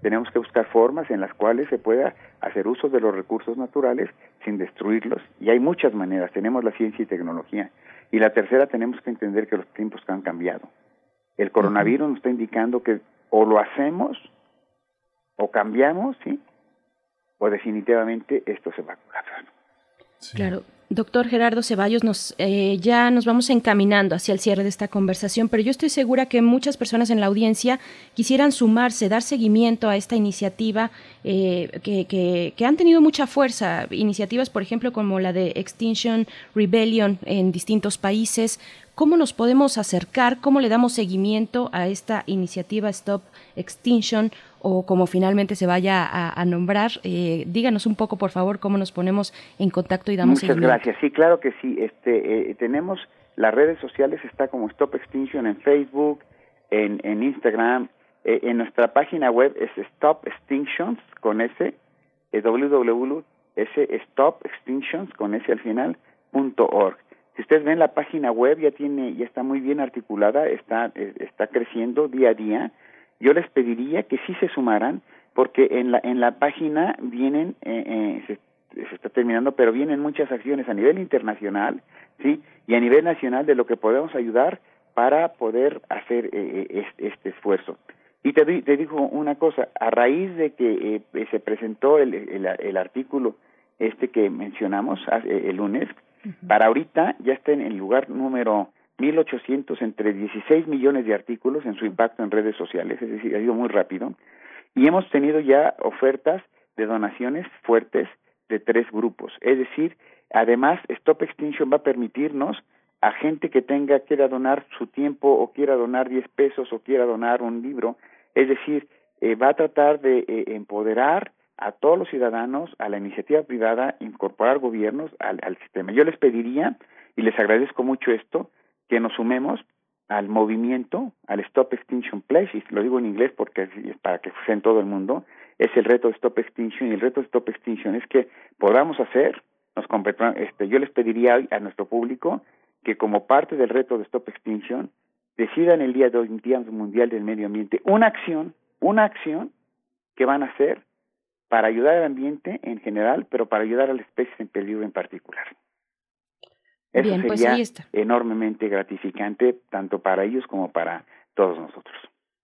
tenemos que buscar formas en las cuales se pueda hacer uso de los recursos naturales sin destruirlos. Y hay muchas maneras. Tenemos la ciencia y tecnología. Y la tercera, tenemos que entender que los tiempos han cambiado. El coronavirus nos está indicando que o lo hacemos o cambiamos, ¿sí? O definitivamente esto se va a Claro. Doctor Gerardo Ceballos, nos, eh, ya nos vamos encaminando hacia el cierre de esta conversación, pero yo estoy segura que muchas personas en la audiencia quisieran sumarse, dar seguimiento a esta iniciativa eh, que, han tenido mucha fuerza. Iniciativas, por ejemplo, como la de Extinction Rebellion en distintos países. ¿Cómo nos podemos acercar? ¿Cómo le damos seguimiento a esta iniciativa Stop Extinction? O como finalmente se vaya a, nombrar. Eh, díganos un poco, por favor, cómo nos ponemos en contacto y damos Muchas gracias. Sí, claro que sí. Este, eh, tenemos las redes sociales, está como Stop Extinction en Facebook, en, en Instagram, eh, en nuestra página web es Stop Extinctions con S, www.stopextinctions con S al final, punto org. Si ustedes ven la página web ya tiene, ya está muy bien articulada, está, está creciendo día a día yo les pediría que sí se sumaran, porque en la, en la página vienen, eh, eh, se, está terminando, pero vienen muchas acciones a nivel internacional, ¿sí? Y a nivel nacional de lo que podemos ayudar para poder hacer eh, este, esfuerzo. Y te, te digo una cosa, a raíz de que se presentó el, el, artículo este que mencionamos el lunes, para ahorita ya está en el lugar número 1.800 entre 16 millones de artículos en su impacto en redes sociales, es decir, ha ido muy rápido. Y hemos tenido ya ofertas de donaciones fuertes de tres grupos. Es decir, además, Stop Extinction va a permitirnos a gente que tenga, quiera donar su tiempo o quiera donar 10 pesos o quiera donar un libro. Es decir, eh, va a tratar de eh, empoderar a todos los ciudadanos, a la iniciativa privada, incorporar gobiernos al, al sistema. Yo les pediría, y les agradezco mucho esto, que nos sumemos al movimiento, al Stop Extinction Pledge, y lo digo en inglés porque es para que sea en todo el mundo, es el reto de Stop Extinction, y el reto de Stop Extinction es que podamos hacer, nos este, yo les pediría a nuestro público que como parte del reto de Stop Extinction, decidan el día de hoy, Día Mundial del Medio Ambiente, una acción, una acción que van a hacer para ayudar al ambiente en general, pero para ayudar a las especies en peligro en particular. Eso Bien, pues sería ahí está. enormemente gratificante tanto para ellos como para todos nosotros.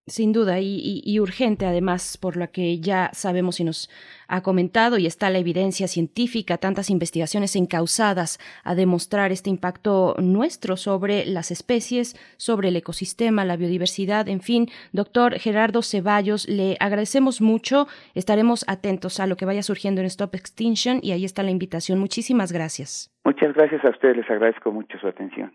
Sin duda, y, y- y urgente además, por lo que ya sabemos y nos ha comentado, y está la evidencia científica, tantas investigaciones encausadas a demostrar este impacto nuestro sobre las especies, sobre el ecosistema, la biodiversidad, en fin. Doctor Gerardo Ceballos, le agradecemos mucho, estaremos atentos a lo que vaya surgiendo en Stop Extinction, y ahí está la invitación. Muchísimas gracias. Muchas gracias a ustedes, les agradezco mucho su atención.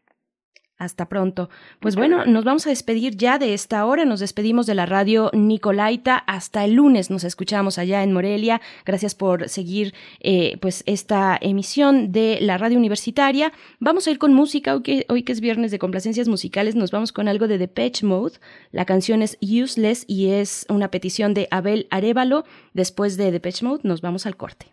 Hasta pronto. Pues bueno, nos vamos a despedir ya de esta hora. Nos despedimos de la radio Nicolaita. Hasta el lunes nos escuchamos allá en Morelia. Gracias por seguir eh, pues esta emisión de la radio universitaria. Vamos a ir con música. Hoy que, hoy que es viernes de complacencias musicales, nos vamos con algo de Depeche Mode. La canción es Useless y es una petición de Abel Arevalo. Después de Depeche Mode, nos vamos al corte.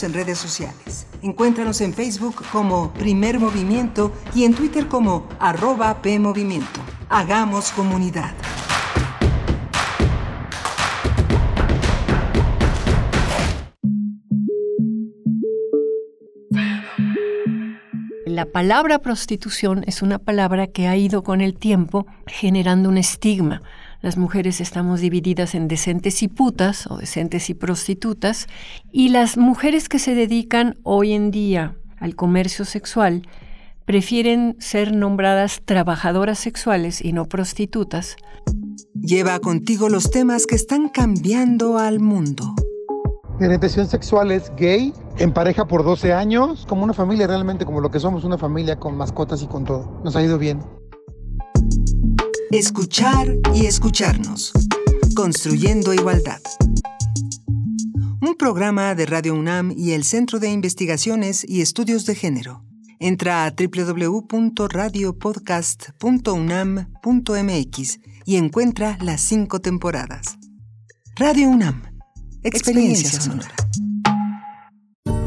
En redes sociales. Encuéntranos en Facebook como Primer Movimiento y en Twitter como arroba PMovimiento. Hagamos comunidad. La palabra prostitución es una palabra que ha ido con el tiempo generando un estigma. Las mujeres estamos divididas en decentes y putas o decentes y prostitutas y las mujeres que se dedican hoy en día al comercio sexual prefieren ser nombradas trabajadoras sexuales y no prostitutas. Lleva contigo los temas que están cambiando al mundo. Mi orientación sexual es gay, en pareja por 12 años, como una familia realmente, como lo que somos, una familia con mascotas y con todo. Nos ha ido bien. Escuchar y escucharnos. Construyendo igualdad. Un programa de Radio UNAM y el Centro de Investigaciones y Estudios de Género. Entra a www.radiopodcast.unam.mx y encuentra las cinco temporadas. Radio UNAM. Experiencia sonora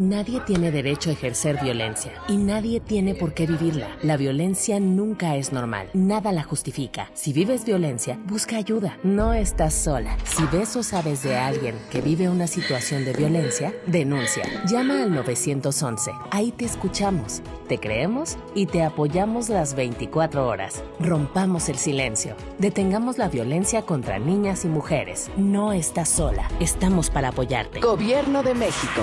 Nadie tiene derecho a ejercer violencia y nadie tiene por qué vivirla. La violencia nunca es normal, nada la justifica. Si vives violencia, busca ayuda, no estás sola. Si ves o sabes de alguien que vive una situación de violencia, denuncia. Llama al 911, ahí te escuchamos, te creemos y te apoyamos las 24 horas. Rompamos el silencio, detengamos la violencia contra niñas y mujeres. No estás sola, estamos para apoyarte. Gobierno de México.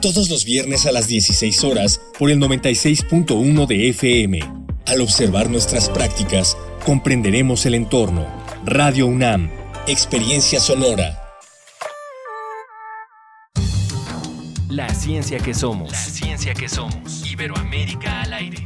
todos los viernes a las 16 horas por el 96.1 de FM. Al observar nuestras prácticas, comprenderemos el entorno. Radio UNAM, Experiencia Sonora. La ciencia que somos. La ciencia que somos. Iberoamérica al aire.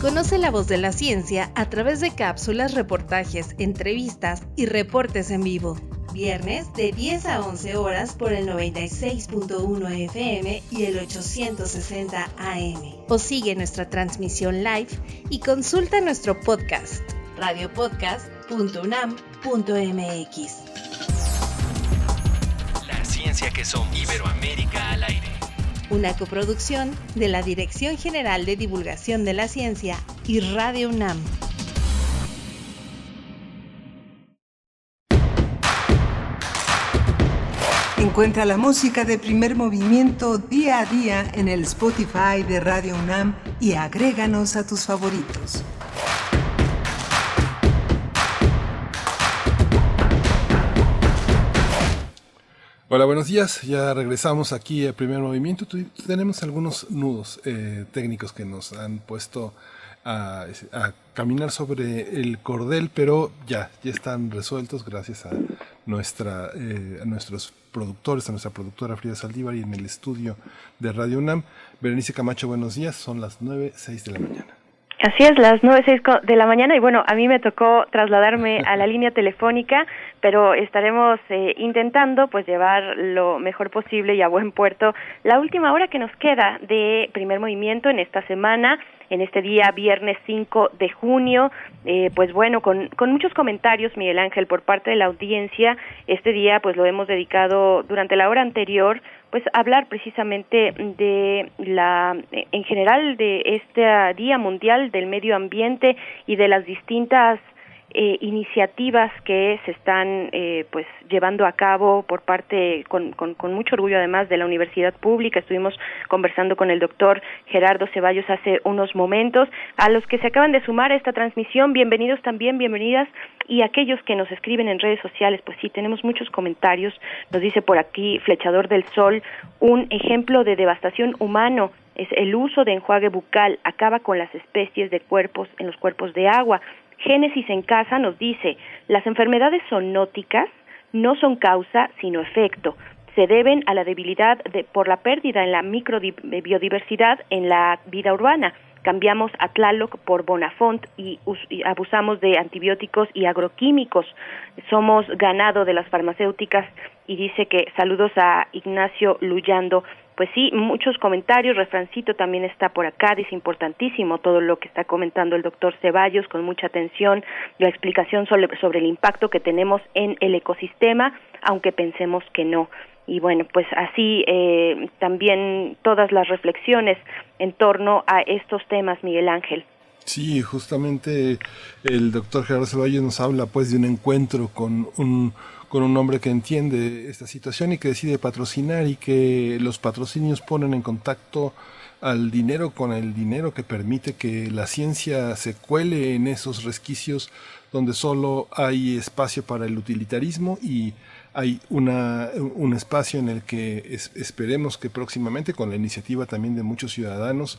Conoce la voz de la ciencia a través de cápsulas, reportajes, entrevistas y reportes en vivo viernes de 10 a 11 horas por el 96.1 FM y el 860 AM. O sigue nuestra transmisión live y consulta nuestro podcast, radiopodcast.unam.mx. La ciencia que son Iberoamérica al aire. Una coproducción de la Dirección General de Divulgación de la Ciencia y Radio UNAM. Encuentra la música de primer movimiento día a día en el Spotify de Radio UNAM y agréganos a tus favoritos. Hola, buenos días. Ya regresamos aquí al primer movimiento. Tenemos algunos nudos eh, técnicos que nos han puesto a, caminar sobre el cordel, pero ya, ya están resueltos gracias a, nuestra, eh, a nuestros productores, a nuestra productora Frida Saldívar y en el estudio de Radio UNAM. Berenice Camacho, buenos días. Son las 9, 6 de la mañana. Así es, las nueve seis de la mañana y bueno, a mí me tocó trasladarme a la línea telefónica, pero estaremos eh, intentando pues llevar lo mejor posible y a buen puerto la última hora que nos queda de primer movimiento en esta semana en este día viernes 5 de junio. Eh, pues bueno, con, con muchos comentarios, Miguel Ángel, por parte de la audiencia. Este día pues lo hemos dedicado durante la hora anterior pues hablar precisamente de la en general de este Día Mundial del Medio Ambiente y de las distintas eh, iniciativas que se están eh, pues llevando a cabo por parte con, con, mucho orgullo además de la universidad pública. Estuvimos conversando con el doctor Gerardo Ceballos hace unos momentos. A los que se acaban de sumar a esta transmisión bienvenidos también bienvenidas. Y aquellos que nos escriben en redes sociales pues sí tenemos muchos comentarios. Nos dice por aquí Flechador del Sol un ejemplo de devastación humano es el uso de enjuague bucal. Acaba con las especies de cuerpos en los cuerpos de agua Génesis en casa nos dice, las enfermedades zoonóticas no son causa, sino efecto se deben a la debilidad de, por la pérdida en la microbiodiversidad en la vida urbana. Cambiamos a Tlaloc por Bonafont y, y, abusamos de antibióticos y agroquímicos. Somos ganado de las farmacéuticas y dice que saludos a Ignacio Luyando pues sí, muchos comentarios, refrancito también está por acá, dice importantísimo todo lo que está comentando el doctor Ceballos con mucha atención, la explicación sobre, el impacto que tenemos en el ecosistema, aunque pensemos que no y bueno, pues así eh, también todas las reflexiones en torno a estos temas, Miguel Ángel. Sí, justamente el doctor Gerardo Ceballos nos habla pues de un encuentro con un con un hombre que entiende esta situación y que decide patrocinar y que los patrocinios ponen en contacto al dinero con el dinero que permite que la ciencia se cuele en esos resquicios donde solo hay espacio para el utilitarismo y hay una, un espacio en el que esperemos que próximamente, con la iniciativa también de muchos ciudadanos,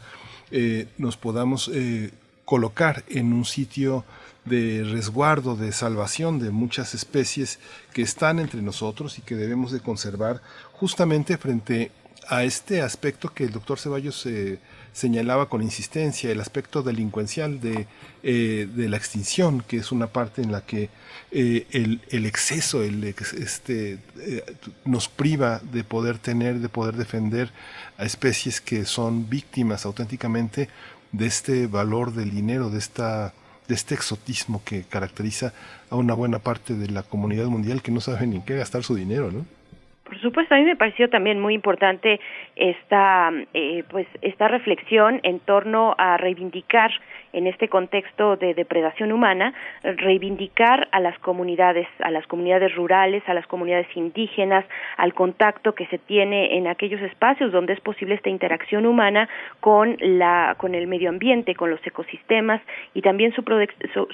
eh, nos podamos eh, colocar en un sitio de resguardo, de salvación de muchas especies que están entre nosotros y que debemos de conservar justamente frente a este aspecto que el doctor Ceballos eh, señalaba con insistencia, el aspecto delincuencial de, eh, de, la extinción, que es una parte en la que eh, el, el, exceso el, este, nos priva de poder tener, de poder defender a especies que son víctimas auténticamente de este valor del dinero, de esta de este exotismo que caracteriza a una buena parte de la comunidad mundial que no sabe ni qué gastar su dinero, ¿no? Por supuesto, a mí me pareció también muy importante esta, eh, pues, esta reflexión en torno a reivindicar en este contexto de depredación humana, reivindicar a las comunidades, a las comunidades rurales, a las comunidades indígenas, al contacto que se tiene en aquellos espacios donde es posible esta interacción humana con la, con el medio ambiente, con los ecosistemas y también su,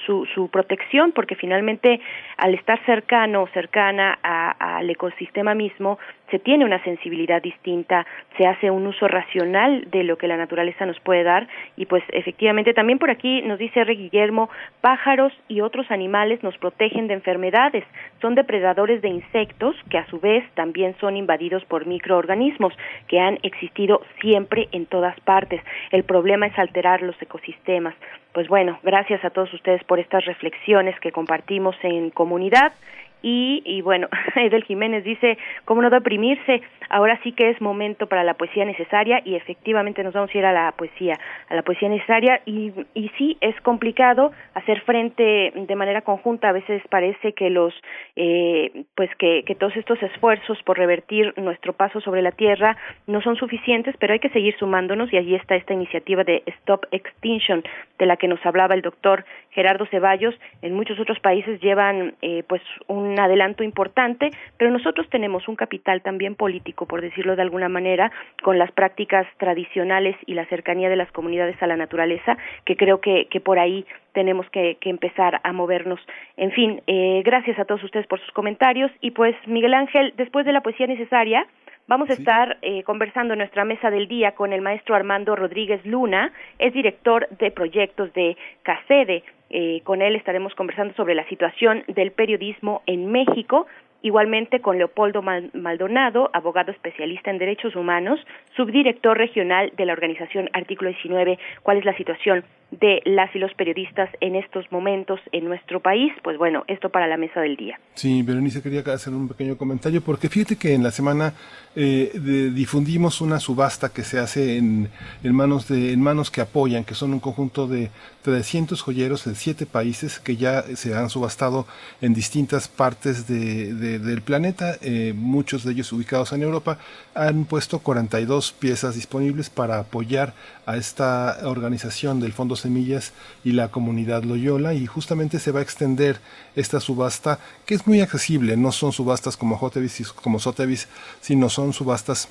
su, su, protección, porque finalmente al estar cercano, cercana al ecosistema mismo se tiene una sensibilidad distinta, se hace un uso racional de lo que la naturaleza nos puede dar y pues efectivamente también por aquí nos dice R. Guillermo, pájaros y otros animales nos protegen de enfermedades, son depredadores de insectos que a su vez también son invadidos por microorganismos que han existido siempre en todas partes. El problema es alterar los ecosistemas. Pues bueno, gracias a todos ustedes por estas reflexiones que compartimos en comunidad y, y bueno, Edel Jiménez dice, ¿cómo no deprimirse? Ahora sí que es momento para la poesía necesaria y efectivamente nos vamos a ir a la poesía, a la poesía necesaria y, y sí, es complicado hacer frente de manera conjunta. A veces parece que los, eh, pues que, que todos estos esfuerzos por revertir nuestro paso sobre la tierra no son suficientes, pero hay que seguir sumándonos y allí está esta iniciativa de Stop Extinction de la que nos hablaba el doctor Gerardo Ceballos. En muchos otros países llevan eh, pues un un adelanto importante, pero nosotros tenemos un capital también político, por decirlo de alguna manera, con las prácticas tradicionales y la cercanía de las comunidades a la naturaleza, que creo que, que por ahí tenemos que, que, empezar a movernos. En fin, eh, gracias a todos ustedes por sus comentarios y pues Miguel Ángel, después de la poesía necesaria, Vamos a estar eh, conversando en nuestra mesa del día con el maestro Armando Rodríguez Luna, es director de proyectos de CACEDE. Eh, con él estaremos conversando sobre la situación del periodismo en México, igualmente con Leopoldo Maldonado, abogado especialista en derechos humanos, subdirector regional de la organización Artículo 19, cuál es la situación de las y los periodistas en estos momentos en nuestro país. Pues bueno, esto para la mesa del día. Sí, Berenice quería hacer un pequeño comentario porque fíjate que en la semana eh, difundimos una subasta que se hace en, en, manos de en manos que apoyan, que son un conjunto de 300 joyeros de siete países que ya se han subastado en distintas partes de, del planeta, eh, muchos de ellos ubicados en Europa, han puesto 42 piezas disponibles para apoyar a esta organización del Fondo Semillas y la comunidad Loyola. Y justamente se va a extender esta subasta que es muy accesible, no son subastas como Jotevis como Sotheby's, sino son subastas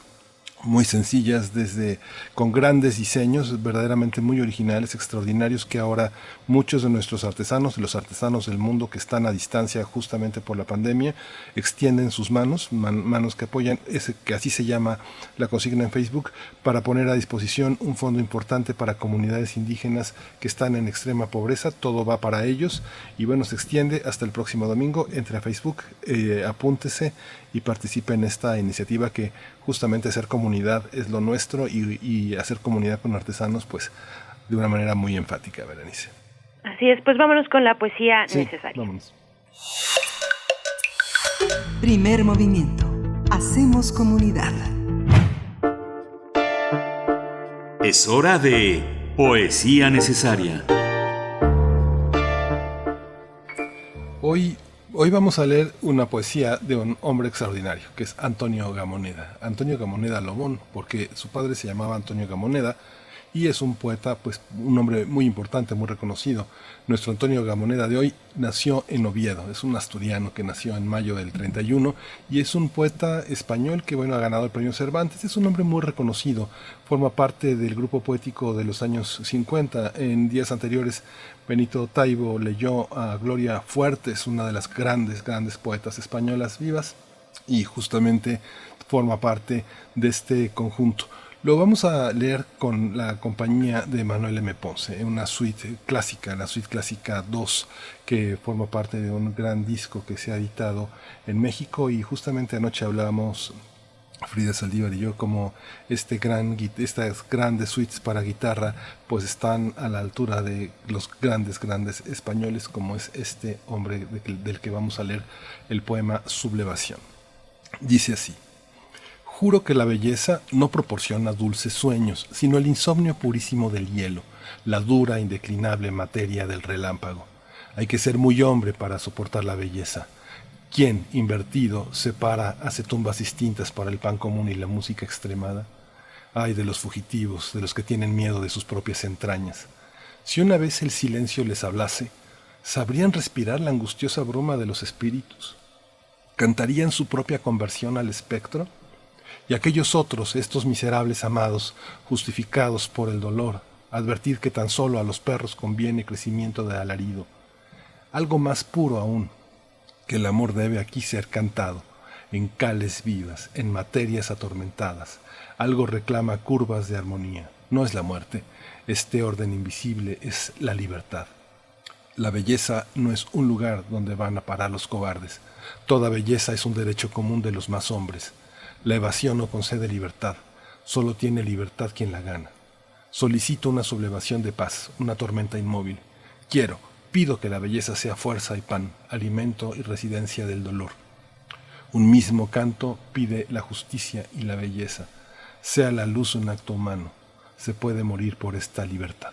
muy sencillas, desde con grandes diseños verdaderamente muy originales, extraordinarios, que ahora muchos de nuestros artesanos, los artesanos del mundo que están a distancia justamente por la pandemia, extienden sus manos, manos que apoyan, ese que así se llama la consigna en Facebook, para poner a disposición un fondo importante para comunidades indígenas que están en extrema pobreza, todo va para ellos. Y bueno, se extiende hasta el próximo domingo, entre a Facebook, eh, apúntese y participe en esta iniciativa que justamente hacer comunidad es lo nuestro y, hacer comunidad con artesanos pues de una manera muy enfática, Berenice. Así es, pues vámonos con la poesía necesaria. Vámonos. Primer movimiento. Hacemos comunidad. Es hora de poesía necesaria. Hoy Hoy vamos a leer una poesía de un hombre extraordinario, que es Antonio Gamoneda. Antonio Gamoneda Lobón, porque su padre se llamaba Antonio Gamoneda y es un poeta, pues un hombre muy importante, muy reconocido. Nuestro Antonio Gamoneda de hoy nació en Oviedo, es un asturiano que nació en mayo del 31 y es un poeta español que bueno ha ganado el premio Cervantes, es un hombre muy reconocido, forma parte del grupo poético de los años 50. En días anteriores Benito Taibo leyó a Gloria Fuertes, una de las grandes, grandes poetas españolas vivas y justamente forma parte de este conjunto. Lo vamos a leer con la compañía de Manuel M. Ponce, una suite clásica, la suite clásica 2, que forma parte de un gran disco que se ha editado en México y justamente anoche hablábamos Frida Saldívar y yo como este gran, estas grandes suites para guitarra pues están a la altura de los grandes, grandes españoles como es este hombre del que vamos a leer el poema Sublevación. Dice así. Juro que la belleza no proporciona dulces sueños, sino el insomnio purísimo del hielo, la dura, indeclinable materia del relámpago. Hay que ser muy hombre para soportar la belleza. ¿Quién, invertido, separa, hace tumbas distintas para el pan común y la música extremada? Ay de los fugitivos, de los que tienen miedo de sus propias entrañas. Si una vez el silencio les hablase, ¿sabrían respirar la angustiosa bruma de los espíritus? ¿Cantarían su propia conversión al espectro? y aquellos otros, estos miserables amados, justificados por el dolor, advertir que tan solo a los perros conviene crecimiento de alarido. Algo más puro aún, que el amor debe aquí ser cantado, en cales vivas, en materias atormentadas. Algo reclama curvas de armonía. No es la muerte, este orden invisible es la libertad. La belleza no es un lugar donde van a parar los cobardes. Toda belleza es un derecho común de los más hombres. La evasión no concede libertad, solo tiene libertad quien la gana. Solicito una sublevación de paz, una tormenta inmóvil. Quiero, pido que la belleza sea fuerza y pan, alimento y residencia del dolor. Un mismo canto pide la justicia y la belleza. Sea la luz un acto humano, se puede morir por esta libertad.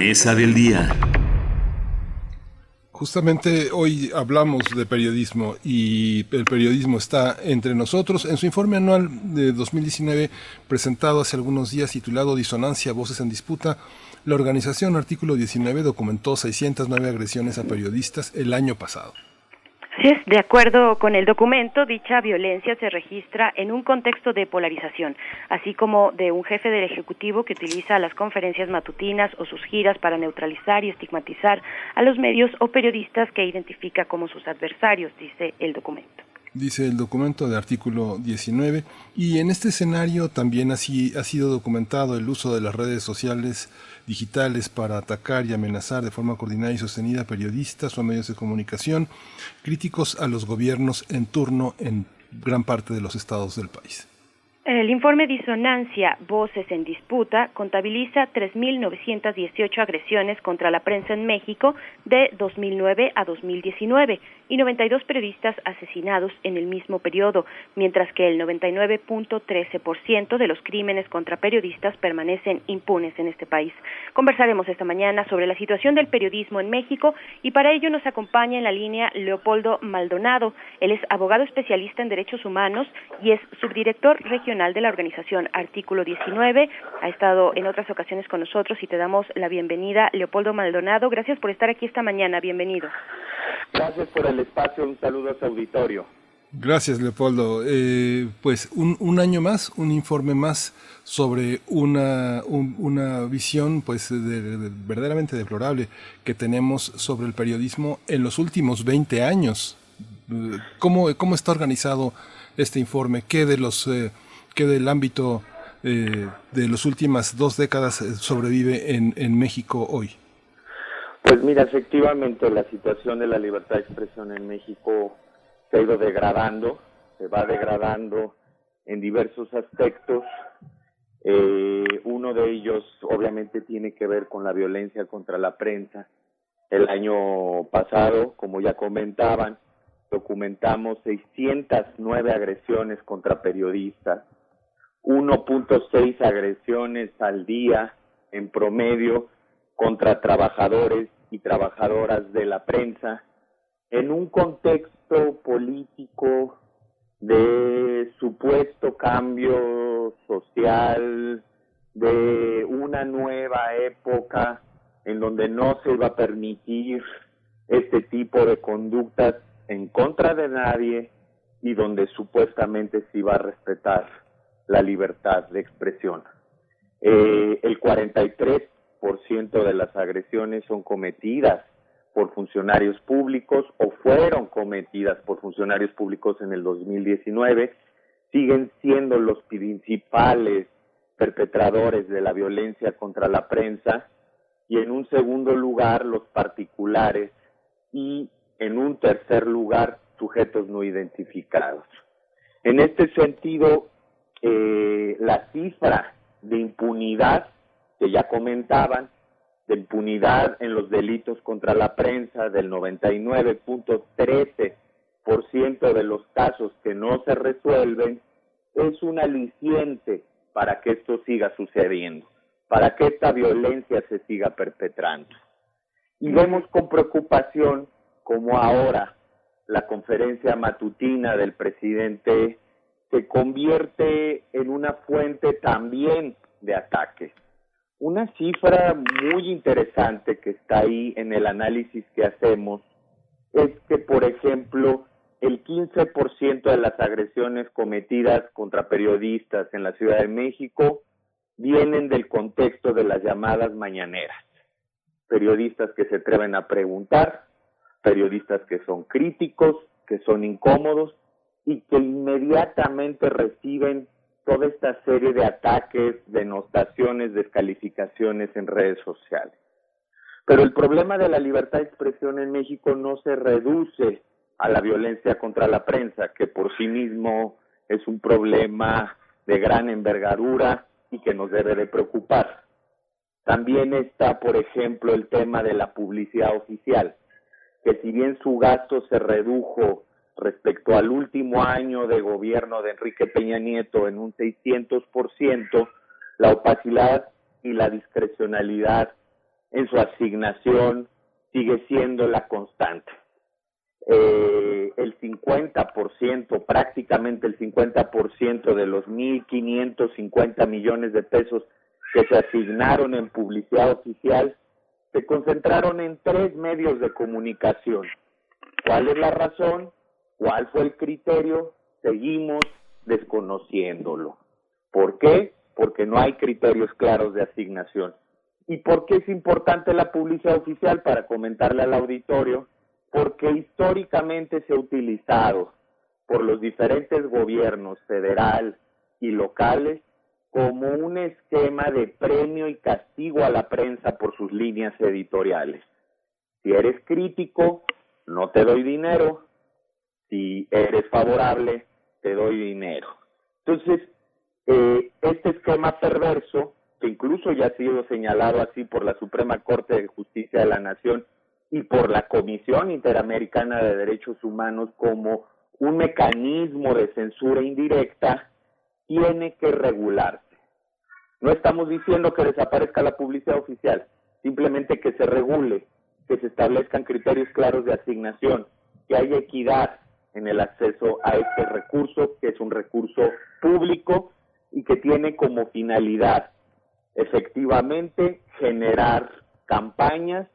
Día. Justamente hoy hablamos de periodismo y el periodismo está entre nosotros. En su informe anual de 2019 presentado hace algunos días titulado Disonancia, Voces en Disputa, la organización Artículo 19 documentó 609 agresiones a periodistas el año pasado. De acuerdo con el documento, dicha violencia se registra en un contexto de polarización, así como de un jefe del Ejecutivo que utiliza las conferencias matutinas o sus giras para neutralizar y estigmatizar a los medios o periodistas que identifica como sus adversarios, dice el documento. Dice el documento de artículo 19, y en este escenario también así ha sido documentado el uso de las redes sociales digitales para atacar y amenazar de forma coordinada y sostenida periodistas o medios de comunicación, críticos a los gobiernos en turno en gran parte de los estados del país. El informe Disonancia, Voces en Disputa contabiliza 3.918 agresiones contra la prensa en México de 2009 a 2019 y 92 periodistas asesinados en el mismo periodo, mientras que el 99.13% de los crímenes contra periodistas permanecen impunes en este país. Conversaremos esta mañana sobre la situación del periodismo en México y para ello nos acompaña en la línea Leopoldo Maldonado. Él es abogado especialista en derechos humanos y es subdirector regional de la organización Artículo 19. Ha estado en otras ocasiones con nosotros y te damos la bienvenida, Leopoldo Maldonado. Gracias por estar aquí esta mañana. Bienvenido. Gracias por el espacio. Un saludo a su auditorio. Gracias, Leopoldo. Eh, pues un, un, año más, un informe más sobre una, una visión pues de, verdaderamente deplorable que tenemos sobre el periodismo en los últimos 20 años. ¿Cómo, cómo está organizado este informe? ¿Qué de los... Eh, que del ámbito eh, de las últimas dos décadas eh, sobrevive en, en México hoy? Pues mira, efectivamente la situación de la libertad de expresión en México se ha ido degradando, se va degradando en diversos aspectos. Eh, uno de ellos obviamente tiene que ver con la violencia contra la prensa. El año pasado, como ya comentaban, documentamos 609 agresiones contra periodistas, 1.6 agresiones al día en promedio contra trabajadores y trabajadoras de la prensa en un contexto político de supuesto cambio social, de una nueva época en donde no se va a permitir este tipo de conductas en contra de nadie y donde supuestamente se iba a respetar la libertad de expresión. Eh, el 43% de las agresiones son cometidas por funcionarios públicos o fueron cometidas por funcionarios públicos en el 2019, siguen siendo los principales perpetradores de la violencia contra la prensa y en un segundo lugar los particulares y en un tercer lugar sujetos no identificados. En este sentido, eh, la cifra de impunidad que ya comentaban, de impunidad en los delitos contra la prensa del 99.13% de los casos que no se resuelven, es un aliciente para que esto siga sucediendo, para que esta violencia se siga perpetrando. Y vemos con preocupación como ahora la conferencia matutina del presidente se convierte en una fuente también de ataques. Una cifra muy interesante que está ahí en el análisis que hacemos es que, por ejemplo, el 15% de las agresiones cometidas contra periodistas en la Ciudad de México vienen del contexto de las llamadas mañaneras. Periodistas que se atreven a preguntar, periodistas que son críticos, que son incómodos y que inmediatamente reciben toda esta serie de ataques, denostaciones, descalificaciones en redes sociales. Pero el problema de la libertad de expresión en México no se reduce a la violencia contra la prensa, que por sí mismo es un problema de gran envergadura y que nos debe de preocupar. También está, por ejemplo, el tema de la publicidad oficial, que si bien su gasto se redujo respecto al último año de gobierno de Enrique Peña Nieto en un 600%, la opacidad y la discrecionalidad en su asignación sigue siendo la constante. Eh, el 50%, prácticamente el 50% de los 1.550 millones de pesos que se asignaron en publicidad oficial se concentraron en tres medios de comunicación. ¿Cuál es la razón? ¿Cuál fue el criterio? Seguimos desconociéndolo. ¿Por qué? Porque no hay criterios claros de asignación. ¿Y por qué es importante la publicidad oficial? Para comentarle al auditorio, porque históricamente se ha utilizado por los diferentes gobiernos federal y locales como un esquema de premio y castigo a la prensa por sus líneas editoriales. Si eres crítico, no te doy dinero. Si eres favorable, te doy dinero. Entonces, eh, este esquema perverso, que incluso ya ha sido señalado así por la Suprema Corte de Justicia de la Nación y por la Comisión Interamericana de Derechos Humanos como un mecanismo de censura indirecta, tiene que regularse. No estamos diciendo que desaparezca la publicidad oficial, simplemente que se regule, que se establezcan criterios claros de asignación, que haya equidad en el acceso a este recurso, que es un recurso público y que tiene como finalidad efectivamente generar campañas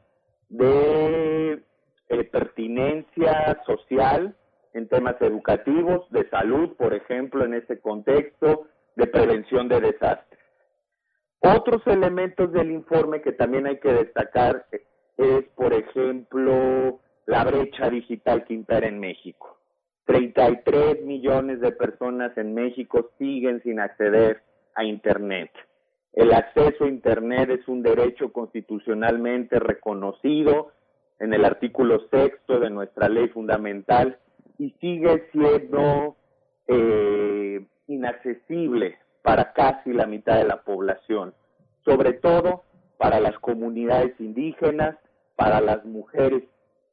de eh, pertinencia social en temas educativos, de salud, por ejemplo, en este contexto, de prevención de desastres. Otros elementos del informe que también hay que destacar es, por ejemplo, la brecha digital que en México. 33 millones de personas en México siguen sin acceder a Internet. El acceso a Internet es un derecho constitucionalmente reconocido en el artículo sexto de nuestra ley fundamental y sigue siendo eh, inaccesible para casi la mitad de la población, sobre todo para las comunidades indígenas, para las mujeres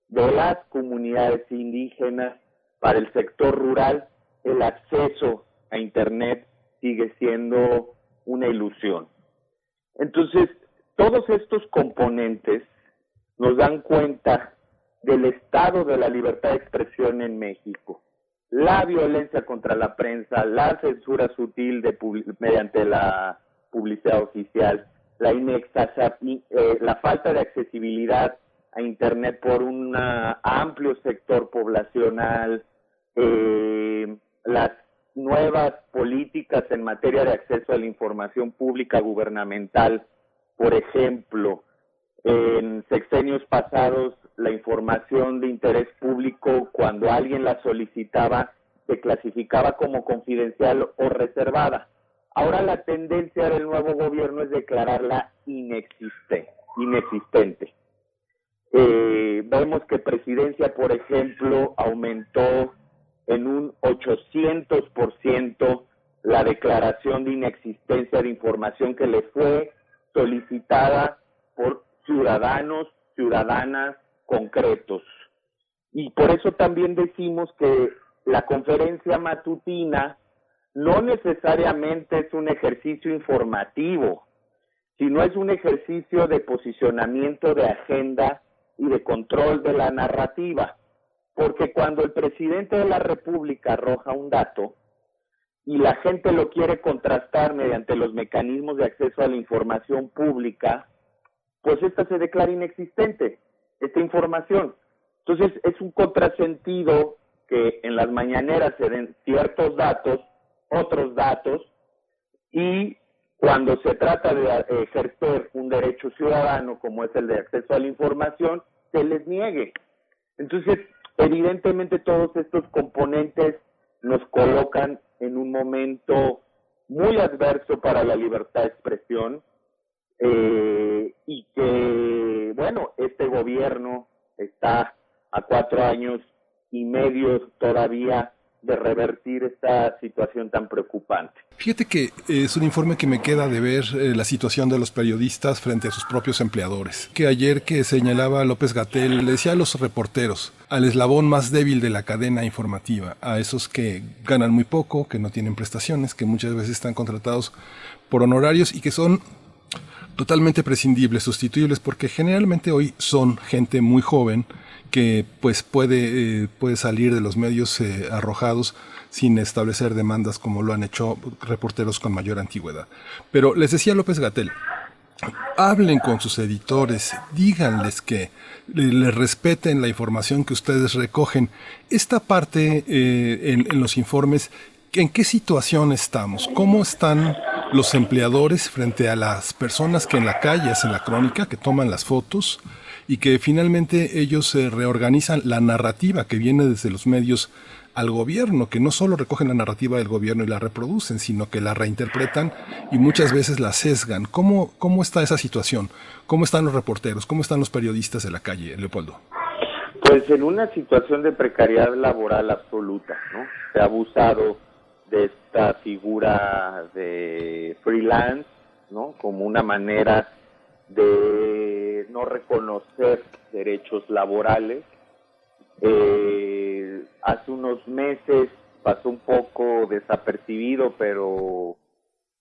de las comunidades indígenas, para el sector rural, el acceso a Internet sigue siendo una ilusión. Entonces, todos estos componentes nos dan cuenta del estado de la libertad de expresión en México. La violencia contra la prensa, la censura sutil de mediante la publicidad oficial, la, eh, la falta de accesibilidad a Internet por un amplio sector poblacional, eh, las nuevas políticas en materia de acceso a la información pública gubernamental, por ejemplo, en sexenios pasados la información de interés público cuando alguien la solicitaba se clasificaba como confidencial o reservada. Ahora la tendencia del nuevo gobierno es declararla inexistente. inexistente. Eh, vemos que presidencia, por ejemplo, aumentó en un 800% la declaración de inexistencia de información que le fue solicitada por ciudadanos, ciudadanas concretos. Y por eso también decimos que la conferencia matutina no necesariamente es un ejercicio informativo, sino es un ejercicio de posicionamiento de agenda y de control de la narrativa. Porque cuando el presidente de la República arroja un dato y la gente lo quiere contrastar mediante los mecanismos de acceso a la información pública, pues esta se declara inexistente, esta información. Entonces es un contrasentido que en las mañaneras se den ciertos datos, otros datos, y cuando se trata de ejercer un derecho ciudadano como es el de acceso a la información, se les niegue. Entonces, Evidentemente todos estos componentes nos colocan en un momento muy adverso para la libertad de expresión eh, y que, bueno, este gobierno está a cuatro años y medio todavía de revertir esta situación tan preocupante. Fíjate que es un informe que me queda de ver eh, la situación de los periodistas frente a sus propios empleadores. Que ayer que señalaba López Gatel, le decía a los reporteros, al eslabón más débil de la cadena informativa, a esos que ganan muy poco, que no tienen prestaciones, que muchas veces están contratados por honorarios y que son totalmente prescindibles, sustituibles, porque generalmente hoy son gente muy joven que pues puede, eh, puede salir de los medios eh, arrojados sin establecer demandas como lo han hecho reporteros con mayor antigüedad. Pero les decía López Gatel, hablen con sus editores, díganles que les respeten la información que ustedes recogen. Esta parte eh, en, en los informes ¿En qué situación estamos? ¿Cómo están los empleadores frente a las personas que en la calle hacen la crónica, que toman las fotos y que finalmente ellos se reorganizan la narrativa que viene desde los medios al gobierno, que no solo recogen la narrativa del gobierno y la reproducen, sino que la reinterpretan y muchas veces la sesgan. ¿Cómo, cómo está esa situación? ¿Cómo están los reporteros? ¿Cómo están los periodistas de la calle, Leopoldo? Pues en una situación de precariedad laboral absoluta, ¿no? Se ha abusado de esta figura de freelance, ¿no? Como una manera de no reconocer derechos laborales. Eh, hace unos meses pasó un poco desapercibido, pero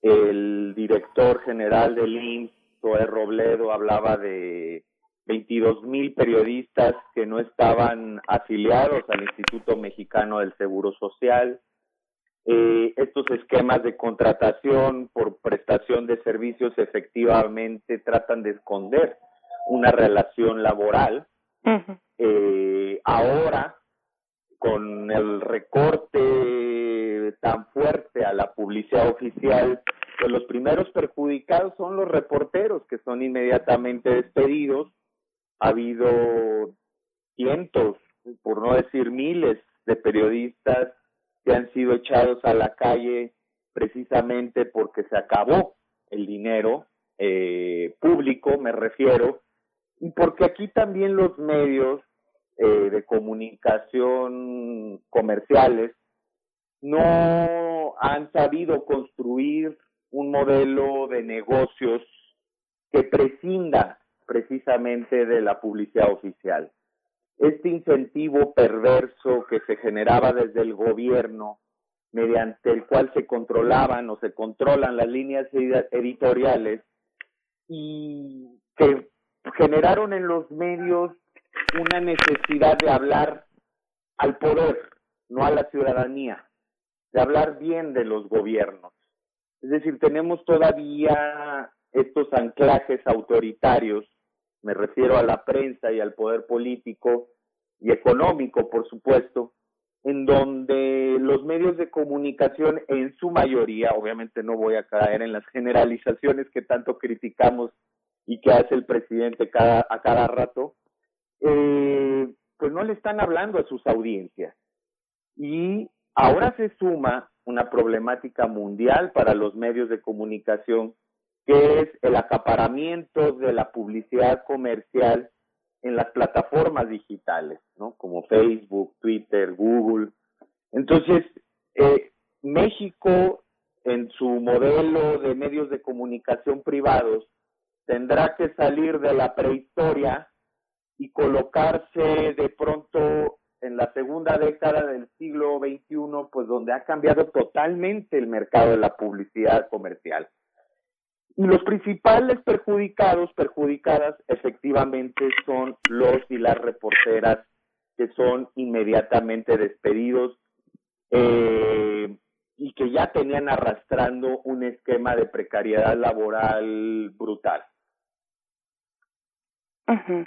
el director general del IMSS, Zoé Robledo, hablaba de 22 mil periodistas que no estaban afiliados al Instituto Mexicano del Seguro Social, eh, estos esquemas de contratación por prestación de servicios efectivamente tratan de esconder una relación laboral. eh, ahora, con el recorte tan fuerte a la publicidad oficial, pues los primeros perjudicados son los reporteros que son inmediatamente despedidos. Ha habido cientos, por no decir miles, de periodistas que han sido echados a la calle precisamente porque se acabó el dinero eh, público, me refiero, y porque aquí también los medios eh, de comunicación comerciales no han sabido construir un modelo de negocios que prescinda precisamente de la publicidad oficial. Este incentivo perverso que se generaba desde el gobierno, mediante el cual se controlaban o se controlan las líneas editoriales y que generaron en los medios una necesidad de hablar al poder, no a la ciudadanía, de hablar bien de los gobiernos. Es decir, tenemos todavía estos anclajes autoritarios me refiero a la prensa y al poder político y económico, por supuesto, en donde los medios de comunicación en su mayoría, obviamente no voy a caer en las generalizaciones que tanto criticamos y que hace el presidente cada, a cada rato, eh, pues no le están hablando a sus audiencias. Y ahora se suma una problemática mundial para los medios de comunicación que es el acaparamiento de la publicidad comercial en las plataformas digitales, ¿no? Como Facebook, Twitter, Google. Entonces, eh, México, en su modelo de medios de comunicación privados, tendrá que salir de la prehistoria y colocarse de pronto en la segunda década del siglo XXI, pues donde ha cambiado totalmente el mercado de la publicidad comercial. Y los principales perjudicados, perjudicadas, efectivamente son los y las reporteras que son inmediatamente despedidos eh, y que ya tenían arrastrando un esquema de precariedad laboral brutal. Угу.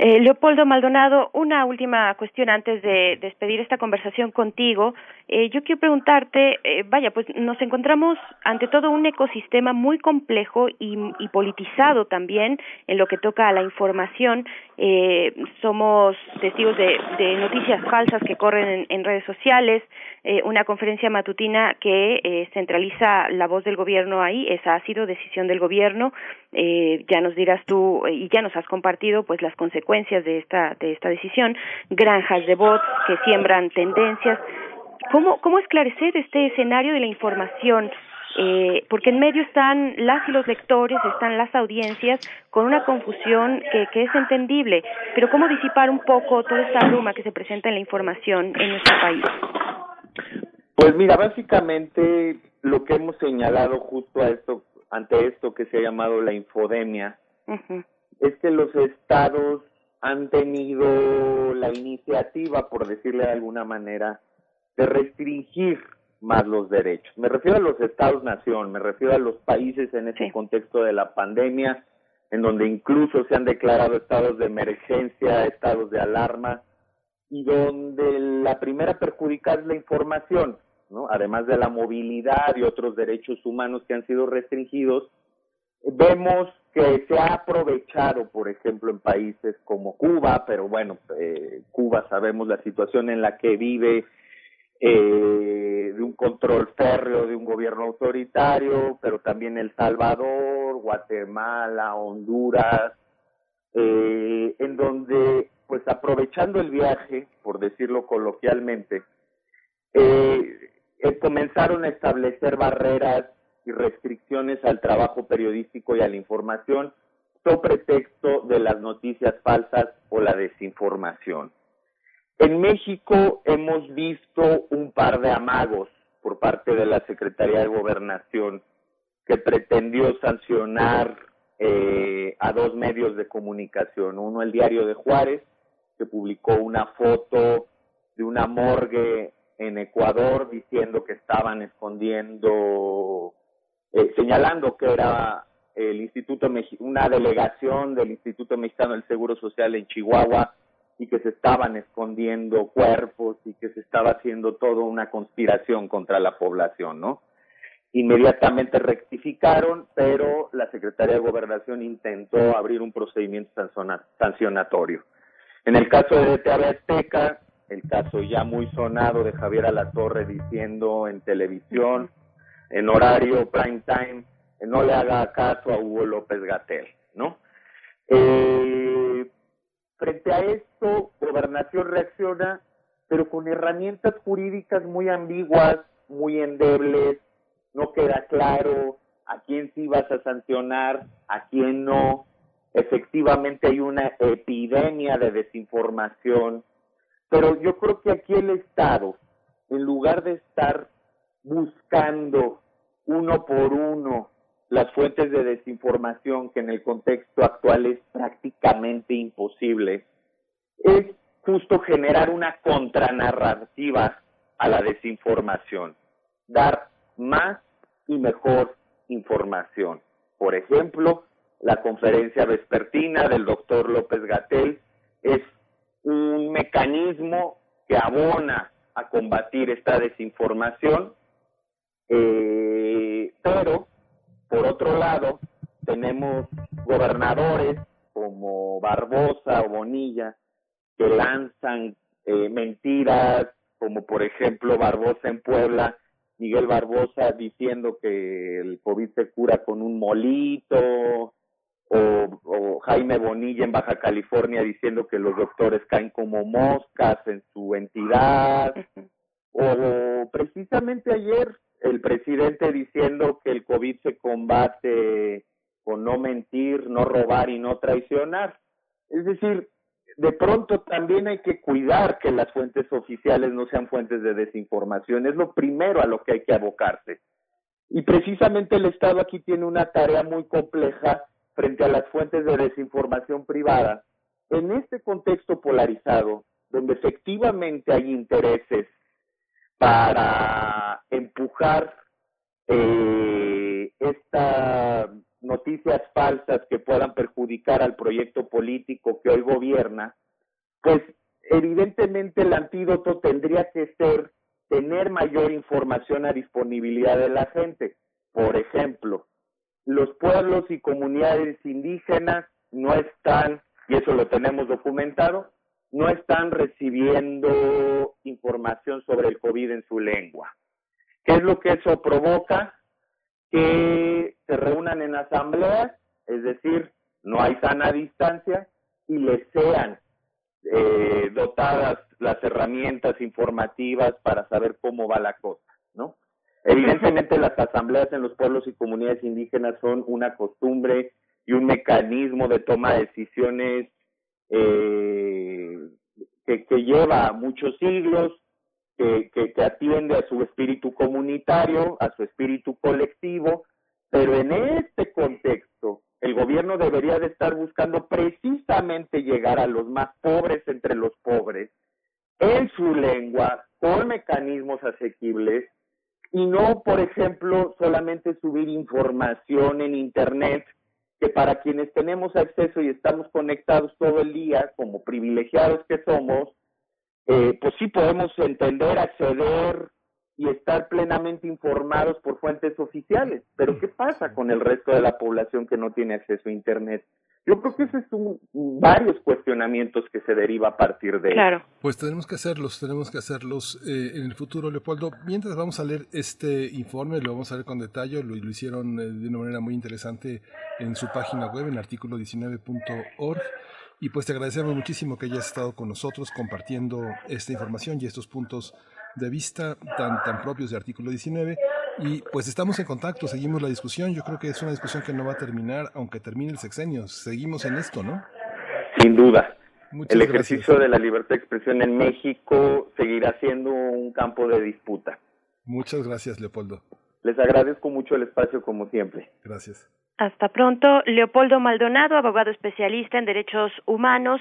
Eh, Leopoldo Maldonado, una última cuestión antes de despedir esta conversación contigo. Eh, yo quiero preguntarte, eh, vaya, pues nos encontramos ante todo un ecosistema muy complejo y, politizado también en lo que toca a la información. somos testigos de, noticias falsas que corren en, redes sociales, una conferencia matutina que centraliza la voz del gobierno ahí, esa ha sido decisión del gobierno. ya nos dirás tú y ya nos has compartido pues las consecuencias de esta, de esta decisión, granjas de bots que siembran tendencias. ¿cómo, ¿cómo esclarecer este escenario de la información? Eh, porque en medio están las y los lectores, están las audiencias con una confusión que, que es entendible, pero ¿cómo disipar un poco toda esta bruma que se presenta en la información en nuestro país? Pues mira, básicamente lo que hemos señalado justo a esto, ante esto que se ha llamado la infodemia, es que los estados han tenido la iniciativa, por decirle de alguna manera, de restringir más los derechos. Me refiero a los estados-nación, me refiero a los países en ese contexto de la pandemia, en donde incluso se han declarado estados de emergencia, estados de alarma, y donde la primera perjudicada es la información, ¿no? Además de la movilidad y otros derechos humanos que han sido restringidos, vemos que se ha aprovechado, por ejemplo, en países como Cuba, pero bueno, eh, Cuba sabemos la situación en la que vive, eh, de un control férreo de un gobierno autoritario, pero también El Salvador, Guatemala, Honduras, eh, en donde, pues aprovechando el viaje, por decirlo coloquialmente, eh, eh, comenzaron a establecer barreras y restricciones al trabajo periodístico y a la información, sobre pretexto de las noticias falsas o la desinformación. En México hemos visto un par de amagos por parte de la Secretaría de Gobernación que pretendió sancionar eh, a dos medios de comunicación. Uno, el Diario de Juárez, que publicó una foto de una morgue en Ecuador diciendo que estaban escondiendo, eh, señalando que era el Instituto una delegación del Instituto Mexicano del Seguro Social en Chihuahua y que se estaban escondiendo cuerpos y que se estaba haciendo toda una conspiración contra la población, ¿no? Inmediatamente rectificaron, pero la Secretaría de Gobernación intentó abrir un procedimiento sancionatorio. En el caso de TV Azteca, el caso ya muy sonado de Javier Alatorre diciendo en televisión, en horario prime time, no le haga caso a Hugo López Gatel, ¿no? Eh, Frente a esto, Gobernación reacciona, pero con herramientas jurídicas muy ambiguas, muy endebles, no queda claro a quién sí vas a sancionar, a quién no. Efectivamente hay una epidemia de desinformación, pero yo creo que aquí el Estado, en lugar de estar buscando uno por uno las fuentes de desinformación que en el contexto actual es prácticamente imposible, es justo generar una contranarrativa a la desinformación, dar más y mejor información. Por ejemplo, la conferencia vespertina del doctor López Gatel es un mecanismo que abona a combatir esta desinformación, eh, pero por otro lado, tenemos gobernadores como Barbosa o Bonilla que lanzan eh, mentiras, como por ejemplo Barbosa en Puebla, Miguel Barbosa diciendo que el COVID se cura con un molito, o, Jaime Bonilla en Baja California diciendo que los doctores caen como moscas en su entidad, o precisamente ayer el presidente diciendo que el COVID se combate con no mentir, no robar y no traicionar. Es decir, de pronto también hay que cuidar que las fuentes oficiales no sean fuentes de desinformación. Es lo primero a lo que hay que abocarse. Y precisamente el Estado aquí tiene una tarea muy compleja frente a las fuentes de desinformación privada. En este contexto polarizado, donde efectivamente hay intereses para empujar eh, estas noticias falsas que puedan perjudicar al proyecto político que hoy gobierna, pues evidentemente el antídoto tendría que ser tener mayor información a disponibilidad de la gente. Por ejemplo, los pueblos y comunidades indígenas no están, y eso lo tenemos documentado, no están recibiendo información sobre el COVID en su lengua. ¿Qué es lo que eso provoca? Que se reúnan en asambleas, es decir, no hay sana distancia, y les sean eh, dotadas las herramientas informativas para saber cómo va la cosa, ¿no? Evidentemente las asambleas en los pueblos y comunidades indígenas son una costumbre y un mecanismo de toma de decisiones eh, que, lleva muchos siglos, que, que atiende a su espíritu comunitario, a su espíritu colectivo, pero en este contexto el gobierno debería de estar buscando precisamente llegar a los más pobres entre los pobres, en su lengua, con mecanismos asequibles, y no, por ejemplo, solamente subir información en Internet, que para quienes tenemos acceso y estamos conectados todo el día, como privilegiados que somos, eh, pues sí podemos entender, acceder y estar plenamente informados por fuentes oficiales. Pero ¿qué pasa con el resto de la población que no tiene acceso a Internet? Yo creo que esos son varios cuestionamientos que se deriva a partir de claro. Pues tenemos que hacerlos, tenemos que hacerlos eh, en el futuro, Leopoldo. Mientras vamos a leer este informe, lo vamos a leer con detalle, lo, lo hicieron eh, de una manera muy interesante en su página web, en artículo 19.org. Y pues te agradecemos muchísimo que hayas estado con nosotros compartiendo esta información y estos puntos de vista tan, tan propios de artículo 19 y pues estamos en contacto, seguimos la discusión. Yo creo que es una discusión que no va a terminar, aunque termine el sexenio. Seguimos en esto, ¿no? Sin duda. el ejercicio de la libertad de expresión en México seguirá siendo un campo de disputa. Muchas gracias, Leopoldo. Les agradezco mucho el espacio, como siempre. Gracias. Hasta pronto. Leopoldo Maldonado, abogado especialista en derechos humanos,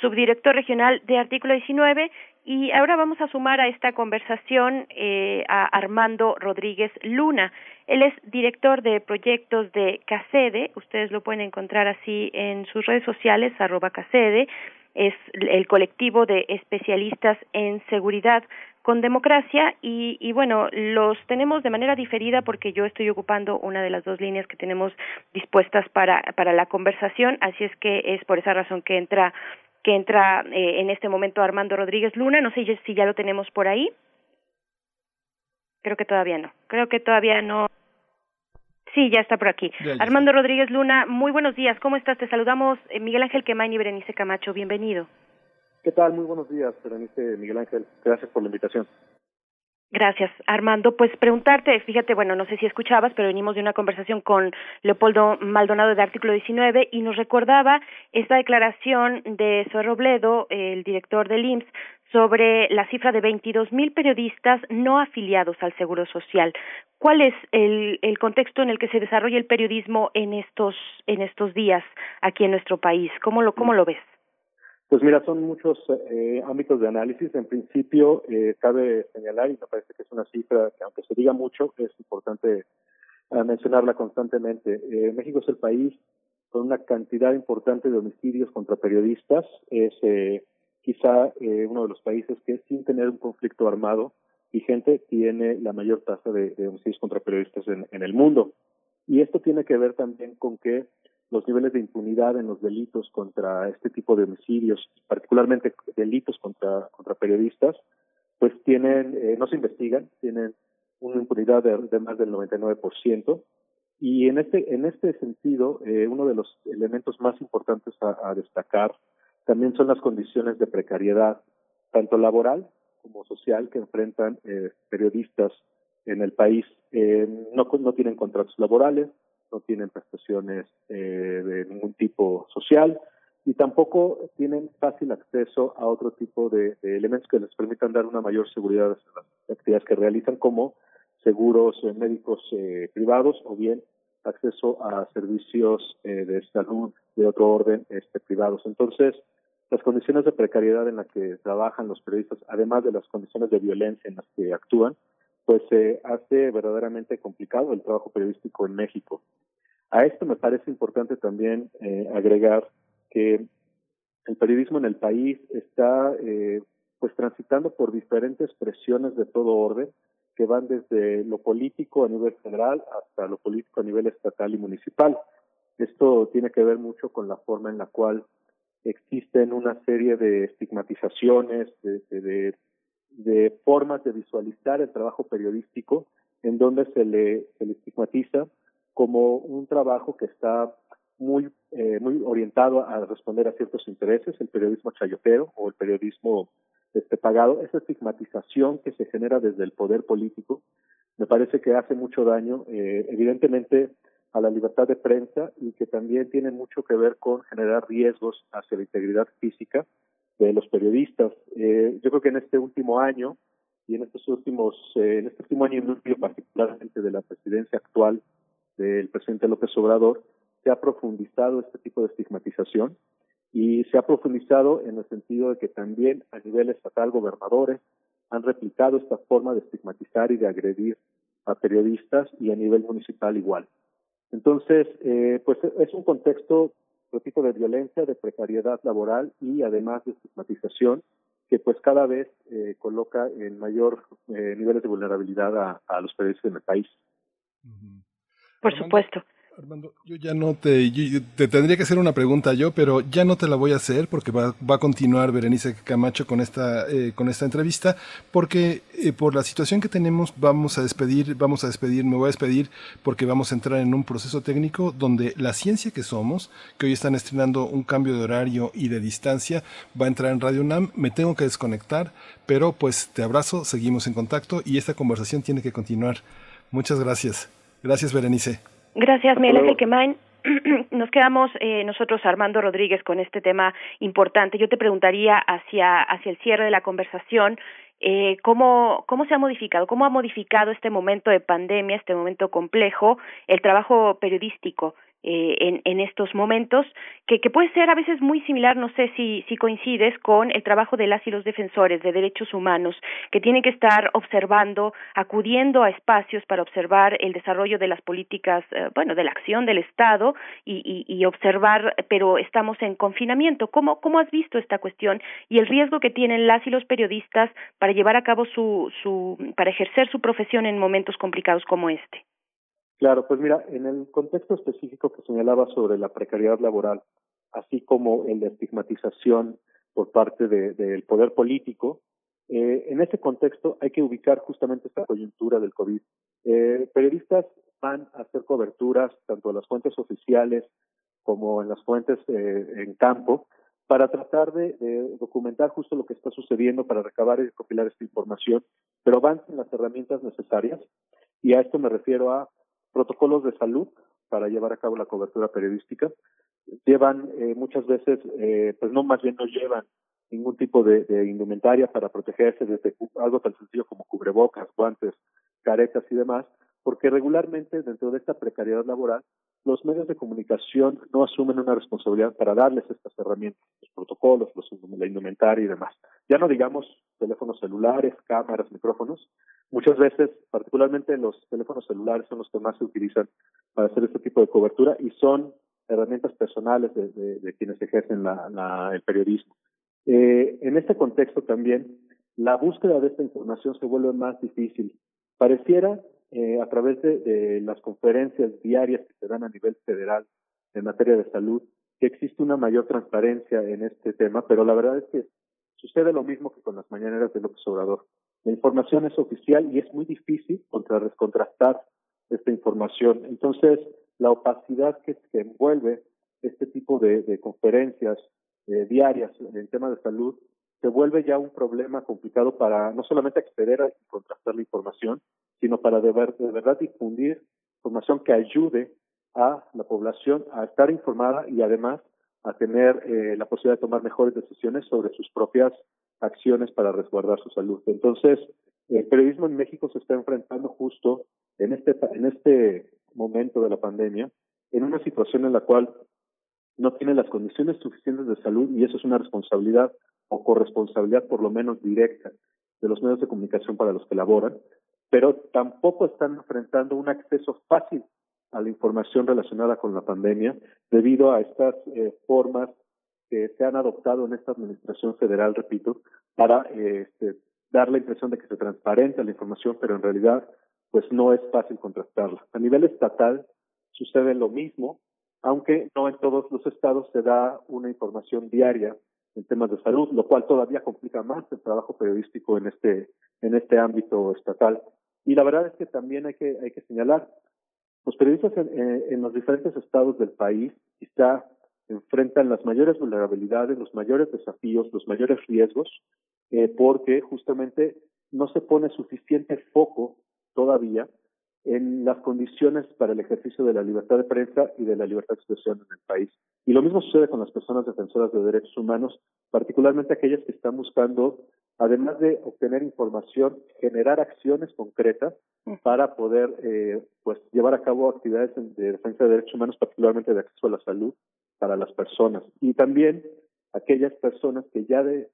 subdirector regional de Artículo 19 y ahora vamos a sumar a esta conversación eh, a Armando Rodríguez Luna. Él es director de proyectos de CACEDE, ustedes lo pueden encontrar así en sus redes sociales, arroba CACEDE, es el colectivo de especialistas en seguridad con democracia y, y, bueno, los tenemos de manera diferida porque yo estoy ocupando una de las dos líneas que tenemos dispuestas para, para la conversación, así es que es por esa razón que entra que entra eh, en este momento Armando Rodríguez Luna. No sé si ya lo tenemos por ahí. Creo que todavía no. Creo que todavía no. Sí, ya está por aquí. Armando Rodríguez Luna, muy buenos días. ¿Cómo estás? Te saludamos eh, Miguel Ángel Quemain y Berenice Camacho. Bienvenido. ¿Qué tal? Muy buenos días, Berenice Miguel Ángel. Gracias por la invitación. Gracias, Armando. Pues preguntarte, fíjate, bueno, no sé si escuchabas, pero venimos de una conversación con Leopoldo Maldonado de Artículo 19 y nos recordaba esta declaración de Zoe Robledo, el director del IMSS, sobre la cifra de 22 mil periodistas no afiliados al Seguro Social. ¿Cuál es el, el contexto en el que se desarrolla el periodismo en estos, en estos días aquí en nuestro país? ¿Cómo lo, cómo lo ves? Pues mira, son muchos eh, ámbitos de análisis. En principio, eh, cabe señalar, y me parece que es una cifra que aunque se diga mucho, es importante eh, mencionarla constantemente. Eh, México es el país con una cantidad importante de homicidios contra periodistas. Es eh, quizá uno de los países que sin tener un conflicto armado vigente tiene la mayor tasa de, de homicidios contra periodistas en, en el mundo. Y esto tiene que ver también con que los niveles de impunidad en los delitos contra este tipo de homicidios, particularmente delitos contra, contra periodistas, pues tienen, eh, no se investigan, tienen una impunidad de, más del 99%. Y en este, en este sentido, eh, uno de los elementos más importantes a, a, destacar también son las condiciones de precariedad, tanto laboral como social, que enfrentan eh, periodistas en el país. Eh, no, no tienen contratos laborales, no tienen prestaciones eh, de ningún tipo social y tampoco tienen fácil acceso a otro tipo de, elementos que les permitan dar una mayor seguridad a las actividades que realizan, como seguros eh, médicos eh, privados o bien acceso a servicios eh, de salud de otro orden este, privados. Entonces, las condiciones de precariedad en las que trabajan los periodistas, además de las condiciones de violencia en las que actúan, pues se hace verdaderamente complicado el trabajo periodístico en México. A esto me parece importante también eh, agregar que el periodismo en el país está eh, pues transitando por diferentes presiones de todo orden que van desde lo político a nivel federal hasta lo político a nivel estatal y municipal. Esto tiene que ver mucho con la forma en la cual existen una serie de estigmatizaciones, de, de de formas de visualizar el trabajo periodístico en donde se le, se le estigmatiza como un trabajo que está muy eh, muy orientado a responder a ciertos intereses, el periodismo chayotero o el periodismo este, pagado, esa estigmatización que se genera desde el poder político, me parece que hace mucho daño, eh, evidentemente, a la libertad de prensa y que también tiene mucho que ver con generar riesgos hacia la integridad física de los periodistas. Eh, yo creo que en este último año y en estos últimos, eh, en este último año y medio, particularmente de la presidencia actual del presidente López Obrador, se ha profundizado este tipo de estigmatización y se ha profundizado en el sentido de que también a nivel estatal gobernadores han replicado esta forma de estigmatizar y de agredir a periodistas y a nivel municipal igual. Entonces, eh, pues es un contexto, tipo de violencia, de precariedad laboral y además de estigmatización que pues cada vez eh, coloca en mayor eh, niveles de vulnerabilidad a, a, los periodistas en el país. Por supuesto. Armando, yo ya no te, te tendría que hacer una pregunta yo, pero ya no te la voy a hacer porque va, va a continuar Berenice Camacho con esta, eh, con esta entrevista, porque eh, por la situación que tenemos vamos a despedir, vamos a despedir, me voy a despedir porque vamos a entrar en un proceso técnico donde la ciencia que somos, que hoy están estrenando un cambio de horario y de distancia, va a entrar en Radio UNAM, me tengo que desconectar, pero pues te abrazo, seguimos en contacto y esta conversación tiene que continuar. Muchas gracias. Gracias, Berenice. Gracias, Miguel Ángel Quemain. Nos quedamos eh, nosotros, Armando Rodríguez, con este tema importante. Yo te preguntaría hacia, hacia el cierre de la conversación, eh, ¿cómo, ¿cómo se ha modificado? ¿Cómo ha modificado este momento de pandemia, este momento complejo, el trabajo periodístico? Eh, en, estos momentos, que, que, puede ser a veces muy similar, no sé si, si coincides, con el trabajo de las y los defensores de derechos humanos, que tienen que estar observando, acudiendo a espacios para observar el desarrollo de las políticas, eh, bueno, de la acción del Estado y, y, y, observar, pero estamos en confinamiento. ¿Cómo, ¿Cómo has visto esta cuestión y el riesgo que tienen las y los periodistas para llevar a cabo su, su para ejercer su profesión en momentos complicados como este? Claro, pues mira, en el contexto específico que señalaba sobre la precariedad laboral, así como el de estigmatización por parte del de, poder político, eh, en ese contexto hay que ubicar justamente esta coyuntura del COVID. Eh, periodistas van a hacer coberturas tanto en las fuentes oficiales como en las fuentes eh, en campo para tratar de, de, documentar justo lo que está sucediendo, para recabar y recopilar esta información, pero van sin las herramientas necesarias. Y a esto me refiero a protocolos de salud para llevar a cabo la cobertura periodística. Llevan eh, muchas veces, eh, pues no más bien no llevan ningún tipo de, indumentaria para protegerse desde algo tan sencillo como cubrebocas, guantes, caretas y demás, porque regularmente dentro de esta precariedad laboral los medios de comunicación no asumen una responsabilidad para darles estas herramientas, los protocolos, los, la indumentaria y demás. Ya no digamos teléfonos celulares, cámaras, micrófonos. Muchas veces, particularmente los teléfonos celulares son los que más se utilizan para hacer este tipo de cobertura y son herramientas personales de, quienes ejercen la, el periodismo. Eh, en este contexto también, la búsqueda de esta información se vuelve más difícil. Pareciera eh, a través de, de, las conferencias diarias que se dan a nivel federal en materia de salud, que existe una mayor transparencia en este tema, pero la verdad es que sucede lo mismo que con las mañaneras de López Obrador. La información es oficial y es muy difícil contra, contrastar esta información. Entonces, la opacidad que, envuelve este tipo de, conferencias eh, diarias en temas de salud se vuelve ya un problema complicado para no solamente acceder a contrastar la información, sino para de verdad difundir información que ayude a la población a estar informada y además a tener eh, la posibilidad de tomar mejores decisiones sobre sus propias acciones para resguardar su salud. Entonces, el periodismo en México se está enfrentando justo en este en este momento de la pandemia en una situación en la cual no tiene las condiciones suficientes de salud y eso es una responsabilidad o corresponsabilidad por lo menos directa de los medios de comunicación para los que laboran, pero tampoco están enfrentando un acceso fácil a la información relacionada con la pandemia debido a estas eh, formas que se han adoptado en esta administración federal, repito, para eh, este, dar la impresión de que se transparenta la información, pero en realidad pues no es fácil contrastarla. A nivel estatal sucede lo mismo, aunque no en todos los estados se da una información diaria en temas de salud, lo cual todavía complica más el trabajo periodístico en este en este ámbito estatal. Y la verdad es que también hay que hay que señalar los periodistas en, en los diferentes estados del país quizá enfrentan las mayores vulnerabilidades, los mayores desafíos, los mayores riesgos eh, porque justamente no se pone suficiente foco todavía en las condiciones para el ejercicio de la libertad de prensa y de la libertad de expresión en el país. Y lo mismo sucede con las personas defensoras de derechos humanos, particularmente aquellas que están buscando, además de obtener información, generar acciones concretas para poder eh, pues llevar a cabo actividades de defensa de derechos humanos, particularmente de acceso a la salud para las personas. Y también aquellas personas que ya de,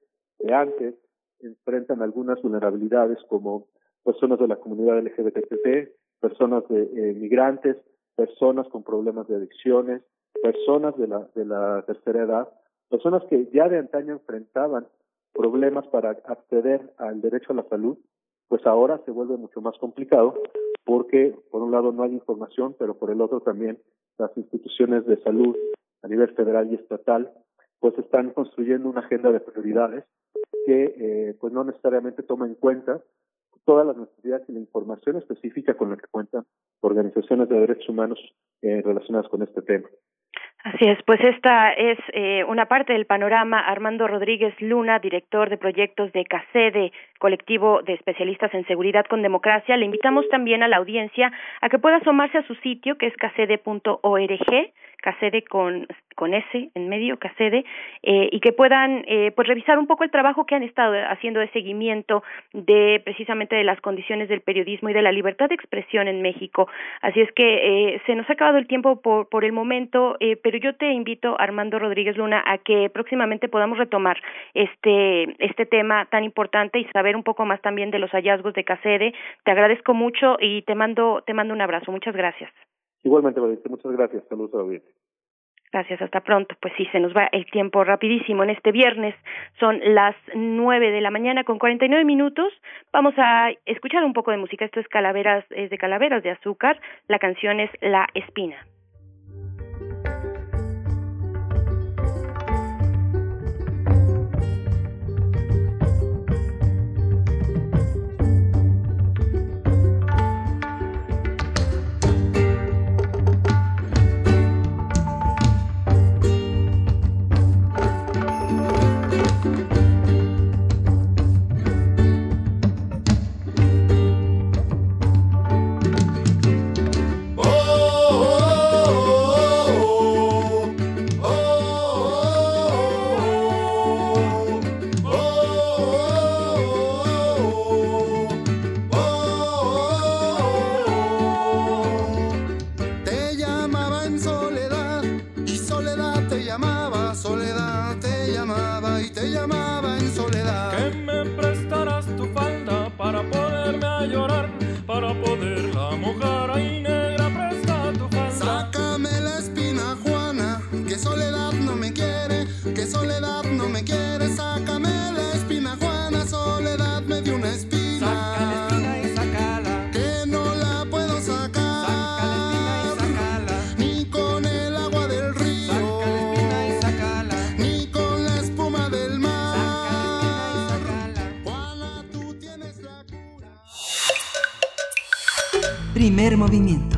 antes enfrentan algunas vulnerabilidades como personas de la comunidad LGBTT, personas de eh, migrantes, personas con problemas de adicciones, personas de la, de la tercera edad, personas que ya de antaño enfrentaban problemas para acceder al derecho a la salud, pues ahora se vuelve mucho más complicado porque por un lado no hay información, pero por el otro también las instituciones de salud a nivel federal y estatal pues están construyendo una agenda de prioridades que eh, pues no necesariamente toma en cuenta todas las necesidades y la información específica con la que cuentan organizaciones de derechos humanos eh, relacionadas con este tema. Así es, pues esta es eh, una parte del panorama. Armando Rodríguez Luna, director de proyectos de CACEDE, colectivo de especialistas en seguridad con democracia. Le invitamos también a la audiencia a que pueda asomarse a su sitio, que es cacede.org Casede con, con S en medio, Casede, eh, y que puedan eh, pues revisar un poco el trabajo que han estado haciendo de seguimiento de precisamente de las condiciones del periodismo y de la libertad de expresión en México. Así es que eh, se nos ha acabado el tiempo por, por el momento, eh, pero yo te invito, Armando Rodríguez Luna, a que próximamente podamos retomar este, este tema tan importante y saber un poco más también de los hallazgos de Casede. Te agradezco mucho y te mando, te mando un abrazo. Muchas gracias. Igualmente, Valente, muchas gracias. Saludos a la audiencia. Gracias, hasta pronto. Pues sí, se nos va el tiempo rapidísimo. En este viernes son las nueve de la mañana con cuarenta y nueve minutos. Vamos a escuchar un poco de música. Esto es Calaveras, es de Calaveras de Azúcar. La canción es La Espina. Movimiento.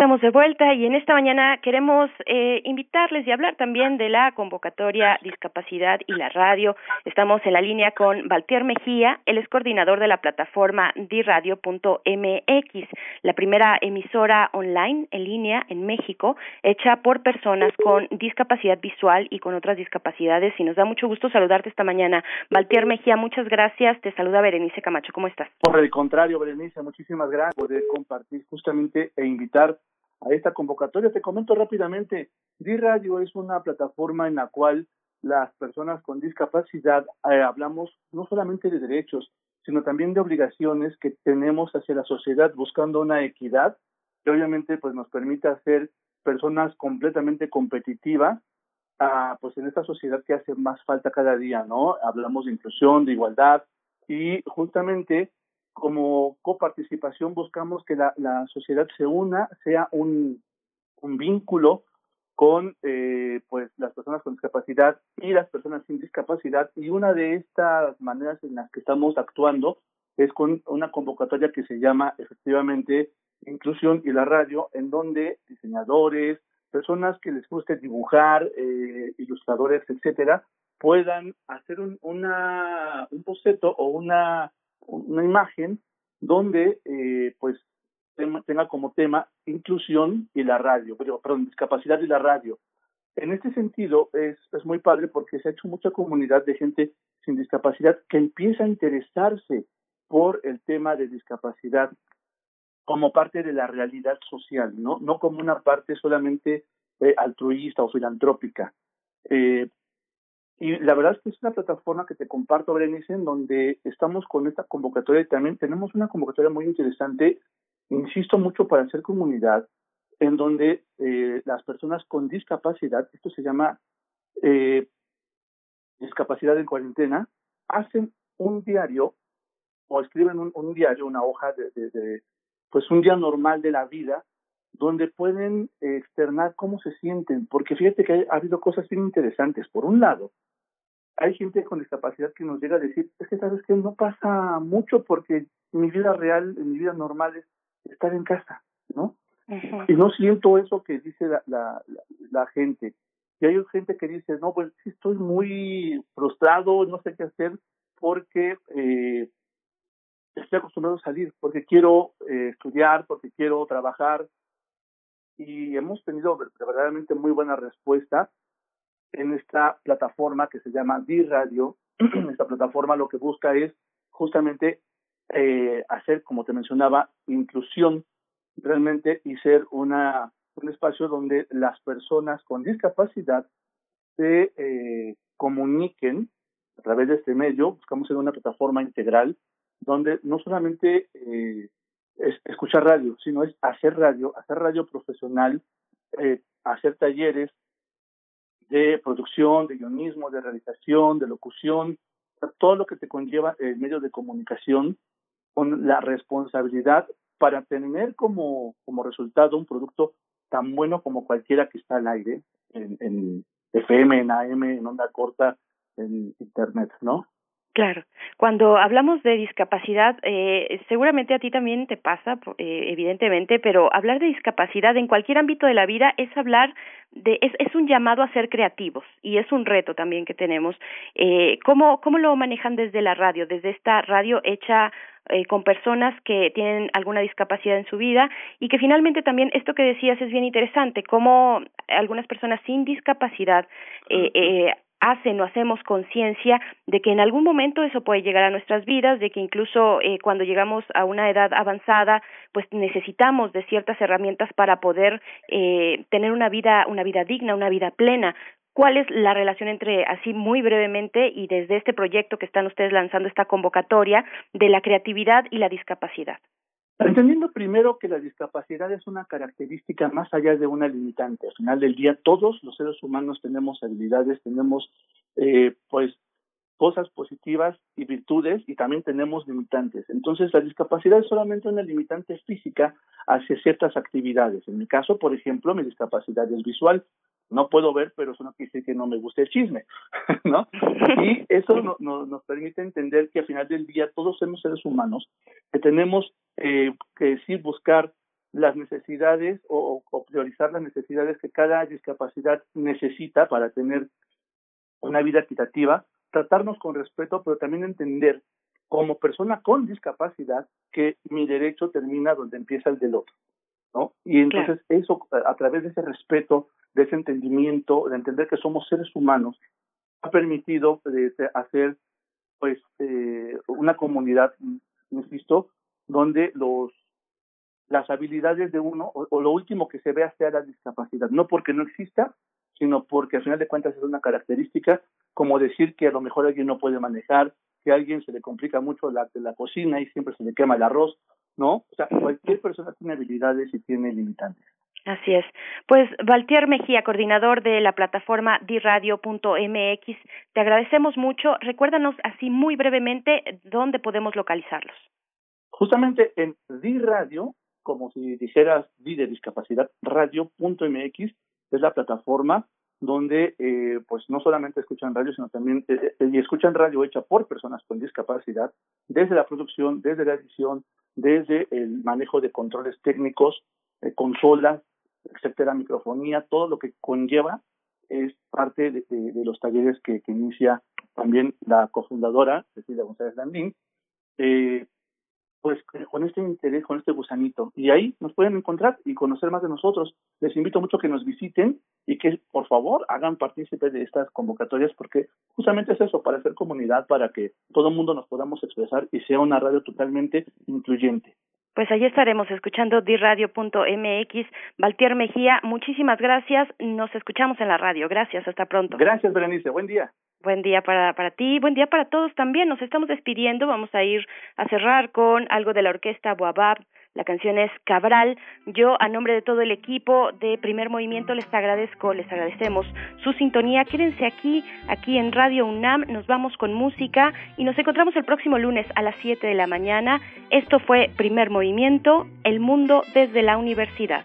Estamos de vuelta y en esta mañana queremos eh, invitarles y hablar también de la convocatoria Discapacidad y la Radio. Estamos en la línea con Valtier Mejía, él es coordinador de la plataforma diradio.mx, la primera emisora online en línea en México, hecha por personas con discapacidad visual y con otras discapacidades. Y nos da mucho gusto saludarte esta mañana. Valtier Mejía, muchas gracias. Te saluda Berenice Camacho. ¿Cómo estás? Por el contrario, Berenice, muchísimas gracias por poder compartir justamente e invitar a esta convocatoria. Te comento rápidamente, D-Radio es una plataforma en la cual las personas con discapacidad eh, hablamos no solamente de derechos, sino también de obligaciones que tenemos hacia la sociedad buscando una equidad que obviamente pues nos permita ser personas completamente competitivas ah, pues en esta sociedad que hace más falta cada día, ¿no? Hablamos de inclusión, de igualdad y justamente como coparticipación buscamos que la, la sociedad se una, sea un, un vínculo con eh, pues las personas con discapacidad y las personas sin discapacidad. Y una de estas maneras en las que estamos actuando es con una convocatoria que se llama efectivamente Inclusión y la Radio, en donde diseñadores, personas que les guste dibujar, eh, ilustradores, etcétera, puedan hacer un, una, un boceto o una, una imagen donde eh, pues tenga como tema inclusión y la radio, perdón, discapacidad y la radio. En este sentido es, es muy padre porque se ha hecho mucha comunidad de gente sin discapacidad que empieza a interesarse por el tema de discapacidad como parte de la realidad social, no, no como una parte solamente eh, altruista o filantrópica. Eh, y la verdad es que es una plataforma que te comparto, Berenice, en donde estamos con esta convocatoria y también tenemos una convocatoria muy interesante, insisto mucho para hacer comunidad, en donde eh, las personas con discapacidad, esto se llama eh, discapacidad en cuarentena, hacen un diario o escriben un, un diario, una hoja de, pues un día normal de la vida, donde pueden externar cómo se sienten, porque fíjate que ha habido cosas bien interesantes. Por un lado, hay gente con discapacidad que nos llega a decir, es que sabes que no pasa mucho porque mi vida real, mi vida normal es estar en casa, ¿no? Y no siento eso que dice la, la, la, gente. Y hay gente que dice, no, pues sí estoy muy frustrado, no sé qué hacer porque eh, estoy acostumbrado a salir, porque quiero eh, estudiar, porque quiero trabajar. Y hemos tenido verdaderamente muy buena respuesta en esta plataforma que se llama D-Radio. esta plataforma lo que busca es justamente eh, hacer, como te mencionaba, inclusión realmente y ser una un espacio donde las personas con discapacidad se eh, comuniquen a través de este medio. Buscamos ser una plataforma integral donde no solamente eh, es escuchar radio, sino es hacer radio, hacer radio profesional, eh, hacer talleres de producción, de guionismo, de realización, de locución, todo lo que te conlleva el medio de comunicación con la responsabilidad para tener como, como resultado un producto tan bueno como cualquiera que está al aire, en, en FM, en AM, en onda corta, en Internet, ¿no? Claro. Cuando hablamos de discapacidad, eh, seguramente a ti también te pasa, eh, evidentemente, pero hablar de discapacidad en cualquier ámbito de la vida es hablar de, es, es un llamado a ser creativos y es un reto también que tenemos. Eh, ¿cómo, ¿Cómo lo manejan desde la radio, desde esta radio hecha eh, con personas que tienen alguna discapacidad en su vida y que finalmente también esto que decías es bien interesante, cómo algunas personas sin discapacidad eh, eh, hacen o hacemos conciencia de que en algún momento eso puede llegar a nuestras vidas, de que incluso eh, cuando llegamos a una edad avanzada, pues necesitamos de ciertas herramientas para poder eh, tener una vida, una vida digna, una vida plena. ¿Cuál es la relación entre, así muy brevemente, y desde este proyecto que están ustedes lanzando, esta convocatoria, de la creatividad y la discapacidad? Entendiendo primero que la discapacidad es una característica más allá de una limitante. Al final del día, todos los seres humanos tenemos habilidades, tenemos, eh, pues, cosas positivas y virtudes y también tenemos limitantes. Entonces, la discapacidad es solamente una limitante física hacia ciertas actividades. En mi caso, por ejemplo, mi discapacidad es visual no puedo ver, pero eso no quiere decir que no me guste el chisme, ¿no? Y eso no, no, nos permite entender que al final del día todos somos seres humanos, que tenemos eh, que decir, buscar las necesidades o, o, priorizar las necesidades que cada discapacidad necesita para tener una vida equitativa, tratarnos con respeto, pero también entender como persona con discapacidad que mi derecho termina donde empieza el del otro. ¿no? Y entonces claro. eso, a través de ese respeto, de ese entendimiento, de entender que somos seres humanos, ha permitido eh, hacer pues eh, una comunidad, insisto, donde los las habilidades de uno o, o, lo último que se vea sea la discapacidad, no porque no exista, sino porque al final de cuentas es una característica como decir que a lo mejor alguien no puede manejar, que a alguien se le complica mucho la, la cocina y siempre se le quema el arroz, ¿no? O sea, cualquier persona tiene habilidades y tiene limitantes. Así es. Pues Valtier Mejía, coordinador de la plataforma diradio.mx, te agradecemos mucho. Recuérdanos así muy brevemente dónde podemos localizarlos. Justamente en Diradio, como si dijeras Di de discapacidad, radio.mx es la plataforma donde eh, pues no solamente escuchan radio, sino también eh, y escuchan radio hecha por personas con discapacidad, desde la producción, desde la edición, desde el manejo de controles técnicos, eh, consolas, etcétera, microfonía, todo lo que conlleva es parte de, los talleres que, inicia también la cofundadora, Cecilia González Landín, eh, pues con este interés, con este gusanito. Y ahí nos pueden encontrar y conocer más de nosotros. Les invito mucho que nos visiten y que por favor hagan partícipe de estas convocatorias porque justamente es eso, para hacer comunidad, para que todo el mundo nos podamos expresar y sea una radio totalmente incluyente. Pues allí estaremos escuchando diradio.mx. Valtier Mejía, muchísimas gracias. Nos escuchamos en la radio. Gracias, hasta pronto. Gracias, Berenice. Buen día. Buen día para, para ti, buen día para todos también. Nos estamos despidiendo, vamos a ir a cerrar con algo de la orquesta Boabab. La canción es Cabral. Yo, a nombre de todo el equipo de Primer Movimiento, les agradezco, les agradecemos su sintonía. Quédense aquí, aquí en Radio UNAM. Nos vamos con música y nos encontramos el próximo lunes a las 7 de la mañana. Esto fue Primer Movimiento, El Mundo desde la Universidad.